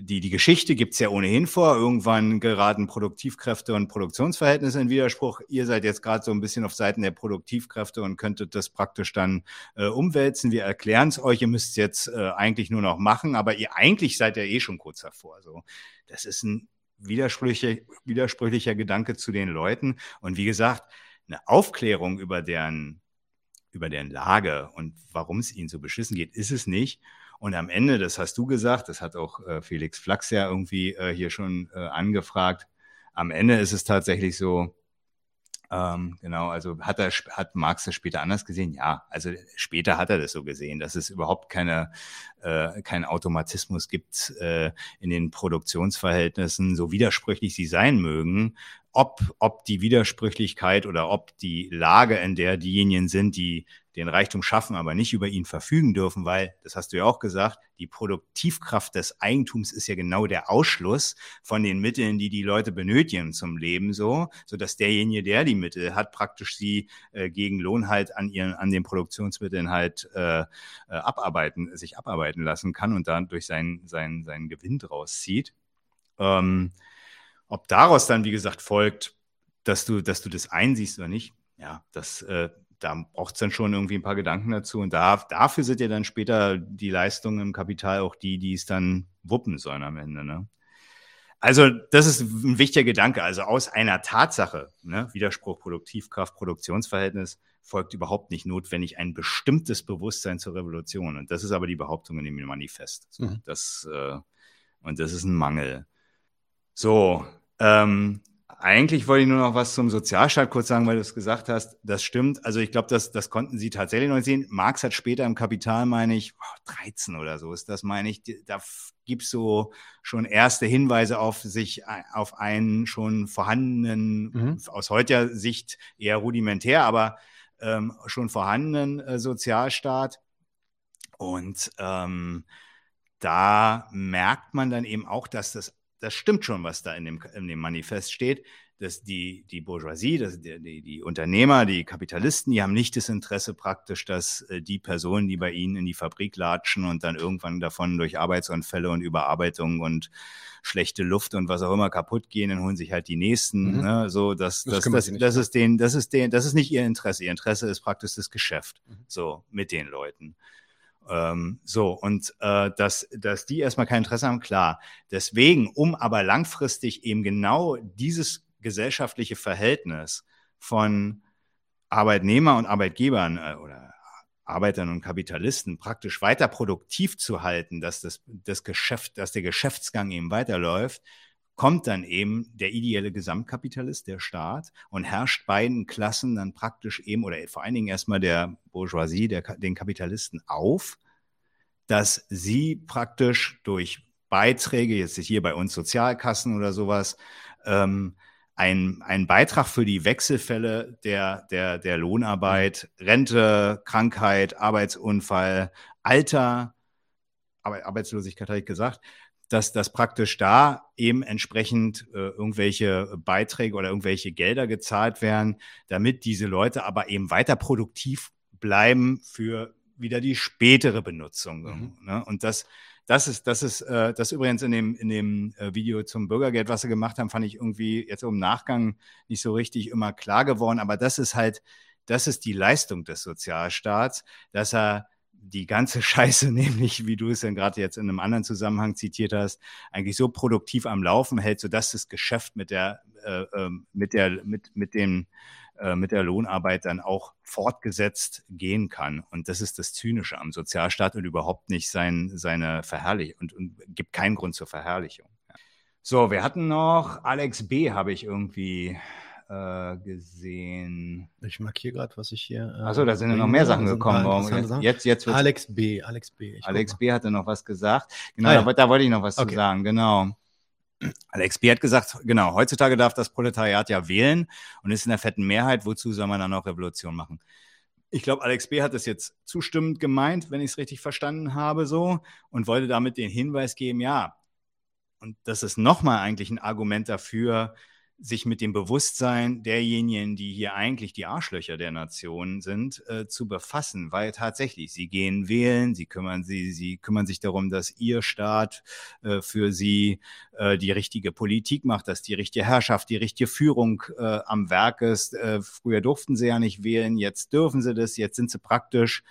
die, die Geschichte gibt's ja ohnehin vor. Irgendwann geraten Produktivkräfte und Produktionsverhältnisse in Widerspruch. Ihr seid jetzt gerade so ein bisschen auf Seiten der Produktivkräfte und könntet das praktisch dann äh, umwälzen. Wir erklären es euch. Ihr müsst jetzt äh, eigentlich nur noch machen, aber ihr eigentlich seid ja eh schon kurz davor. So, das ist ein widersprüchlicher, widersprüchlicher Gedanke zu den Leuten. Und wie gesagt, eine Aufklärung über deren, über deren Lage und warum es ihnen so beschissen geht, ist es nicht. Und am Ende, das hast du gesagt, das hat auch äh, Felix Flachs ja irgendwie äh, hier schon äh, angefragt, am Ende ist es tatsächlich so, ähm, genau, also hat er hat Marx das später anders gesehen? Ja, also später hat er das so gesehen, dass es überhaupt keine äh, keinen Automatismus gibt äh, in den Produktionsverhältnissen, so widersprüchlich sie sein mögen, ob ob die Widersprüchlichkeit oder ob die Lage, in der diejenigen sind, die den Reichtum schaffen, aber nicht über ihn verfügen dürfen, weil, das hast du ja auch gesagt, die Produktivkraft des Eigentums ist ja genau der Ausschluss von den Mitteln, die die Leute benötigen zum Leben, so, so dass derjenige, der die Mittel hat, praktisch sie äh, gegen Lohn halt an ihren, an den Produktionsmitteln halt äh, äh, abarbeiten, sich abarbeiten lassen kann und dann durch seinen, seinen, seinen Gewinn draus zieht. Ähm, ob daraus dann, wie gesagt, folgt, dass du, dass du das einsiehst oder nicht, ja, das, äh, da braucht es dann schon irgendwie ein paar Gedanken dazu. Und da, dafür sind ja dann später die Leistungen im Kapital auch die, die es dann wuppen sollen am Ende. Ne? Also, das ist ein wichtiger Gedanke. Also aus einer Tatsache, ne, Widerspruch, Produktivkraft, Produktionsverhältnis, folgt überhaupt nicht notwendig ein bestimmtes Bewusstsein zur Revolution. Und das ist aber die Behauptung in dem Manifest. So, mhm. das, äh, und das ist ein Mangel. So, ähm, eigentlich wollte ich nur noch was zum Sozialstaat kurz sagen, weil du es gesagt hast. Das stimmt. Also ich glaube, das, das konnten Sie tatsächlich noch sehen. Marx hat später im Kapital, meine ich, oh, 13 oder so ist das, meine ich. Da gibt es so schon erste Hinweise auf sich, auf einen schon vorhandenen, mhm. aus heutiger Sicht eher rudimentär, aber ähm, schon vorhandenen äh, Sozialstaat. Und ähm, da merkt man dann eben auch, dass das das stimmt schon, was da in dem, in dem Manifest steht, dass die, die Bourgeoisie, dass die, die, die Unternehmer, die Kapitalisten, die haben nicht das Interesse praktisch, dass äh, die Personen, die bei ihnen in die Fabrik latschen und dann irgendwann davon durch Arbeitsunfälle und Überarbeitung und schlechte Luft und was auch immer kaputt gehen, dann holen sich halt die nächsten. Mhm. Ne? So, das, das, das, das, das ist den, das ist den, das ist nicht ihr Interesse. Ihr Interesse ist praktisch das Geschäft. Mhm. So, mit den Leuten. Ähm, so, und äh, dass, dass die erstmal kein Interesse haben, klar. Deswegen, um aber langfristig eben genau dieses gesellschaftliche Verhältnis von Arbeitnehmer und Arbeitgebern äh, oder Arbeitern und Kapitalisten praktisch weiter produktiv zu halten, dass das, das Geschäft, dass der Geschäftsgang eben weiterläuft, kommt dann eben der ideelle Gesamtkapitalist, der Staat, und herrscht beiden Klassen dann praktisch eben oder vor allen Dingen erstmal der Bourgeoisie, der, den Kapitalisten auf, dass sie praktisch durch Beiträge, jetzt hier bei uns Sozialkassen oder sowas, ähm, ein, ein Beitrag für die Wechselfälle der, der, der Lohnarbeit, Rente, Krankheit, Arbeitsunfall, Alter, Arbeitslosigkeit habe ich gesagt, dass das praktisch da eben entsprechend äh, irgendwelche Beiträge oder irgendwelche Gelder gezahlt werden, damit diese Leute aber eben weiter produktiv bleiben für wieder die spätere Benutzung. Mhm. Ne? Und das, das ist, das ist, äh, das übrigens in dem, in dem äh, Video zum Bürgergeld, was sie gemacht haben, fand ich irgendwie jetzt im Nachgang nicht so richtig immer klar geworden. Aber das ist halt, das ist die Leistung des Sozialstaats, dass er die ganze (laughs) Scheiße, nämlich wie du es dann gerade jetzt in einem anderen Zusammenhang zitiert hast, eigentlich so produktiv am Laufen hält, sodass das Geschäft mit der, äh, ähm, mit der, mit, mit dem, äh, mit der Lohnarbeit dann auch fortgesetzt gehen kann. Und das ist das Zynische am Sozialstaat und überhaupt nicht sein, seine Verherrlichung und, und gibt keinen Grund zur Verherrlichung. So, wir hatten noch Alex B. habe ich irgendwie äh, gesehen. Ich markiere gerade, was ich hier. Äh, Achso, da sind ja noch mehr Sachen gekommen. Warum? Jetzt, jetzt Alex B. Alex B. Alex B. hatte noch was gesagt. Genau, ah, ja. da, da, wollte ich noch was okay. zu sagen. Genau. Alex B. hat gesagt, genau, heutzutage darf das Proletariat ja wählen und ist in der fetten Mehrheit. Wozu soll man dann noch Revolution machen? Ich glaube, Alex B. hat das jetzt zustimmend gemeint, wenn ich es richtig verstanden habe, so, und wollte damit den Hinweis geben, ja, und das ist nochmal eigentlich ein Argument dafür, sich mit dem Bewusstsein derjenigen, die hier eigentlich die Arschlöcher der Nation sind, äh, zu befassen, weil tatsächlich sie gehen wählen, sie kümmern sie, sie kümmern sich darum, dass ihr Staat äh, für sie äh, die richtige Politik macht, dass die richtige Herrschaft, die richtige Führung äh, am Werk ist. Äh, früher durften sie ja nicht wählen, jetzt dürfen sie das, jetzt sind sie praktisch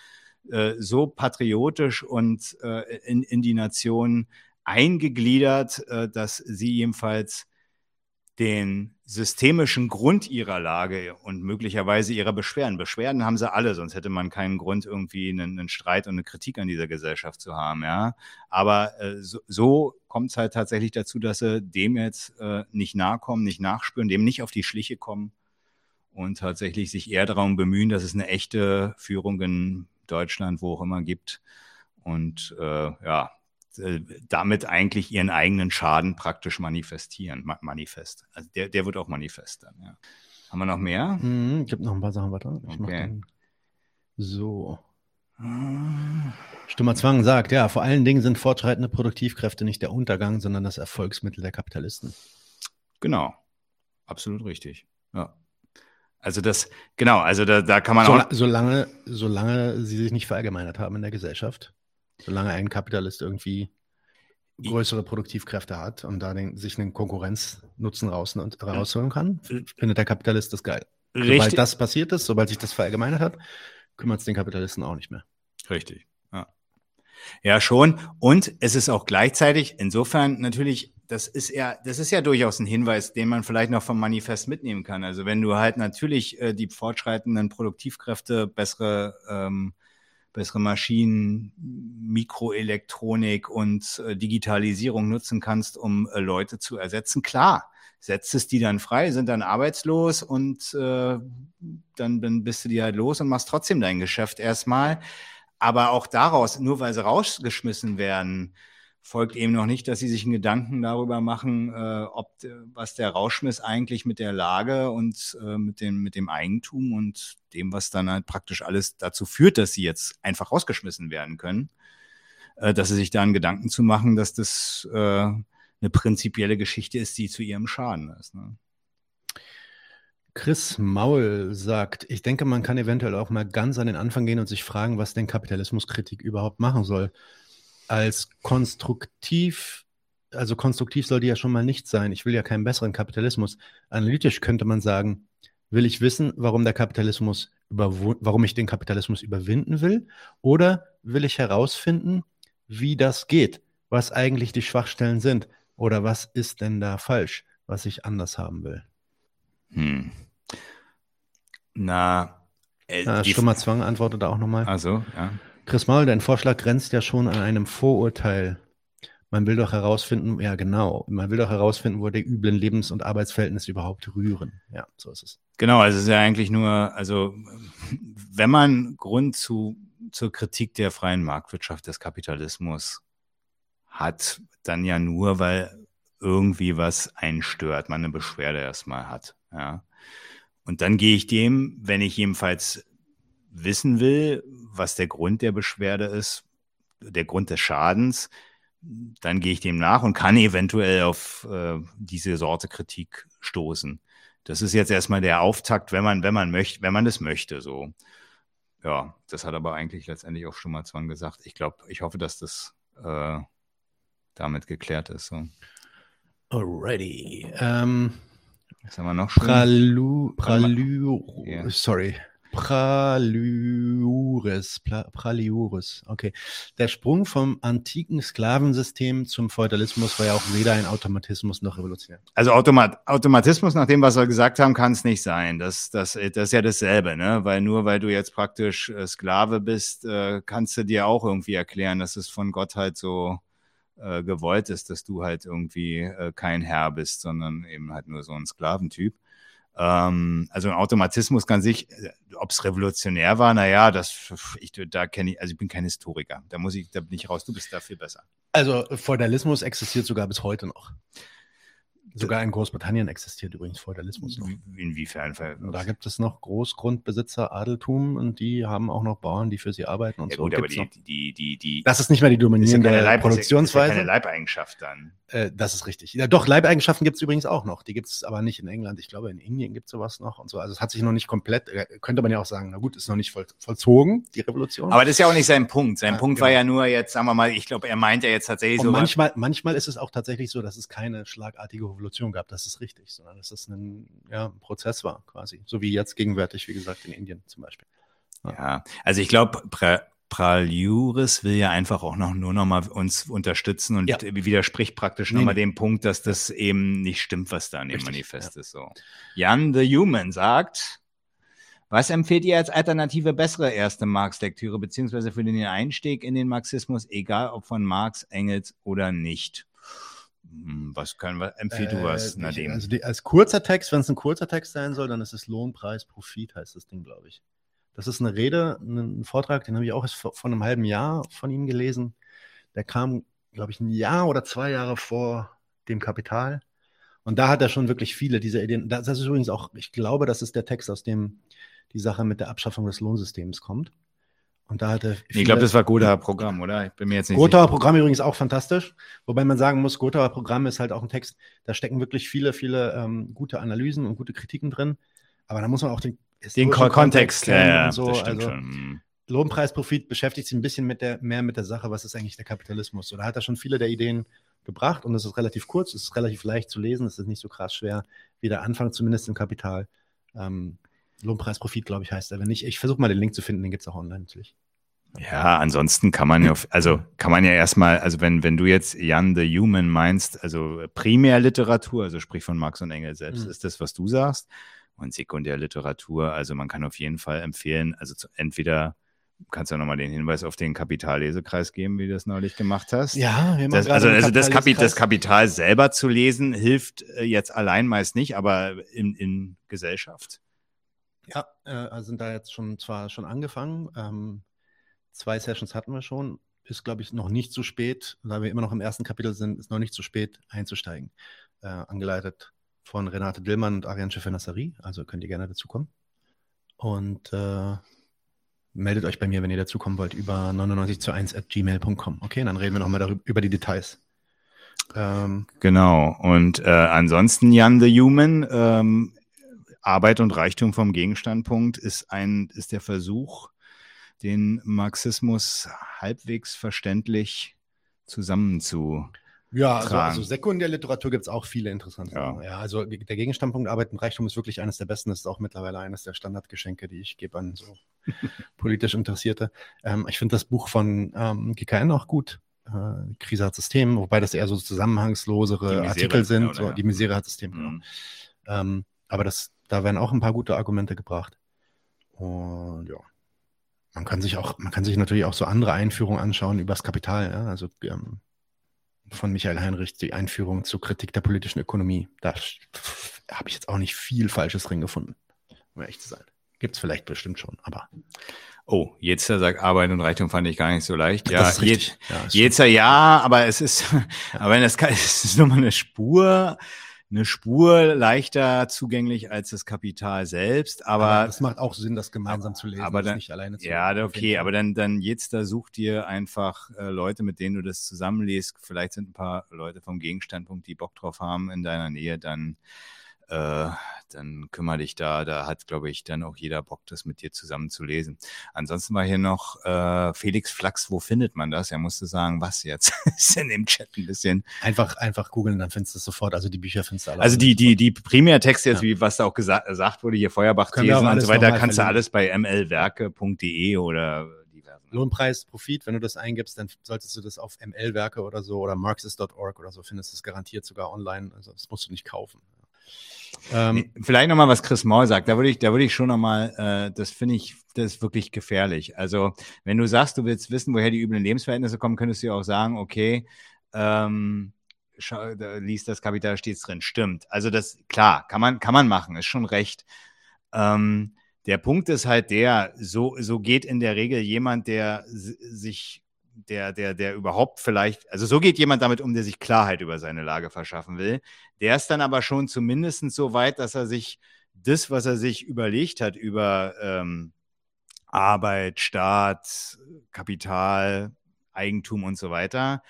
äh, so patriotisch und in, in die Nation eingegliedert, dass sie jedenfalls den systemischen Grund ihrer Lage und möglicherweise ihrer Beschwerden. Beschwerden haben sie alle, sonst hätte man keinen Grund, irgendwie einen, einen Streit und eine Kritik an dieser Gesellschaft zu haben. Ja, aber äh, so, so kommt es halt tatsächlich dazu, dass sie dem jetzt äh, nicht nahe kommen, nicht nachspüren, dem nicht auf die Schliche kommen und tatsächlich sich eher darum bemühen, dass es eine echte Führung in Deutschland, wo auch immer gibt. Und äh, ja, damit eigentlich ihren eigenen Schaden praktisch manifestieren. Ma manifest. Also der, der wird auch manifest dann, ja. Haben wir noch mehr? Mhm, ich habe noch ein paar Sachen weiter. Ich okay. So. Stummer Zwang sagt, ja, vor allen Dingen sind fortschreitende Produktivkräfte nicht der Untergang, sondern das Erfolgsmittel der Kapitalisten. Genau. Absolut richtig. Ja. Also das, genau, also da, da kann man so, auch. Solange, solange sie sich nicht verallgemeinert haben in der Gesellschaft, Solange ein Kapitalist irgendwie größere Produktivkräfte hat und da den, sich einen Konkurrenznutzen raus, rausholen kann, findet der Kapitalist das geil. Richtig. Sobald das passiert ist, sobald sich das verallgemeinert hat, kümmert es den Kapitalisten auch nicht mehr. Richtig. Ja. ja, schon. Und es ist auch gleichzeitig insofern natürlich, das ist ja, das ist ja durchaus ein Hinweis, den man vielleicht noch vom Manifest mitnehmen kann. Also wenn du halt natürlich äh, die fortschreitenden Produktivkräfte bessere ähm, bessere Maschinen, Mikroelektronik und äh, Digitalisierung nutzen kannst, um äh, Leute zu ersetzen. Klar, setzt es die dann frei, sind dann arbeitslos und äh, dann, dann bist du die halt los und machst trotzdem dein Geschäft erstmal. Aber auch daraus, nur weil sie rausgeschmissen werden, folgt eben noch nicht, dass sie sich einen Gedanken darüber machen, äh, ob was der Rauschmiss eigentlich mit der Lage und äh, mit, dem, mit dem Eigentum und dem, was dann halt praktisch alles dazu führt, dass sie jetzt einfach rausgeschmissen werden können, äh, dass sie sich da einen Gedanken zu machen, dass das äh, eine prinzipielle Geschichte ist, die zu ihrem Schaden ist. Ne? Chris Maul sagt, ich denke, man kann eventuell auch mal ganz an den Anfang gehen und sich fragen, was denn Kapitalismuskritik überhaupt machen soll als konstruktiv, also konstruktiv soll die ja schon mal nicht sein. Ich will ja keinen besseren Kapitalismus. Analytisch könnte man sagen, will ich wissen, warum der Kapitalismus warum ich den Kapitalismus überwinden will? Oder will ich herausfinden, wie das geht, was eigentlich die Schwachstellen sind? Oder was ist denn da falsch, was ich anders haben will? Hm. Na, äh, ja, Stummer Zwang antwortet auch nochmal. Also, ja. Chris Maul, dein Vorschlag grenzt ja schon an einem Vorurteil. Man will doch herausfinden, ja genau, man will doch herausfinden, wo die üblen Lebens- und Arbeitsverhältnisse überhaupt rühren. Ja, so ist es. Genau, also es ist ja eigentlich nur, also wenn man Grund zu, zur Kritik der freien Marktwirtschaft des Kapitalismus hat, dann ja nur, weil irgendwie was einen stört, man eine Beschwerde erstmal hat. Ja. Und dann gehe ich dem, wenn ich jedenfalls wissen will, was der Grund der Beschwerde ist, der Grund des Schadens, dann gehe ich dem nach und kann eventuell auf äh, diese Sorte Kritik stoßen. Das ist jetzt erstmal der Auftakt, wenn man, wenn man möchte, wenn man das möchte, so. Ja, das hat aber eigentlich letztendlich auch schon mal Zwang gesagt. Ich glaube, ich hoffe, dass das äh, damit geklärt ist. So. Alrighty. Ähm, Was haben wir noch? Pralu, Pralu, yeah. sorry. Praliures, Praliures, okay. Der Sprung vom antiken Sklavensystem zum Feudalismus war ja auch weder ein Automatismus noch revolutionär. Also Automat Automatismus, nach dem, was wir gesagt haben, kann es nicht sein. Das, das, das ist ja dasselbe, ne? Weil nur weil du jetzt praktisch äh, Sklave bist, äh, kannst du dir auch irgendwie erklären, dass es von Gott halt so äh, gewollt ist, dass du halt irgendwie kein Herr bist, sondern eben halt nur so ein Sklaventyp. Ähm, also ein Automatismus kann sich, äh, ob es revolutionär war, naja, das, ich, da kenne ich, also ich bin kein Historiker. Da muss ich, da bin ich raus. Du bist da viel besser. Also Feudalismus existiert sogar bis heute noch. Sogar in Großbritannien existiert übrigens Feudalismus noch. Inwiefern? Da gibt es noch Großgrundbesitzer, Adeltum und die haben auch noch Bauern, die für sie arbeiten und ja, so. Gut, aber die, die, die, die, das ist nicht mehr die dominierende ja Leib, Produktionsweise. Das ist ja keine Leibeigenschaft dann. Äh, das ist richtig. Ja, doch, Leibeigenschaften gibt es übrigens auch noch. Die gibt es aber nicht in England. Ich glaube, in Indien gibt es sowas noch und so. Also es hat sich noch nicht komplett, äh, könnte man ja auch sagen, na gut, ist noch nicht voll, vollzogen, die Revolution. Aber das ist ja auch nicht sein Punkt. Sein ja, Punkt genau. war ja nur jetzt, sagen wir mal, ich glaube, er meint ja jetzt tatsächlich und so. Manchmal, manchmal ist es auch tatsächlich so, dass es keine schlagartige Revolution gab. Das ist richtig, sondern dass es ein, ja, ein Prozess war quasi. So wie jetzt gegenwärtig, wie gesagt, in Indien zum Beispiel. Ja, ja also ich glaube, Praljuris will ja einfach auch noch nur noch mal uns unterstützen und ja. widerspricht praktisch nee, nochmal nee. dem Punkt, dass das eben nicht stimmt, was da in dem Manifest ja. ist. So. Jan the Human sagt, was empfehlt ihr als alternative bessere erste Marx-Lektüre, beziehungsweise für den Einstieg in den Marxismus, egal ob von Marx, Engels oder nicht? Hm, was können wir, empfehlt du was, äh, Nadim? Also die, als kurzer Text, wenn es ein kurzer Text sein soll, dann ist es Lohnpreis, Profit, heißt das Ding, glaube ich. Das ist eine Rede, ein Vortrag, den habe ich auch erst vor, vor einem halben Jahr von ihm gelesen. Der kam, glaube ich, ein Jahr oder zwei Jahre vor dem Kapital. Und da hat er schon wirklich viele dieser Ideen. Das ist übrigens auch, ich glaube, das ist der Text, aus dem die Sache mit der Abschaffung des Lohnsystems kommt. Und da hatte ich glaube, das war Gotha Programm, oder? Ich bin mir jetzt nicht Gotha Programm übrigens auch fantastisch. Wobei man sagen muss, Gotha Programm ist halt auch ein Text, da stecken wirklich viele, viele ähm, gute Analysen und gute Kritiken drin. Aber da muss man auch den, den Kontext, Kontext kennen ja, und so. also, schon. Hm. Lohnpreisprofit beschäftigt sich ein bisschen mit der, mehr mit der Sache, was ist eigentlich der Kapitalismus. Oder hat er schon viele der Ideen gebracht und es ist relativ kurz, es ist relativ leicht zu lesen, es ist nicht so krass schwer wie der Anfang zumindest im Kapital. Ähm, Lohnpreisprofit, glaube ich, heißt er. Wenn nicht, ich versuche mal den Link zu finden, den gibt es auch online natürlich. Ja, ansonsten kann man ja, also kann man ja erstmal, also wenn, wenn du jetzt Jan the Human meinst, also Primärliteratur, also sprich von Marx und Engels selbst, mhm. ist das, was du sagst. Und Sekundärliteratur, also man kann auf jeden Fall empfehlen, also zu, entweder kannst ja nochmal den Hinweis auf den Kapitallesekreis geben, wie du das neulich gemacht hast. Ja, wir machen das, also, also das, Kapi das Kapital selber zu lesen, hilft äh, jetzt allein meist nicht, aber in, in Gesellschaft. Ja, äh, also sind da jetzt schon zwar schon angefangen. Ähm, zwei Sessions hatten wir schon. Ist, glaube ich, noch nicht zu spät, da wir immer noch im ersten Kapitel sind, ist noch nicht zu spät einzusteigen. Äh, angeleitet von Renate Dillmann und Ariane Schiffer-Nassari. Also könnt ihr gerne dazukommen. Und äh, meldet euch bei mir, wenn ihr dazukommen wollt, über 99 zu 1 at gmail.com. Okay, dann reden wir nochmal über die Details. Ähm, genau. Und äh, ansonsten, Jan the Human, ähm, Arbeit und Reichtum vom Gegenstandpunkt ist ein, ist der Versuch, den Marxismus halbwegs verständlich zusammenzu ja, also, also Sekundärliteratur gibt es auch viele interessante ja. ja. also der Gegenstandpunkt Arbeit und Reichtum ist wirklich eines der besten. Das ist auch mittlerweile eines der Standardgeschenke, die ich gebe an so (laughs) politisch Interessierte. Ähm, ich finde das Buch von ähm, GKN auch gut. Äh, Krise hat System, wobei das eher so zusammenhangslosere Artikel sind. Oder, so, ja. Die Misere hat System, genau. Mhm. Ähm, aber das, da werden auch ein paar gute Argumente gebracht. Und ja. Man kann sich auch, man kann sich natürlich auch so andere Einführungen anschauen über das Kapital. Ja? Also ähm, von Michael Heinrich, die Einführung zur Kritik der politischen Ökonomie. Da habe ich jetzt auch nicht viel Falsches drin gefunden, um ehrlich zu sein. Gibt es vielleicht bestimmt schon, aber. Oh, jetzt sagt Arbeit und Reichtum fand ich gar nicht so leicht. Ja, jetzt, ja, jetzt ja, aber es ist, (laughs) aber das, (laughs) es ist nur mal eine Spur eine Spur leichter zugänglich als das Kapital selbst. Aber, aber das macht auch Sinn, das gemeinsam zu lesen, aber dann, nicht alleine zu Ja, okay, aber dann, dann jetzt da such dir einfach äh, Leute, mit denen du das zusammenliest. Vielleicht sind ein paar Leute vom Gegenstandpunkt, die Bock drauf haben in deiner Nähe, dann äh, dann kümmere dich da. Da hat, glaube ich, dann auch jeder Bock, das mit dir zusammen zu lesen. Ansonsten war hier noch äh, Felix Flachs, wo findet man das? Er musste sagen, was jetzt? (laughs) ist in dem Chat ein bisschen. Einfach, einfach googeln, dann findest du es sofort. Also die Bücher findest du alle. Also die, die, die Primärtexte jetzt, ja. wie was da auch gesagt, gesagt wurde, hier Feuerbach-Thesen und so weiter, kannst du alles bei mlwerke.de oder Lohnpreis, Profit, wenn du das eingibst, dann solltest du das auf ML-Werke oder so oder Marxist.org oder so findest du es garantiert sogar online. Also das musst du nicht kaufen. Ähm, Vielleicht nochmal, was Chris Moll sagt. Da würde ich, da würde ich schon nochmal, äh, das finde ich, das ist wirklich gefährlich. Also, wenn du sagst, du willst wissen, woher die üblen Lebensverhältnisse kommen, könntest du ja auch sagen, okay, ähm, schau, da liest das Kapital stets drin. Stimmt. Also, das, klar, kann man, kann man machen, ist schon recht. Ähm, der Punkt ist halt der, so, so geht in der Regel jemand, der sich der, der, der überhaupt vielleicht, also so geht jemand damit um, der sich Klarheit über seine Lage verschaffen will. Der ist dann aber schon zumindest so weit, dass er sich das, was er sich überlegt hat über ähm, Arbeit, Staat, Kapital, Eigentum und so weiter,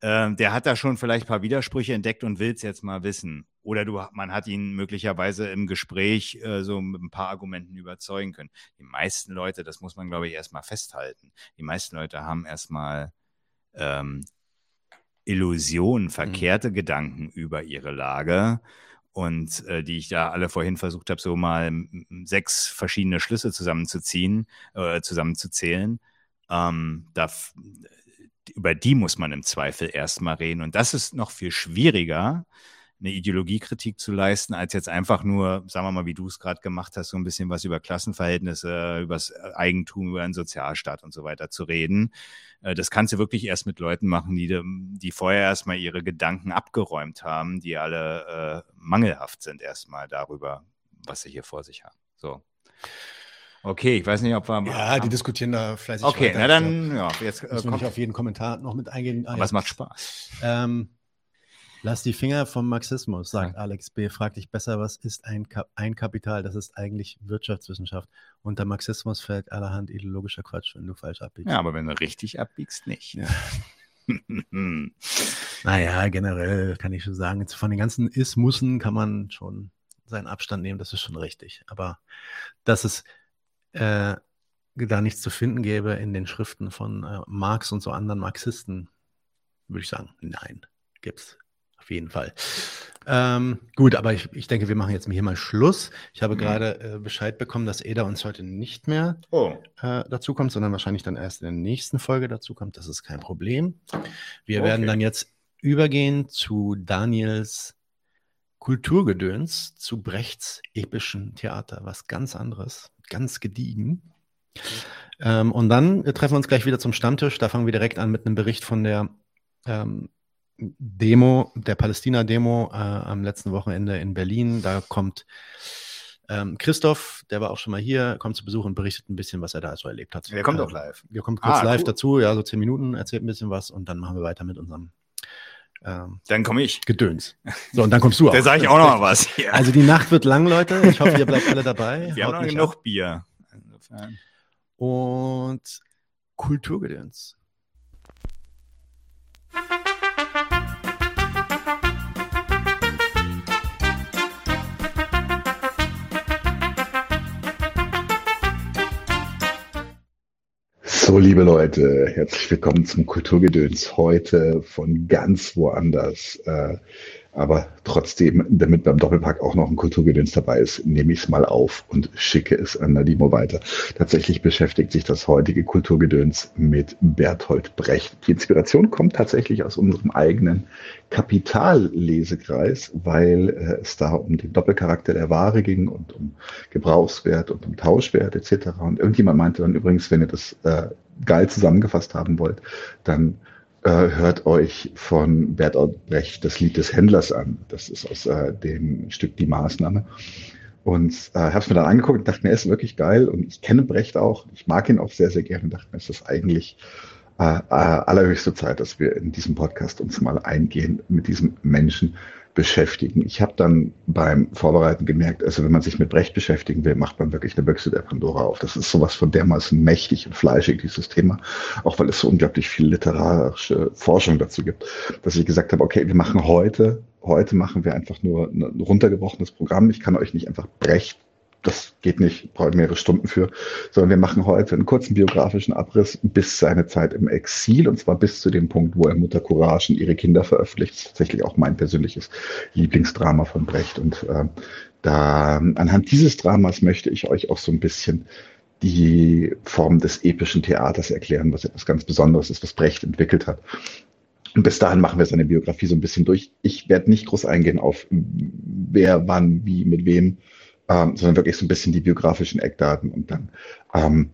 äh, der hat da schon vielleicht ein paar Widersprüche entdeckt und will es jetzt mal wissen. Oder du, man hat ihn möglicherweise im Gespräch äh, so mit ein paar Argumenten überzeugen können. Die meisten Leute, das muss man, glaube ich, erstmal festhalten. Die meisten Leute haben erstmal ähm, Illusionen, mhm. verkehrte mhm. Gedanken über ihre Lage und äh, die ich da alle vorhin versucht habe, so mal sechs verschiedene Schlüsse zusammenzuziehen, äh, zusammenzuzählen. Ähm, da, über die muss man im Zweifel erstmal reden. Und das ist noch viel schwieriger, eine Ideologiekritik zu leisten, als jetzt einfach nur, sagen wir mal, wie du es gerade gemacht hast, so ein bisschen was über Klassenverhältnisse, über das Eigentum, über einen Sozialstaat und so weiter zu reden. Äh, das kannst du wirklich erst mit Leuten machen, die, die vorher erstmal ihre Gedanken abgeräumt haben, die alle äh, mangelhaft sind erstmal darüber, was sie hier vor sich haben. So. Okay, ich weiß nicht, ob wir. Ja, die diskutieren da fleißig. Okay, weiter. na dann, ja, jetzt äh, kommt. auf jeden Kommentar noch mit eingehen. Aber es macht Spaß. Ähm, Lass die Finger vom Marxismus, sagt ja. Alex B. Frag dich besser, was ist ein, Ka ein Kapital? Das ist eigentlich Wirtschaftswissenschaft. Unter Marxismus fällt allerhand ideologischer Quatsch, wenn du falsch abbiegst. Ja, aber wenn du richtig abbiegst, nicht. Ja. (laughs) naja, generell kann ich schon sagen, von den ganzen Ismussen kann man schon seinen Abstand nehmen, das ist schon richtig. Aber dass es äh, da nichts zu finden gäbe in den Schriften von äh, Marx und so anderen Marxisten, würde ich sagen, nein, gibt's auf jeden Fall. Ähm, gut, aber ich, ich denke, wir machen jetzt hier mal Schluss. Ich habe mhm. gerade äh, Bescheid bekommen, dass Eda uns heute nicht mehr oh. äh, dazu kommt, sondern wahrscheinlich dann erst in der nächsten Folge dazu kommt. Das ist kein Problem. Wir okay. werden dann jetzt übergehen zu Daniels Kulturgedöns, zu Brechts epischen Theater. Was ganz anderes, ganz gediegen. Ähm, und dann treffen wir uns gleich wieder zum Stammtisch. Da fangen wir direkt an mit einem Bericht von der ähm, Demo, der Palästina-Demo äh, am letzten Wochenende in Berlin. Da kommt ähm, Christoph, der war auch schon mal hier, kommt zu Besuch und berichtet ein bisschen, was er da so erlebt hat. Der kommt auch live. Wir kommen kurz Ah, live cool. dazu, ja, so zehn Minuten, erzählt ein bisschen was und dann machen wir weiter mit unserem ähm, Dann komme ich. Gedöns. So, und dann kommst du (laughs) auch. Da sage ich auch noch mal was. Hier. (laughs) Also die Nacht wird lang, Leute. Ich hoffe, ihr bleibt alle dabei. wir haben Haut noch nicht genug Bier. Insofern. ab. Und Kulturgedöns. So, liebe Leute, herzlich willkommen zum Kulturgedöns. Heute von ganz woanders. Äh, aber trotzdem, damit beim Doppelpack auch noch ein Kulturgedöns dabei ist, nehme ich es mal auf und schicke es an Nadimo weiter. Tatsächlich beschäftigt sich das heutige Kulturgedöns mit Berthold Brecht. Die Inspiration kommt tatsächlich aus unserem eigenen Kapitallesekreis, weil äh, es da um den Doppelcharakter der Ware ging und um Gebrauchswert und um Tauschwert etc. Und irgendjemand meinte dann übrigens, wenn ihr das äh, geil zusammengefasst haben wollt, dann hört euch von Bertolt Brecht das Lied des Händlers an. Das ist aus äh, dem Stück Die Maßnahme. Und äh, habe es mir dann angeguckt und dachte mir, er ist wirklich geil. Und ich kenne Brecht auch. Ich mag ihn auch sehr, sehr gerne und dachte mir, es ist eigentlich äh, äh, allerhöchste Zeit, dass wir in diesem Podcast uns mal eingehend mit diesem Menschen beschäftigen. Ich habe dann beim Vorbereiten gemerkt, also wenn man sich mit Brecht beschäftigen will, macht man wirklich eine Büchse der Pandora auf. Das ist sowas von dermaßen mächtig und fleischig, dieses Thema, auch weil es so unglaublich viel literarische Forschung dazu gibt, dass ich gesagt habe, okay, wir machen heute, heute machen wir einfach nur ein runtergebrochenes Programm. Ich kann euch nicht einfach Brecht das geht nicht, brauche ich mehrere Stunden für, sondern wir machen heute einen kurzen biografischen Abriss bis seine Zeit im Exil und zwar bis zu dem Punkt, wo er Mutter Courage und ihre Kinder veröffentlicht. Das ist tatsächlich auch mein persönliches Lieblingsdrama von Brecht und äh, da anhand dieses Dramas möchte ich euch auch so ein bisschen die Form des epischen Theaters erklären, was etwas ganz Besonderes ist, was Brecht entwickelt hat. Und bis dahin machen wir seine Biografie so ein bisschen durch. Ich werde nicht groß eingehen auf wer, wann, wie, mit wem, ähm, sondern wirklich so ein bisschen die biografischen Eckdaten und dann ähm,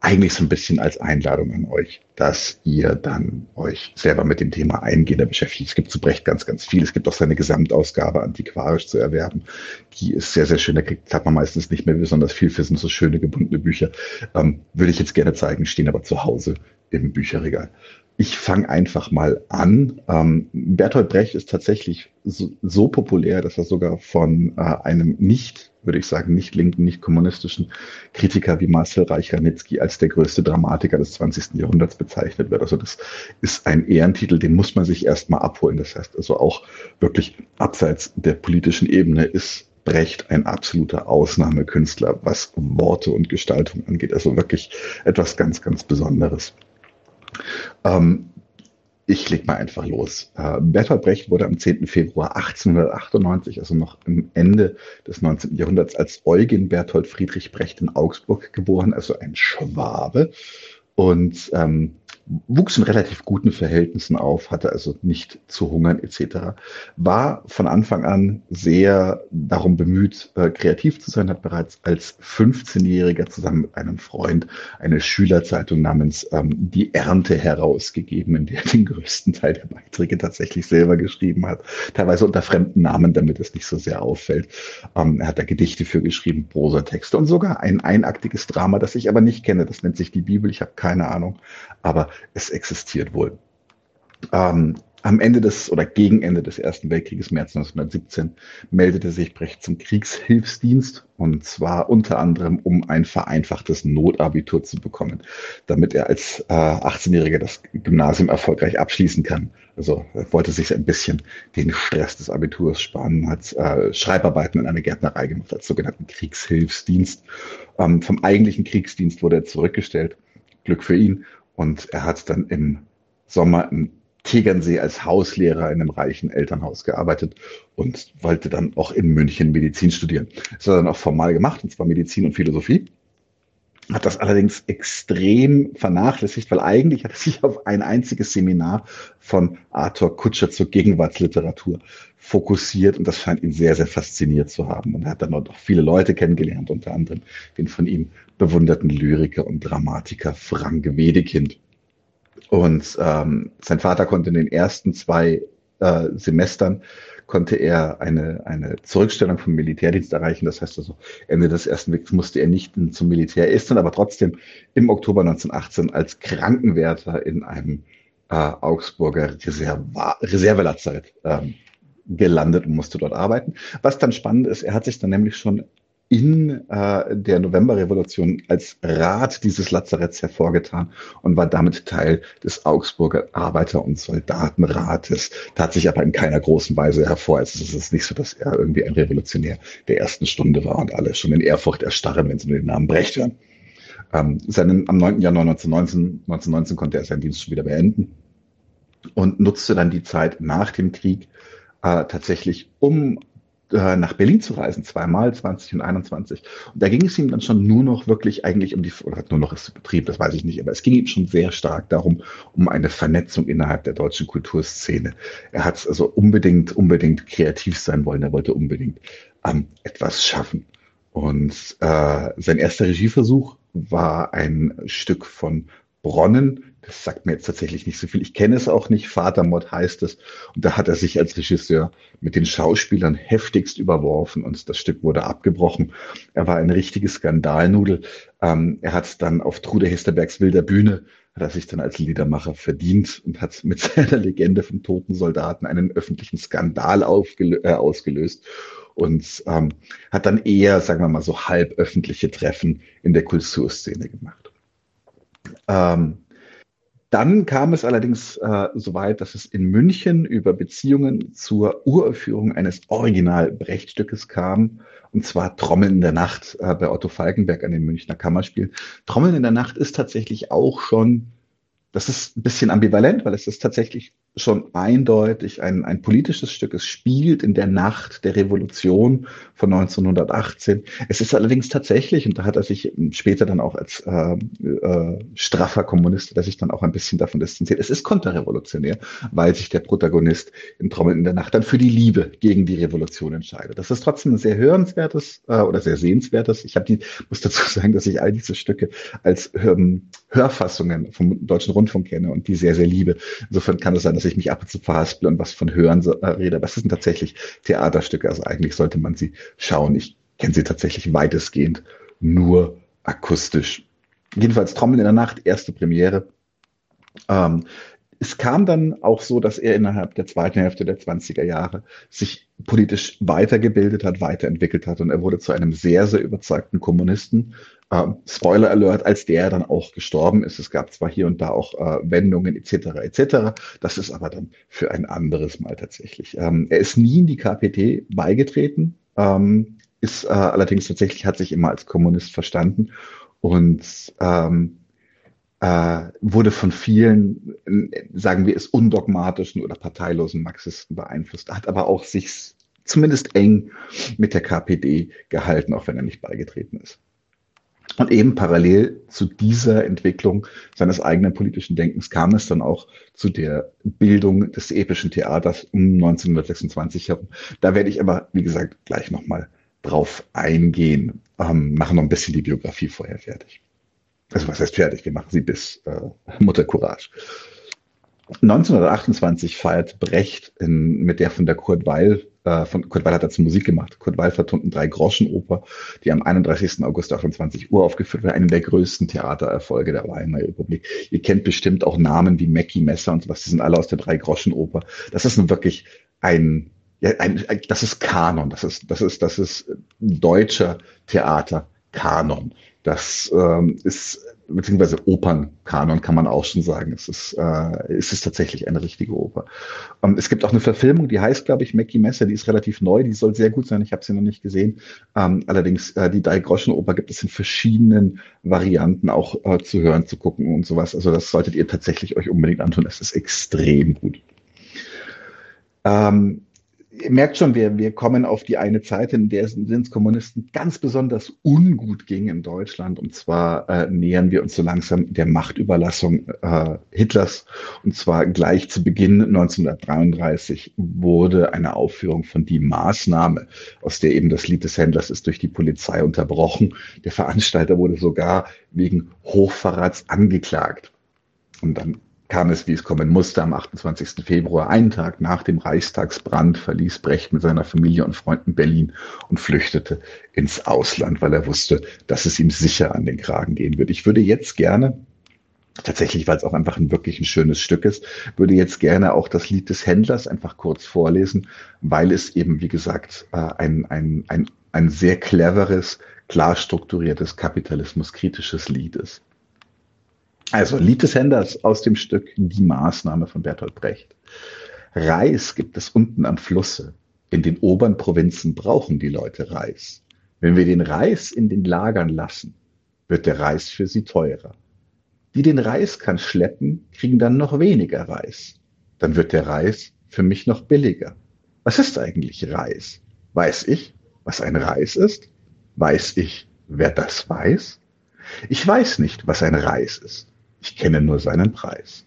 eigentlich so ein bisschen als Einladung an euch, dass ihr dann euch selber mit dem Thema eingehender beschäftigt. Es gibt zu Brecht ganz, ganz viel. Es gibt auch seine Gesamtausgabe antiquarisch zu erwerben. Die ist sehr, sehr schön. Da kriegt, hat man meistens nicht mehr besonders viel für, sind so schöne gebundene Bücher. Ähm, würde ich jetzt gerne zeigen, stehen aber zu Hause im Bücherregal. Ich fange einfach mal an. Ähm, Bertolt Brecht ist tatsächlich so, so populär, dass er sogar von äh, einem nicht, würde ich sagen, nicht linken, nicht kommunistischen Kritiker wie Marcel Reich-Ranitzky als der größte Dramatiker des 20. Jahrhunderts bezeichnet wird. Also das ist ein Ehrentitel, den muss man sich erstmal abholen. Das heißt also auch wirklich abseits der politischen Ebene ist Brecht ein absoluter Ausnahmekünstler, was Worte und Gestaltung angeht. Also wirklich etwas ganz, ganz Besonderes. Ähm, ich leg mal einfach los. Äh, Bertolt Brecht wurde am 10. Februar 1898, also noch am Ende des 19. Jahrhunderts, als Eugen Berthold Friedrich Brecht in Augsburg geboren, also ein Schwabe. Und ähm, wuchs in relativ guten Verhältnissen auf, hatte also nicht zu hungern etc. War von Anfang an sehr darum bemüht, äh, kreativ zu sein, hat bereits als 15-Jähriger zusammen mit einem Freund eine Schülerzeitung namens ähm, Die Ernte herausgegeben, in der er den größten Teil der Beiträge tatsächlich selber geschrieben hat, teilweise unter fremden Namen, damit es nicht so sehr auffällt. Ähm, er hat da Gedichte für geschrieben, Prosatexte und sogar ein einaktiges Drama, das ich aber nicht kenne, das nennt sich die Bibel, ich habe keine Ahnung, aber es existiert wohl. Ähm, am Ende des oder gegen Ende des Ersten Weltkrieges, März 1917, meldete sich Brecht zum Kriegshilfsdienst und zwar unter anderem, um ein vereinfachtes Notabitur zu bekommen, damit er als äh, 18-Jähriger das Gymnasium erfolgreich abschließen kann. Also er wollte sich ein bisschen den Stress des Abiturs sparen, hat äh, Schreibarbeiten in einer Gärtnerei gemacht als sogenannten Kriegshilfsdienst. Ähm, vom eigentlichen Kriegsdienst wurde er zurückgestellt. Glück für ihn. Und er hat dann im Sommer im Tegernsee als Hauslehrer in einem reichen Elternhaus gearbeitet und wollte dann auch in München Medizin studieren. Das hat er dann auch formal gemacht, und zwar Medizin und Philosophie. Hat das allerdings extrem vernachlässigt, weil eigentlich hat er sich auf ein einziges Seminar von Arthur Kutscher zur Gegenwartsliteratur fokussiert und das scheint ihn sehr, sehr fasziniert zu haben. Und er hat dann noch viele Leute kennengelernt, unter anderem den von ihm bewunderten Lyriker und Dramatiker Frank Wedekind. Und ähm, sein Vater konnte in den ersten zwei äh, Semestern konnte er eine, eine Zurückstellung vom Militärdienst erreichen. Das heißt also, Ende des Ersten Wegs musste er nicht zum Militär, ist aber trotzdem im Oktober 1918 als Krankenwärter in einem äh, Augsburger Reserva Reservelazarett ähm, gelandet und musste dort arbeiten. Was dann spannend ist, er hat sich dann nämlich schon in äh, der Novemberrevolution als Rat dieses Lazaretts hervorgetan und war damit Teil des Augsburger Arbeiter- und Soldatenrates, tat sich aber in keiner großen Weise hervor. Also es ist nicht so, dass er irgendwie ein Revolutionär der ersten Stunde war und alle schon in Ehrfurcht erstarren, wenn sie nur den Namen Brecht hören. Ähm, seinen, am 9. Januar 1919, 1919 konnte er seinen Dienst schon wieder beenden und nutzte dann die Zeit nach dem Krieg äh, tatsächlich, um äh, nach Berlin zu reisen, zweimal, 20 und 21. Und da ging es ihm dann schon nur noch wirklich eigentlich um die, oder nur noch ist Betrieb, das weiß ich nicht, aber es ging ihm schon sehr stark darum, um eine Vernetzung innerhalb der deutschen Kulturszene. Er hat also unbedingt, unbedingt kreativ sein wollen, er wollte unbedingt ähm, etwas schaffen. Und äh, sein erster Regieversuch war ein Stück von Bronnen, das sagt mir jetzt tatsächlich nicht so viel. Ich kenne es auch nicht. Vatermord heißt es. Und da hat er sich als Regisseur mit den Schauspielern heftigst überworfen und das Stück wurde abgebrochen. Er war eine richtige Skandalnudel. Ähm, er hat dann auf Trude Hesterbergs wilder Bühne hat er sich dann als Liedermacher verdient und hat mit (laughs) seiner Legende vom toten Soldaten einen öffentlichen Skandal äh, ausgelöst und ähm, hat dann eher, sagen wir mal, so halb öffentliche Treffen in der Kulturszene gemacht. Ähm, dann kam es allerdings äh, so weit, dass es in München über Beziehungen zur Uraufführung eines Original-Brechtstückes kam, und zwar Trommeln in der Nacht äh, bei Otto Falkenberg an den Münchner Kammerspielen. Trommeln in der Nacht ist tatsächlich auch schon, das ist ein bisschen ambivalent, weil es ist tatsächlich schon eindeutig ein, ein politisches Stück. Es spielt in der Nacht der Revolution von 1918. Es ist allerdings tatsächlich, und da hat er sich später dann auch als äh, äh, straffer Kommunist, der sich dann auch ein bisschen davon distanziert, es ist konterrevolutionär, weil sich der Protagonist im Trommel in der Nacht dann für die Liebe gegen die Revolution entscheidet. Das ist trotzdem ein sehr hörenswertes äh, oder sehr sehenswertes. Ich habe die, muss dazu (laughs) sagen, dass ich all diese Stücke als ähm, Hörfassungen vom Deutschen Rundfunk kenne und die sehr, sehr liebe. Insofern kann es sein, dass dass ich mich ab und zu verhaspel und was von Hören äh, rede. Das sind tatsächlich Theaterstücke. Also eigentlich sollte man sie schauen. Ich kenne sie tatsächlich weitestgehend nur akustisch. Jedenfalls Trommeln in der Nacht, erste Premiere. Ähm, es kam dann auch so, dass er innerhalb der zweiten Hälfte der 20er Jahre sich politisch weitergebildet hat, weiterentwickelt hat und er wurde zu einem sehr, sehr überzeugten Kommunisten. Ähm, Spoiler Alert, als der dann auch gestorben ist. Es gab zwar hier und da auch äh, Wendungen etc. etc. Das ist aber dann für ein anderes Mal tatsächlich. Ähm, er ist nie in die KPT beigetreten, ähm, ist äh, allerdings tatsächlich hat sich immer als Kommunist verstanden und ähm, äh, wurde von vielen, sagen wir es, undogmatischen oder parteilosen Marxisten beeinflusst, hat aber auch sich zumindest eng mit der KPD gehalten, auch wenn er nicht beigetreten ist. Und eben parallel zu dieser Entwicklung seines eigenen politischen Denkens kam es dann auch zu der Bildung des epischen Theaters um 1926 herum. Da werde ich aber, wie gesagt, gleich nochmal drauf eingehen. Ähm, machen noch ein bisschen die Biografie vorher fertig. Also was heißt fertig? Wir machen sie bis äh, Mutter Courage. 1928 feiert Brecht in, mit der von der Kurt Weil, äh, von Kurt Weil hat dazu Musik gemacht. Kurt Weil vertonten drei Groschenoper, die am 31. August 28 Uhr aufgeführt wird, eine der größten Theatererfolge der Weimarer Republik. Ihr kennt bestimmt auch Namen wie Mackie Messer und sowas, die sind alle aus der drei Groschenoper. Das ist nun wirklich ein, ja, ein, ein, das ist Kanon, das ist, das ist, das ist deutscher Theaterkanon. Das ähm, ist beziehungsweise Opernkanon kann man auch schon sagen. Es ist, äh, es ist tatsächlich eine richtige Oper. Ähm, es gibt auch eine Verfilmung, die heißt, glaube ich, Mackie Messer, die ist relativ neu, die soll sehr gut sein. Ich habe sie noch nicht gesehen. Ähm, allerdings, äh, die Drei-Groschen-Oper gibt es in verschiedenen Varianten auch äh, zu hören, zu gucken und sowas. Also das solltet ihr tatsächlich euch unbedingt antun. Es ist extrem gut. Ähm, ihr merkt schon, wir, wir kommen auf die eine Zeit, in der es den Kommunisten ganz besonders ungut ging in Deutschland. Und zwar äh, nähern wir uns so langsam der Machtüberlassung äh, Hitlers. Und zwar gleich zu Beginn 1933 wurde eine Aufführung von Die Maßnahme, aus der eben das Lied des Händlers ist, durch die Polizei unterbrochen. Der Veranstalter wurde sogar wegen Hochverrats angeklagt. Und dann kam es, wie es kommen musste. Am 28. Februar, einen Tag nach dem Reichstagsbrand, verließ Brecht mit seiner Familie und Freunden Berlin und flüchtete ins Ausland, weil er wusste, dass es ihm sicher an den Kragen gehen würde. Ich würde jetzt gerne tatsächlich, weil es auch einfach ein wirklich ein schönes Stück ist, würde jetzt gerne auch das Lied des Händlers einfach kurz vorlesen, weil es eben, wie gesagt, äh, ein, ein, ein, ein sehr cleveres, klar strukturiertes, kapitalismuskritisches Lied ist. Also Lied des Händlers aus dem Stück Die Maßnahme von Bertolt Brecht. Reis gibt es unten am Flusse. In den oberen Provinzen brauchen die Leute Reis. Wenn wir den Reis in den Lagern lassen, wird der Reis für sie teurer. Die den Reis kann schleppen, kriegen dann noch weniger Reis. Dann wird der Reis für mich noch billiger. Was ist eigentlich Reis? Weiß ich, was ein Reis ist? Weiß ich, wer das weiß? Ich weiß nicht, was ein Reis ist. Ich kenne nur seinen Preis.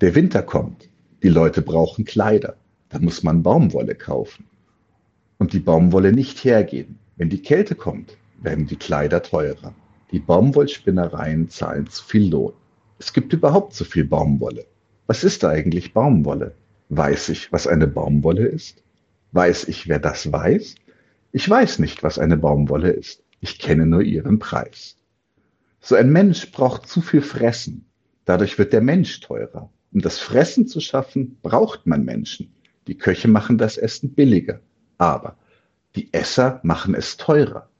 Der Winter kommt. Die Leute brauchen Kleider. Da muss man Baumwolle kaufen. Und die Baumwolle nicht hergeben. Wenn die Kälte kommt, werden die Kleider teurer. Die Baumwollspinnereien zahlen zu viel Lohn. Es gibt überhaupt zu viel Baumwolle. Was ist da eigentlich Baumwolle? Weiß ich, was eine Baumwolle ist? Weiß ich, wer das weiß? Ich weiß nicht, was eine Baumwolle ist. Ich kenne nur ihren Preis. So ein Mensch braucht zu viel Fressen. Dadurch wird der Mensch teurer. Um das Fressen zu schaffen, braucht man Menschen. Die Köche machen das Essen billiger. Aber die Esser machen es teurer.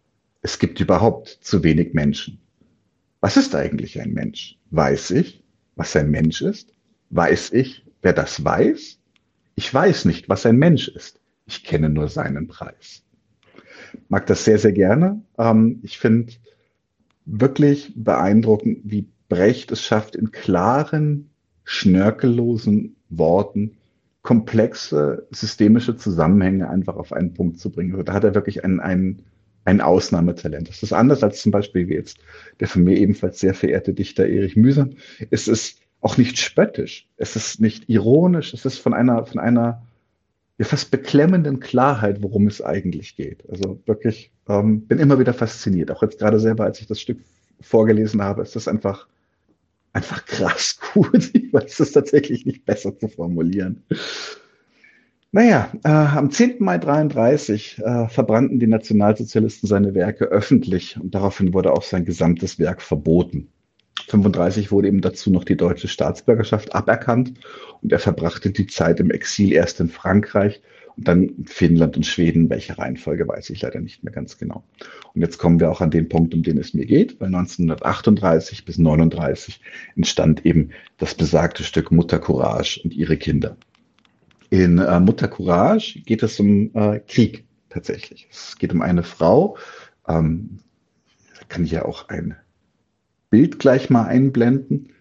Es gibt überhaupt zu wenig Menschen. Was ist eigentlich ein Mensch? Weiß ich, was ein Mensch ist? Weiß ich, wer das weiß? Ich weiß nicht, was ein Mensch ist. Ich kenne nur seinen Preis. Mag das sehr, sehr gerne. Ähm, ich finde, wirklich beeindruckend, wie Brecht es schafft, in klaren, schnörkellosen Worten komplexe systemische Zusammenhänge einfach auf einen Punkt zu bringen. Also da hat er wirklich ein, ein, ein Ausnahmetalent. Das ist anders als zum Beispiel wie jetzt der von mir ebenfalls sehr verehrte Dichter Erich Mühsam. Es ist auch nicht spöttisch. Es ist nicht ironisch. Es ist von einer, von einer ja, fast beklemmenden Klarheit, worum es eigentlich geht. Also wirklich, ähm, bin immer wieder fasziniert. Auch jetzt gerade selber, als ich das Stück vorgelesen habe, ist das einfach, einfach krass (laughs) gut. Ich weiß es tatsächlich nicht besser zu formulieren. Naja, äh, am 10. Mai 33 äh, verbrannten die Nationalsozialisten seine Werke öffentlich und daraufhin wurde auch sein gesamtes Werk verboten. 35 wurde ihm dazu noch die deutsche Staatsbürgerschaft aberkannt und er verbrachte die Zeit im Exil erst in Frankreich und dann in Finnland und Schweden. Welche Reihenfolge weiß ich leider nicht mehr ganz genau. Und jetzt kommen wir auch an den Punkt, um den es mir geht, weil 1938 bis 39 entstand eben das besagte Stück Mutter Courage und ihre Kinder. In äh, Mutter Courage geht es um äh, Krieg tatsächlich. Es geht um eine Frau, ähm, kann ich ja auch ein Bild gleich mal einblenden.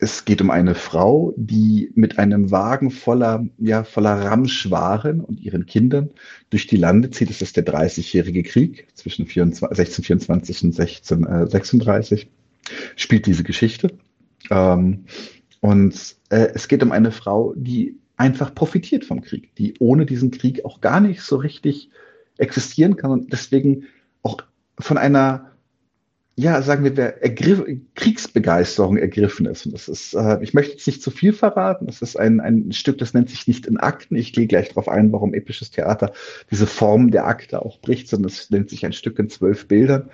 Es geht um eine Frau, die mit einem Wagen voller, ja, voller Ramschwaren und ihren Kindern durch die Lande zieht. Es ist der 30-jährige Krieg zwischen 24, 1624 und 1636. Spielt diese Geschichte. Ähm, und äh, es geht um eine Frau, die einfach profitiert vom Krieg, die ohne diesen Krieg auch gar nicht so richtig existieren kann und deswegen auch von einer ja, sagen wir, der Ergriff, Kriegsbegeisterung ergriffen ist. Und das ist, äh, ich möchte jetzt nicht zu viel verraten. Das ist ein, ein Stück, das nennt sich nicht in Akten. Ich gehe gleich darauf ein, warum episches Theater diese Form der Akte auch bricht, sondern es nennt sich ein Stück in zwölf Bildern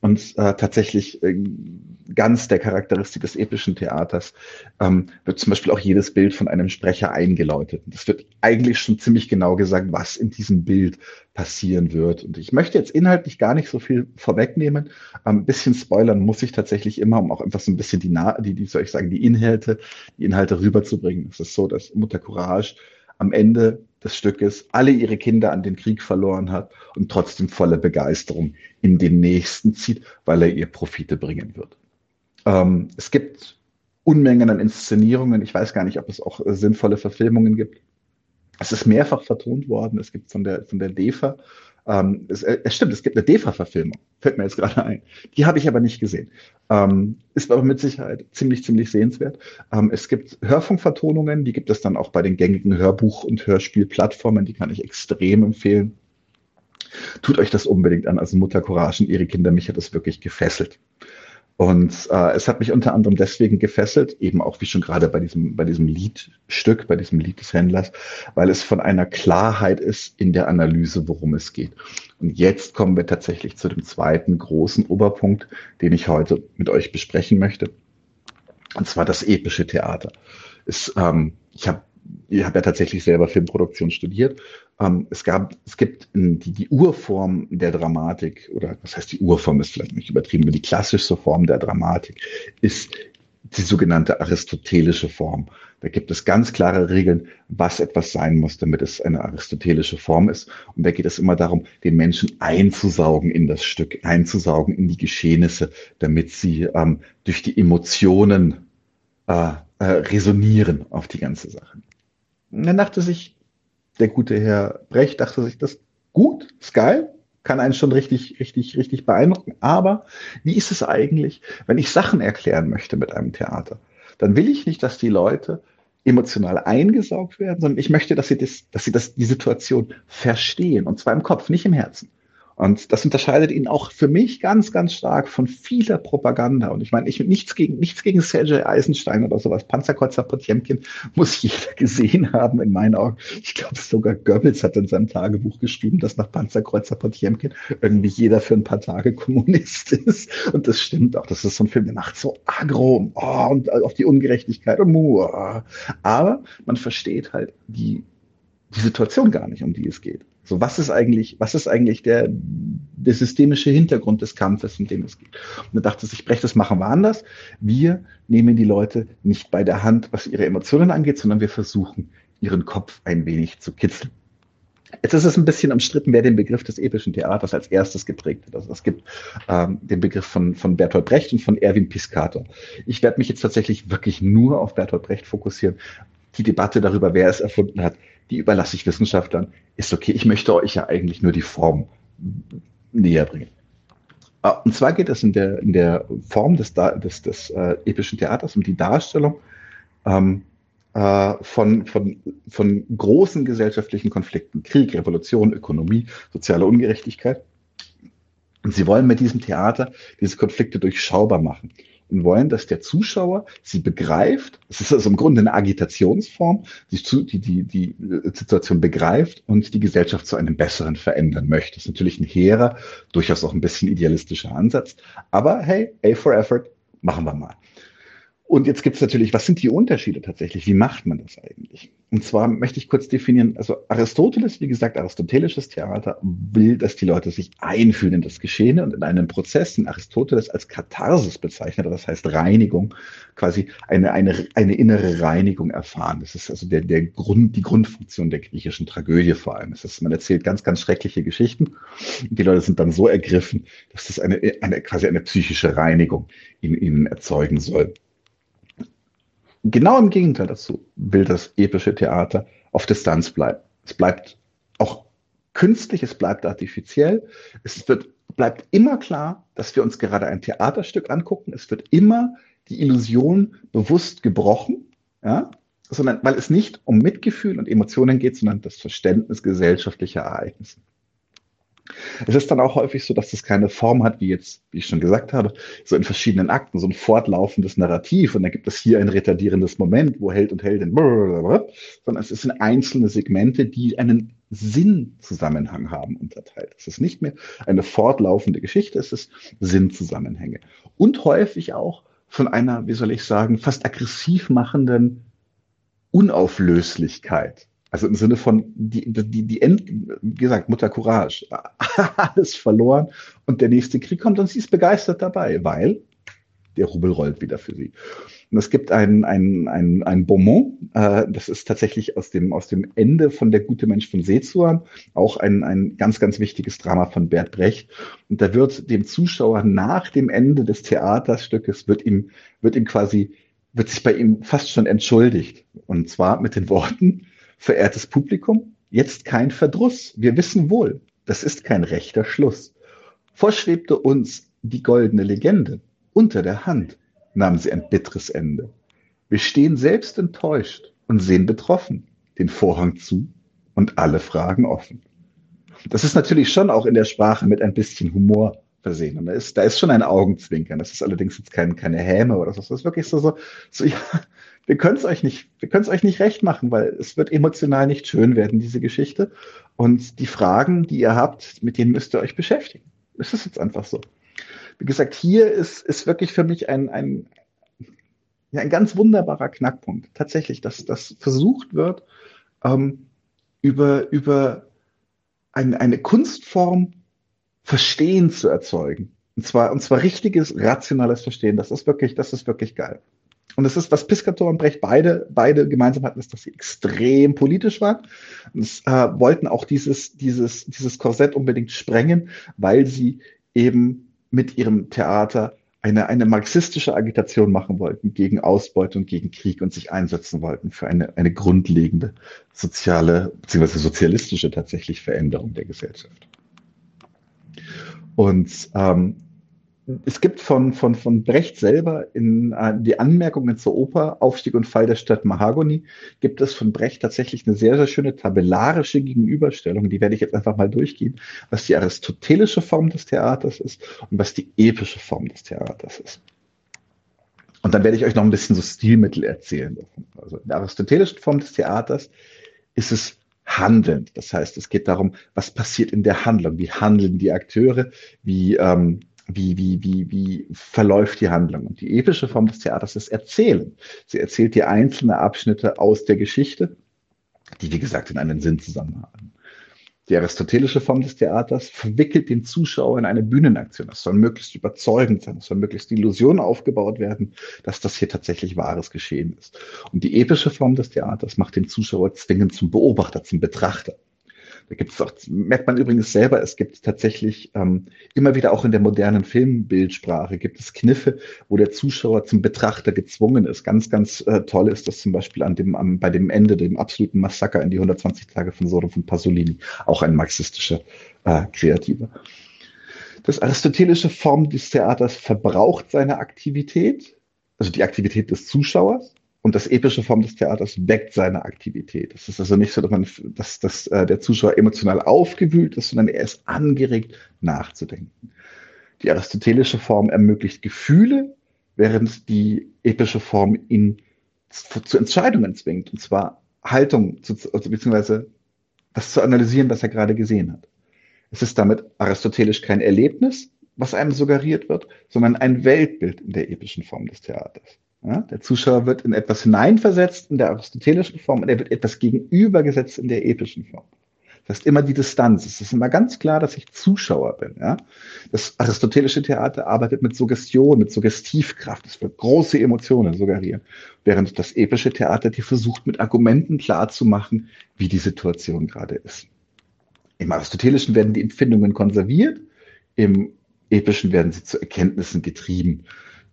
und äh, tatsächlich äh, ganz der Charakteristik des epischen Theaters ähm, wird zum Beispiel auch jedes Bild von einem Sprecher eingeläutet. Und es wird eigentlich schon ziemlich genau gesagt, was in diesem Bild passieren wird. Und ich möchte jetzt inhaltlich gar nicht so viel vorwegnehmen. Ähm, ein bisschen spoilern muss ich tatsächlich immer, um auch einfach so ein bisschen die, die, die soll ich sagen, die Inhalte, die Inhalte rüberzubringen. Es ist so, dass Mutter Courage am Ende des Stückes alle ihre Kinder an den Krieg verloren hat und trotzdem voller Begeisterung in den nächsten zieht, weil er ihr Profite bringen wird. Ähm, es gibt Unmengen an Inszenierungen. Ich weiß gar nicht, ob es auch äh, sinnvolle Verfilmungen gibt. Es ist mehrfach vertont worden. Es gibt von der, von der DEFA ähm, es, äh, es stimmt, es gibt eine DEFA-Verfilmung, fällt mir jetzt gerade ein. Die habe ich aber nicht gesehen. Ähm, ist aber mit Sicherheit ziemlich, ziemlich sehenswert. Ähm, es gibt Hörfunkvertonungen, die gibt es dann auch bei den gängigen Hörbuch- und Hörspielplattformen, die kann ich extrem empfehlen. Tut euch das unbedingt an. Also Mutter Courage und ihre Kinder, mich hat das wirklich gefesselt. Und äh, es hat mich unter anderem deswegen gefesselt, eben auch wie schon gerade bei diesem, bei diesem Liedstück, bei diesem Lied des Händlers, weil es von einer Klarheit ist in der Analyse, worum es geht. Und jetzt kommen wir tatsächlich zu dem zweiten großen Oberpunkt, den ich heute mit euch besprechen möchte. Und zwar das epische Theater. Es, ähm, ich habe ich habe ja tatsächlich selber Filmproduktion studiert. Ähm, es gab, es gibt die, die Urform der Dramatik, oder was heißt die Urform, ist vielleicht nicht übertrieben, aber die klassischste Form der Dramatik ist die sogenannte aristotelische Form. Da gibt es ganz klare Regeln, was etwas sein muss, damit es eine aristotelische Form ist. Und da geht es immer darum, den Menschen einzusaugen in das Stück, einzusaugen in die Geschehnisse, damit sie ähm, durch die Emotionen äh, äh, resonieren auf die ganze Sache. Und dann dachte sich der gute Herr Brecht, dachte sich, das gut, ist geil, kann einen schon richtig, richtig, richtig beeindrucken. Aber wie ist es eigentlich, wenn ich Sachen erklären möchte mit einem Theater? Dann will ich nicht, dass die Leute emotional eingesaugt werden, sondern ich möchte, dass sie das, dass sie das, die Situation verstehen. Und zwar im Kopf, nicht im Herzen. Und das unterscheidet ihn auch für mich ganz, ganz stark von vieler Propaganda. Und ich meine, ich nichts gegen, nichts gegen Sergei Eisenstein oder sowas. Panzerkreuzer Potjemkin muss jeder (laughs) gesehen haben, in meinen Augen. Ich glaube, sogar Goebbels hat in seinem Tagebuch geschrieben, dass nach Panzerkreuzer Potjemkin irgendwie jeder für ein paar Tage Kommunist (laughs) ist. Und das stimmt auch. Das ist so ein Film, der macht so aggro oh, und auf die Ungerechtigkeit und oh. Aber man versteht halt die, die Situation gar nicht, um die es geht. So, was ist eigentlich, was ist eigentlich der, der systemische Hintergrund des Kampfes, um den es geht? Und da dachte ich, Brecht, das machen wir anders. Wir nehmen die Leute nicht bei der Hand, was ihre Emotionen angeht, sondern wir versuchen, ihren Kopf ein wenig zu kitzeln. Jetzt ist es ein bisschen umstritten, wer den Begriff des epischen Theaters als erstes geprägt hat. Also es gibt ähm, den Begriff von, von Bertolt Brecht und von Erwin Piscator. Ich werde mich jetzt tatsächlich wirklich nur auf Bertolt Brecht fokussieren. Die Debatte darüber, wer es erfunden hat, die überlasse ich Wissenschaftlern. Ist okay, ich möchte euch ja eigentlich nur die Form näher bringen. Ah, und zwar geht es in der, in der Form des, des, des äh, epischen Theaters um die Darstellung ähm, äh, von, von, von großen gesellschaftlichen Konflikten, Krieg, Revolution, Ökonomie, soziale Ungerechtigkeit. Und sie wollen mit diesem Theater diese Konflikte durchschaubar machen und wollen, dass der Zuschauer sie begreift. Es ist also im Grunde eine Agitationsform, die, die, die, die Situation begreift und die Gesellschaft zu einem besseren verändern möchte. Das ist natürlich ein hehrer, durchaus auch ein bisschen idealistischer Ansatz. Aber hey, A for Effort, machen wir mal. Und jetzt gibt es natürlich, was sind die Unterschiede tatsächlich? Wie macht man das eigentlich? Und zwar möchte ich kurz definieren, also Aristoteles, wie gesagt, aristotelisches Theater will, dass die Leute sich einfühlen in das Geschehene und in einen Prozess, den Aristoteles als Katharsis bezeichnet, das heißt Reinigung, quasi eine, eine, eine innere Reinigung erfahren. Das ist also der, der Grund, die Grundfunktion der griechischen Tragödie vor allem. Es ist, man erzählt ganz, ganz schreckliche Geschichten und die Leute sind dann so ergriffen, dass das eine, eine quasi eine psychische Reinigung in ihnen erzeugen soll. Genau im Gegenteil dazu will das epische Theater auf Distanz bleiben. Es bleibt auch künstlich, es bleibt artifiziell. Es wird, bleibt immer klar, dass wir uns gerade ein Theaterstück angucken. Es wird immer die Illusion bewusst gebrochen, ja, sondern weil es nicht um Mitgefühl und Emotionen geht, sondern das Verständnis gesellschaftlicher Ereignisse. Es ist dann auch häufig so, dass es keine Form hat, wie jetzt, wie ich schon gesagt habe, so in verschiedenen Akten, so ein fortlaufendes Narrativ. Und dann gibt es hier ein retardierendes Moment, wo Held und Heldin, sondern es sind einzelne Segmente, die einen Sinnzusammenhang haben unterteilt. Es ist nicht mehr eine fortlaufende Geschichte, es ist Sinnzusammenhänge. Und häufig auch von einer, wie soll ich sagen, fast aggressiv machenden Unauflöslichkeit. Also im Sinne von, die, die, die End, wie gesagt, Mutter Courage, (laughs) alles verloren und der nächste Krieg kommt und sie ist begeistert dabei, weil der Rubel rollt wieder für sie. Und es gibt ein, ein, ein, ein Beaumont, äh, das ist tatsächlich aus dem, aus dem Ende von Der gute Mensch von Sezuan, auch ein, ein ganz, ganz wichtiges Drama von Bert Brecht. Und da wird dem Zuschauer nach dem Ende des Theaterstückes, wird ihm, wird ihm quasi, wird sich bei ihm fast schon entschuldigt. Und zwar mit den Worten, Verehrtes Publikum, jetzt kein Verdruss. Wir wissen wohl, das ist kein rechter Schluss. Vorschwebte uns die goldene Legende. Unter der Hand nahm sie ein bitteres Ende. Wir stehen selbst enttäuscht und sehen betroffen den Vorhang zu und alle Fragen offen. Das ist natürlich schon auch in der Sprache mit ein bisschen Humor versehen. Und da ist, da ist schon ein Augenzwinkern. Das ist allerdings jetzt kein, keine Häme oder so. Das ist wirklich so, so, so ja, wir können es euch nicht, wir können es euch nicht recht machen, weil es wird emotional nicht schön werden, diese Geschichte. Und die Fragen, die ihr habt, mit denen müsst ihr euch beschäftigen. Es ist jetzt einfach so. Wie gesagt, hier ist, ist wirklich für mich ein, ein, ja, ein ganz wunderbarer Knackpunkt. Tatsächlich, dass, dass versucht wird, ähm, über, über ein, eine Kunstform Verstehen zu erzeugen. Und zwar, und zwar richtiges, rationales Verstehen. Das ist wirklich, das ist wirklich geil. Und das ist, was Piscator und Brecht beide, beide gemeinsam hatten, ist, dass sie extrem politisch waren. Und es, äh, wollten auch dieses, dieses, dieses Korsett unbedingt sprengen, weil sie eben mit ihrem Theater eine, eine marxistische Agitation machen wollten gegen Ausbeutung, gegen Krieg und sich einsetzen wollten für eine, eine grundlegende soziale bzw. sozialistische tatsächlich Veränderung der Gesellschaft. Und ähm, es gibt von, von, von Brecht selber in äh, die Anmerkungen zur Oper Aufstieg und Fall der Stadt Mahagoni gibt es von Brecht tatsächlich eine sehr, sehr schöne tabellarische Gegenüberstellung. Die werde ich jetzt einfach mal durchgehen, was die aristotelische Form des Theaters ist und was die epische Form des Theaters ist. Und dann werde ich euch noch ein bisschen so Stilmittel erzählen. Also in der aristotelischen Form des Theaters ist es handelnd. Das heißt, es geht darum, was passiert in der Handlung, wie handeln die Akteure, wie, ähm, wie, wie, wie, wie verläuft die Handlung. Und die epische Form des Theaters ist Erzählen. Sie erzählt die einzelnen Abschnitte aus der Geschichte, die, wie gesagt, in einen Sinn zusammenhaben. Die aristotelische Form des Theaters verwickelt den Zuschauer in eine Bühnenaktion. Es soll möglichst überzeugend sein. Es soll möglichst die Illusion aufgebaut werden, dass das hier tatsächlich wahres Geschehen ist. Und die epische Form des Theaters macht den Zuschauer zwingend zum Beobachter, zum Betrachter. Da gibt es auch, merkt man übrigens selber, es gibt tatsächlich ähm, immer wieder auch in der modernen Filmbildsprache gibt es Kniffe, wo der Zuschauer zum Betrachter gezwungen ist. Ganz, ganz äh, toll ist das zum Beispiel an dem, am, bei dem Ende, dem absoluten Massaker in die 120 Tage von Sodom von Pasolini, auch ein marxistischer äh, Kreativer. Das aristotelische Form des Theaters verbraucht seine Aktivität, also die Aktivität des Zuschauers, und das epische Form des Theaters weckt seine Aktivität. Es ist also nicht so, dass, man, dass, dass äh, der Zuschauer emotional aufgewühlt ist, sondern er ist angeregt, nachzudenken. Die aristotelische Form ermöglicht Gefühle, während die epische Form ihn zu, zu Entscheidungen zwingt. Und zwar Haltung, zu, also beziehungsweise das zu analysieren, was er gerade gesehen hat. Es ist damit aristotelisch kein Erlebnis, was einem suggeriert wird, sondern ein Weltbild in der epischen Form des Theaters. Ja, der Zuschauer wird in etwas hineinversetzt in der aristotelischen Form und er wird etwas gegenübergesetzt in der epischen Form. Das heißt immer die Distanz. Es ist immer ganz klar, dass ich Zuschauer bin. Ja? Das aristotelische Theater arbeitet mit Suggestion, mit Suggestivkraft. Es wird große Emotionen suggerieren. Während das epische Theater dir versucht, mit Argumenten klarzumachen, wie die Situation gerade ist. Im aristotelischen werden die Empfindungen konserviert, im epischen werden sie zu Erkenntnissen getrieben.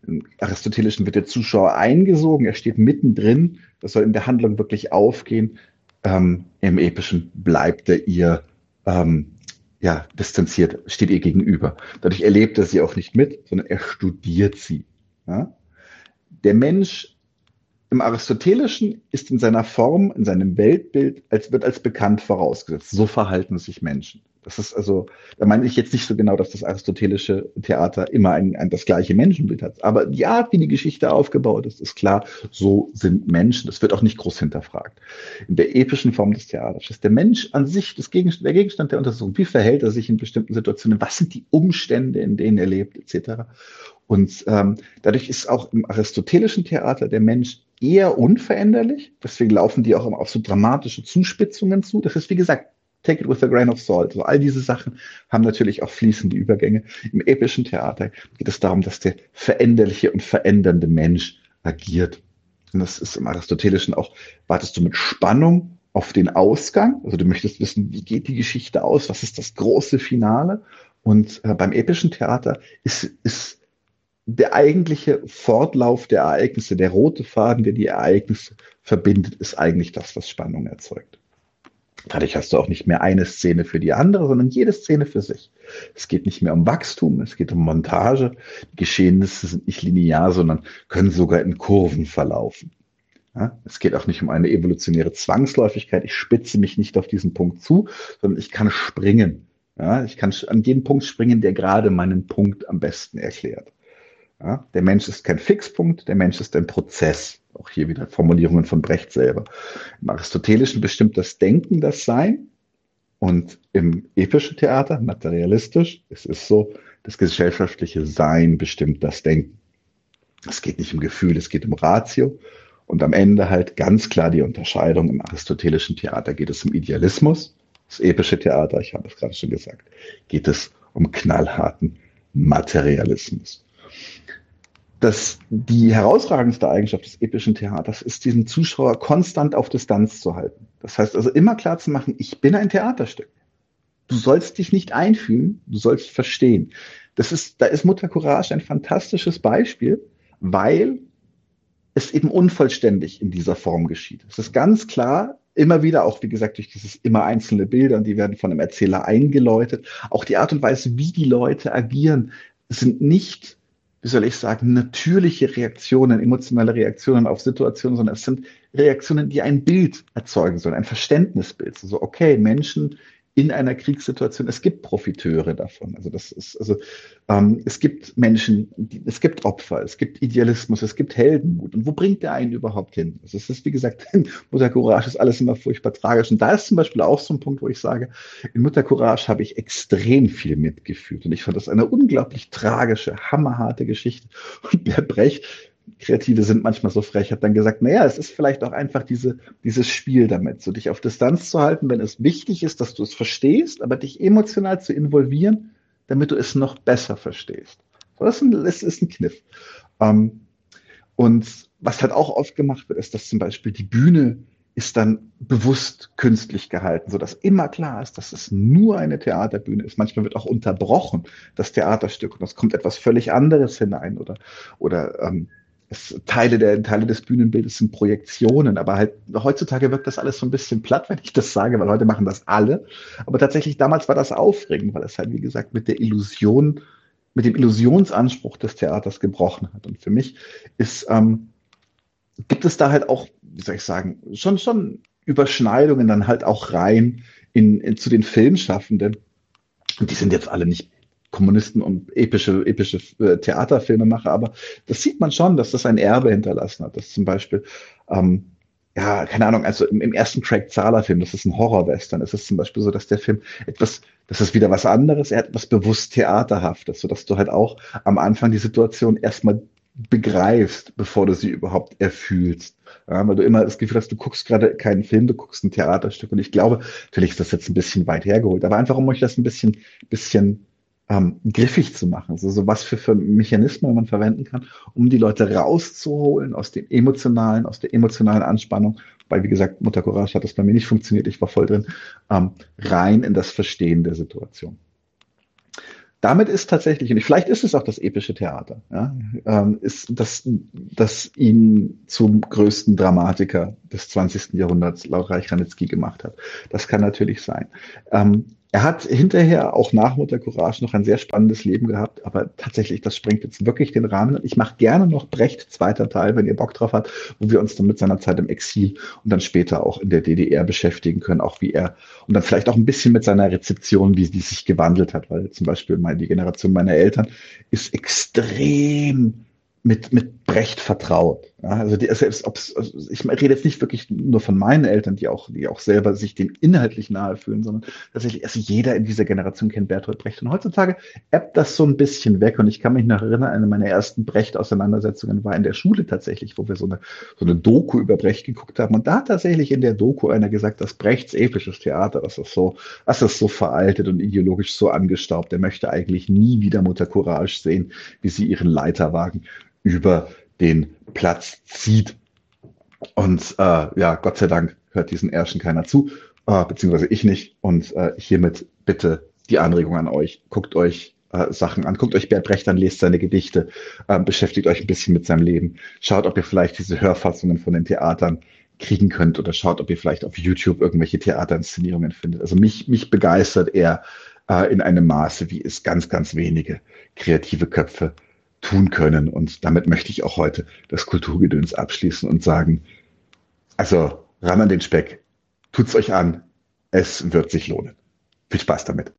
Im Aristotelischen wird der Zuschauer eingesogen, er steht mittendrin, das soll in der Handlung wirklich aufgehen. Ähm, Im Epischen bleibt er ihr ähm, ja, distanziert, steht ihr gegenüber. Dadurch erlebt er sie auch nicht mit, sondern er studiert sie. Ja? Der Mensch im Aristotelischen ist in seiner Form, in seinem Weltbild, als wird als bekannt vorausgesetzt. So verhalten sich Menschen. Das ist also, da meine ich jetzt nicht so genau, dass das aristotelische Theater immer ein, ein, das gleiche Menschenbild hat. Aber die Art, wie die Geschichte aufgebaut ist, ist klar, so sind Menschen. Das wird auch nicht groß hinterfragt. In der epischen Form des Theaters ist der Mensch an sich das Gegenstand, der Gegenstand der Untersuchung. Wie verhält er sich in bestimmten Situationen? Was sind die Umstände, in denen er lebt, etc. Und ähm, dadurch ist auch im aristotelischen Theater der Mensch eher unveränderlich. Deswegen laufen die auch immer auf so dramatische Zuspitzungen zu. Das ist, wie gesagt, take it with a grain of salt. Also all diese Sachen haben natürlich auch fließende Übergänge. Im epischen Theater geht es darum, dass der veränderliche und verändernde Mensch agiert. Und das ist im Aristotelischen auch, wartest du mit Spannung auf den Ausgang. Also du möchtest wissen, wie geht die Geschichte aus? Was ist das große Finale? Und äh, beim epischen Theater ist, ist der eigentliche Fortlauf der Ereignisse, der rote Faden, der die Ereignisse verbindet, ist eigentlich das, was Spannung erzeugt. Dadurch hast du auch nicht mehr eine Szene für die andere, sondern jede Szene für sich. Es geht nicht mehr um Wachstum, es geht um Montage. Die Geschehnisse sind nicht linear, sondern können sogar in Kurven verlaufen. Ja, es geht auch nicht um eine evolutionäre Zwangsläufigkeit. Ich spitze mich nicht auf diesen Punkt zu, sondern ich kann springen. Ja, ich kann an den Punkt springen, der gerade meinen Punkt am besten erklärt. Ja, der Mensch ist kein Fixpunkt, der Mensch ist ein Prozess. Auch hier wieder Formulierungen von Brecht selber. Im Aristotelischen bestimmt das Denken das Sein und im epischen Theater, materialistisch, es ist so, das gesellschaftliche Sein bestimmt das Denken. Es geht nicht um Gefühl, es geht um Ratio. Und am Ende halt ganz klar die Unterscheidung. Im aristotelischen Theater geht es um Idealismus. Das epische Theater, ich habe es gerade schon gesagt, geht es um knallharten Materialismus dass die herausragendste Eigenschaft des epischen Theaters ist, diesen Zuschauer konstant auf Distanz zu halten. Das heißt also immer klar zu machen, ich bin ein Theaterstück. Du sollst dich nicht einfühlen, du sollst verstehen. Das ist, da ist Mutter Courage ein fantastisches Beispiel, weil es eben unvollständig in dieser Form geschieht. Es ist ganz klar, immer wieder, auch wie gesagt, durch dieses immer einzelne Bilder, die werden von einem Erzähler eingeläutet. Auch die Art und Weise, wie die Leute agieren, sind nicht wie soll ich sagen, natürliche Reaktionen, emotionale Reaktionen auf Situationen, sondern es sind Reaktionen, die ein Bild erzeugen sollen, ein Verständnisbild. So, also, okay, Menschen in einer Kriegssituation, es gibt Profiteure davon. Also das ist, also ähm, es gibt Menschen, die, es gibt Opfer, es gibt Idealismus, es gibt Heldenmut. Und wo bringt der einen überhaupt hin? Also es ist, wie gesagt, (laughs) in Mutter Courage ist alles immer furchtbar tragisch. Und da ist zum Beispiel auch so ein Punkt, wo ich sage, in Mutter Courage habe ich extrem viel mitgefühlt. Und ich fand das eine unglaublich tragische, hammerharte Geschichte. Und der Brecht Kreative sind manchmal so frech, hat dann gesagt, naja, es ist vielleicht auch einfach diese, dieses Spiel damit, so dich auf Distanz zu halten, wenn es wichtig ist, dass du es verstehst, aber dich emotional zu involvieren, damit du es noch besser verstehst. Das ist ein, das ist ein Kniff. Ähm, und was halt auch oft gemacht wird, ist, dass zum Beispiel die Bühne ist dann bewusst künstlich gehalten, so dass immer klar ist, dass es nur eine Theaterbühne ist. Manchmal wird auch unterbrochen, das Theaterstück, und es kommt etwas völlig anderes hinein oder, oder ähm, es, Teile, der, Teile des Bühnenbildes sind Projektionen, aber halt heutzutage wirkt das alles so ein bisschen platt, wenn ich das sage, weil heute machen das alle. Aber tatsächlich damals war das aufregend, weil es halt, wie gesagt, mit der Illusion, mit dem Illusionsanspruch des Theaters gebrochen hat. Und für mich ist, ähm, gibt es da halt auch, wie soll ich sagen, schon, schon Überschneidungen dann halt auch rein in, in zu den Filmschaffenden. Und die sind jetzt alle nicht Kommunisten und epische, epische äh, Theaterfilme mache, aber das sieht man schon, dass das ein Erbe hinterlassen hat. Das zum Beispiel, ähm, ja, keine Ahnung, also im, im ersten Craig Zahler-Film, das ist ein Horror-Western, ist es zum Beispiel so, dass der Film etwas, das ist wieder was anderes, er hat etwas bewusst Theaterhaftes, sodass du halt auch am Anfang die Situation erstmal begreifst, bevor du sie überhaupt erfühlst. Ja, weil du immer das Gefühl hast, du guckst gerade keinen Film, du guckst ein Theaterstück. Und ich glaube, natürlich ist das jetzt ein bisschen weit hergeholt, aber einfach um euch das ein bisschen, bisschen ähm, griffig zu machen. Also so was für, für Mechanismen man verwenden kann, um die Leute rauszuholen aus dem emotionalen, aus der emotionalen Anspannung. Weil, wie gesagt, Mutter Courage hat das bei mir nicht funktioniert, ich war voll drin, ähm, rein in das Verstehen der Situation. Damit ist tatsächlich, und vielleicht ist es auch das epische Theater, ja, ähm, ist das, das ihn zum größten Dramatiker des 20. Jahrhunderts laut Reich Ranitzky gemacht hat. Das kann natürlich sein. Ähm, er hat hinterher auch nach Mutter Courage noch ein sehr spannendes Leben gehabt, aber tatsächlich, das sprengt jetzt wirklich den Rahmen. Ich mache gerne noch Brecht, zweiter Teil, wenn ihr Bock drauf habt, wo wir uns dann mit seiner Zeit im Exil und dann später auch in der DDR beschäftigen können, auch wie er und dann vielleicht auch ein bisschen mit seiner Rezeption, wie die sich gewandelt hat, weil zum Beispiel meine, die Generation meiner Eltern ist extrem mit, mit Brecht vertraut. Ja, also die, selbst ob's, also ich rede jetzt nicht wirklich nur von meinen Eltern, die auch, die auch selber sich dem inhaltlich nahe fühlen, sondern tatsächlich, also jeder in dieser Generation kennt Bertolt Brecht. Und heutzutage ebbt das so ein bisschen weg. Und ich kann mich noch erinnern, eine meiner ersten Brecht-Auseinandersetzungen war in der Schule tatsächlich, wo wir so eine, so eine Doku über Brecht geguckt haben. Und da hat tatsächlich in der Doku einer gesagt, dass Brechts episches Theater, das ist so, das ist so veraltet und ideologisch so angestaubt. Er möchte eigentlich nie wieder Mutter Courage sehen, wie sie ihren Leiterwagen über den Platz zieht. Und äh, ja, Gott sei Dank hört diesen Ärschen keiner zu, äh, beziehungsweise ich nicht. Und äh, hiermit bitte die Anregung an euch. Guckt euch äh, Sachen an. Guckt euch Bert Brecht an, lest seine Gedichte, äh, beschäftigt euch ein bisschen mit seinem Leben. Schaut, ob ihr vielleicht diese Hörfassungen von den Theatern kriegen könnt oder schaut, ob ihr vielleicht auf YouTube irgendwelche Theaterinszenierungen findet. Also mich, mich begeistert er äh, in einem Maße, wie es ganz, ganz wenige kreative Köpfe tun können. Und damit möchte ich auch heute das Kulturgedöns abschließen und sagen, also ran an den Speck, tut's euch an, es wird sich lohnen. Viel Spaß damit.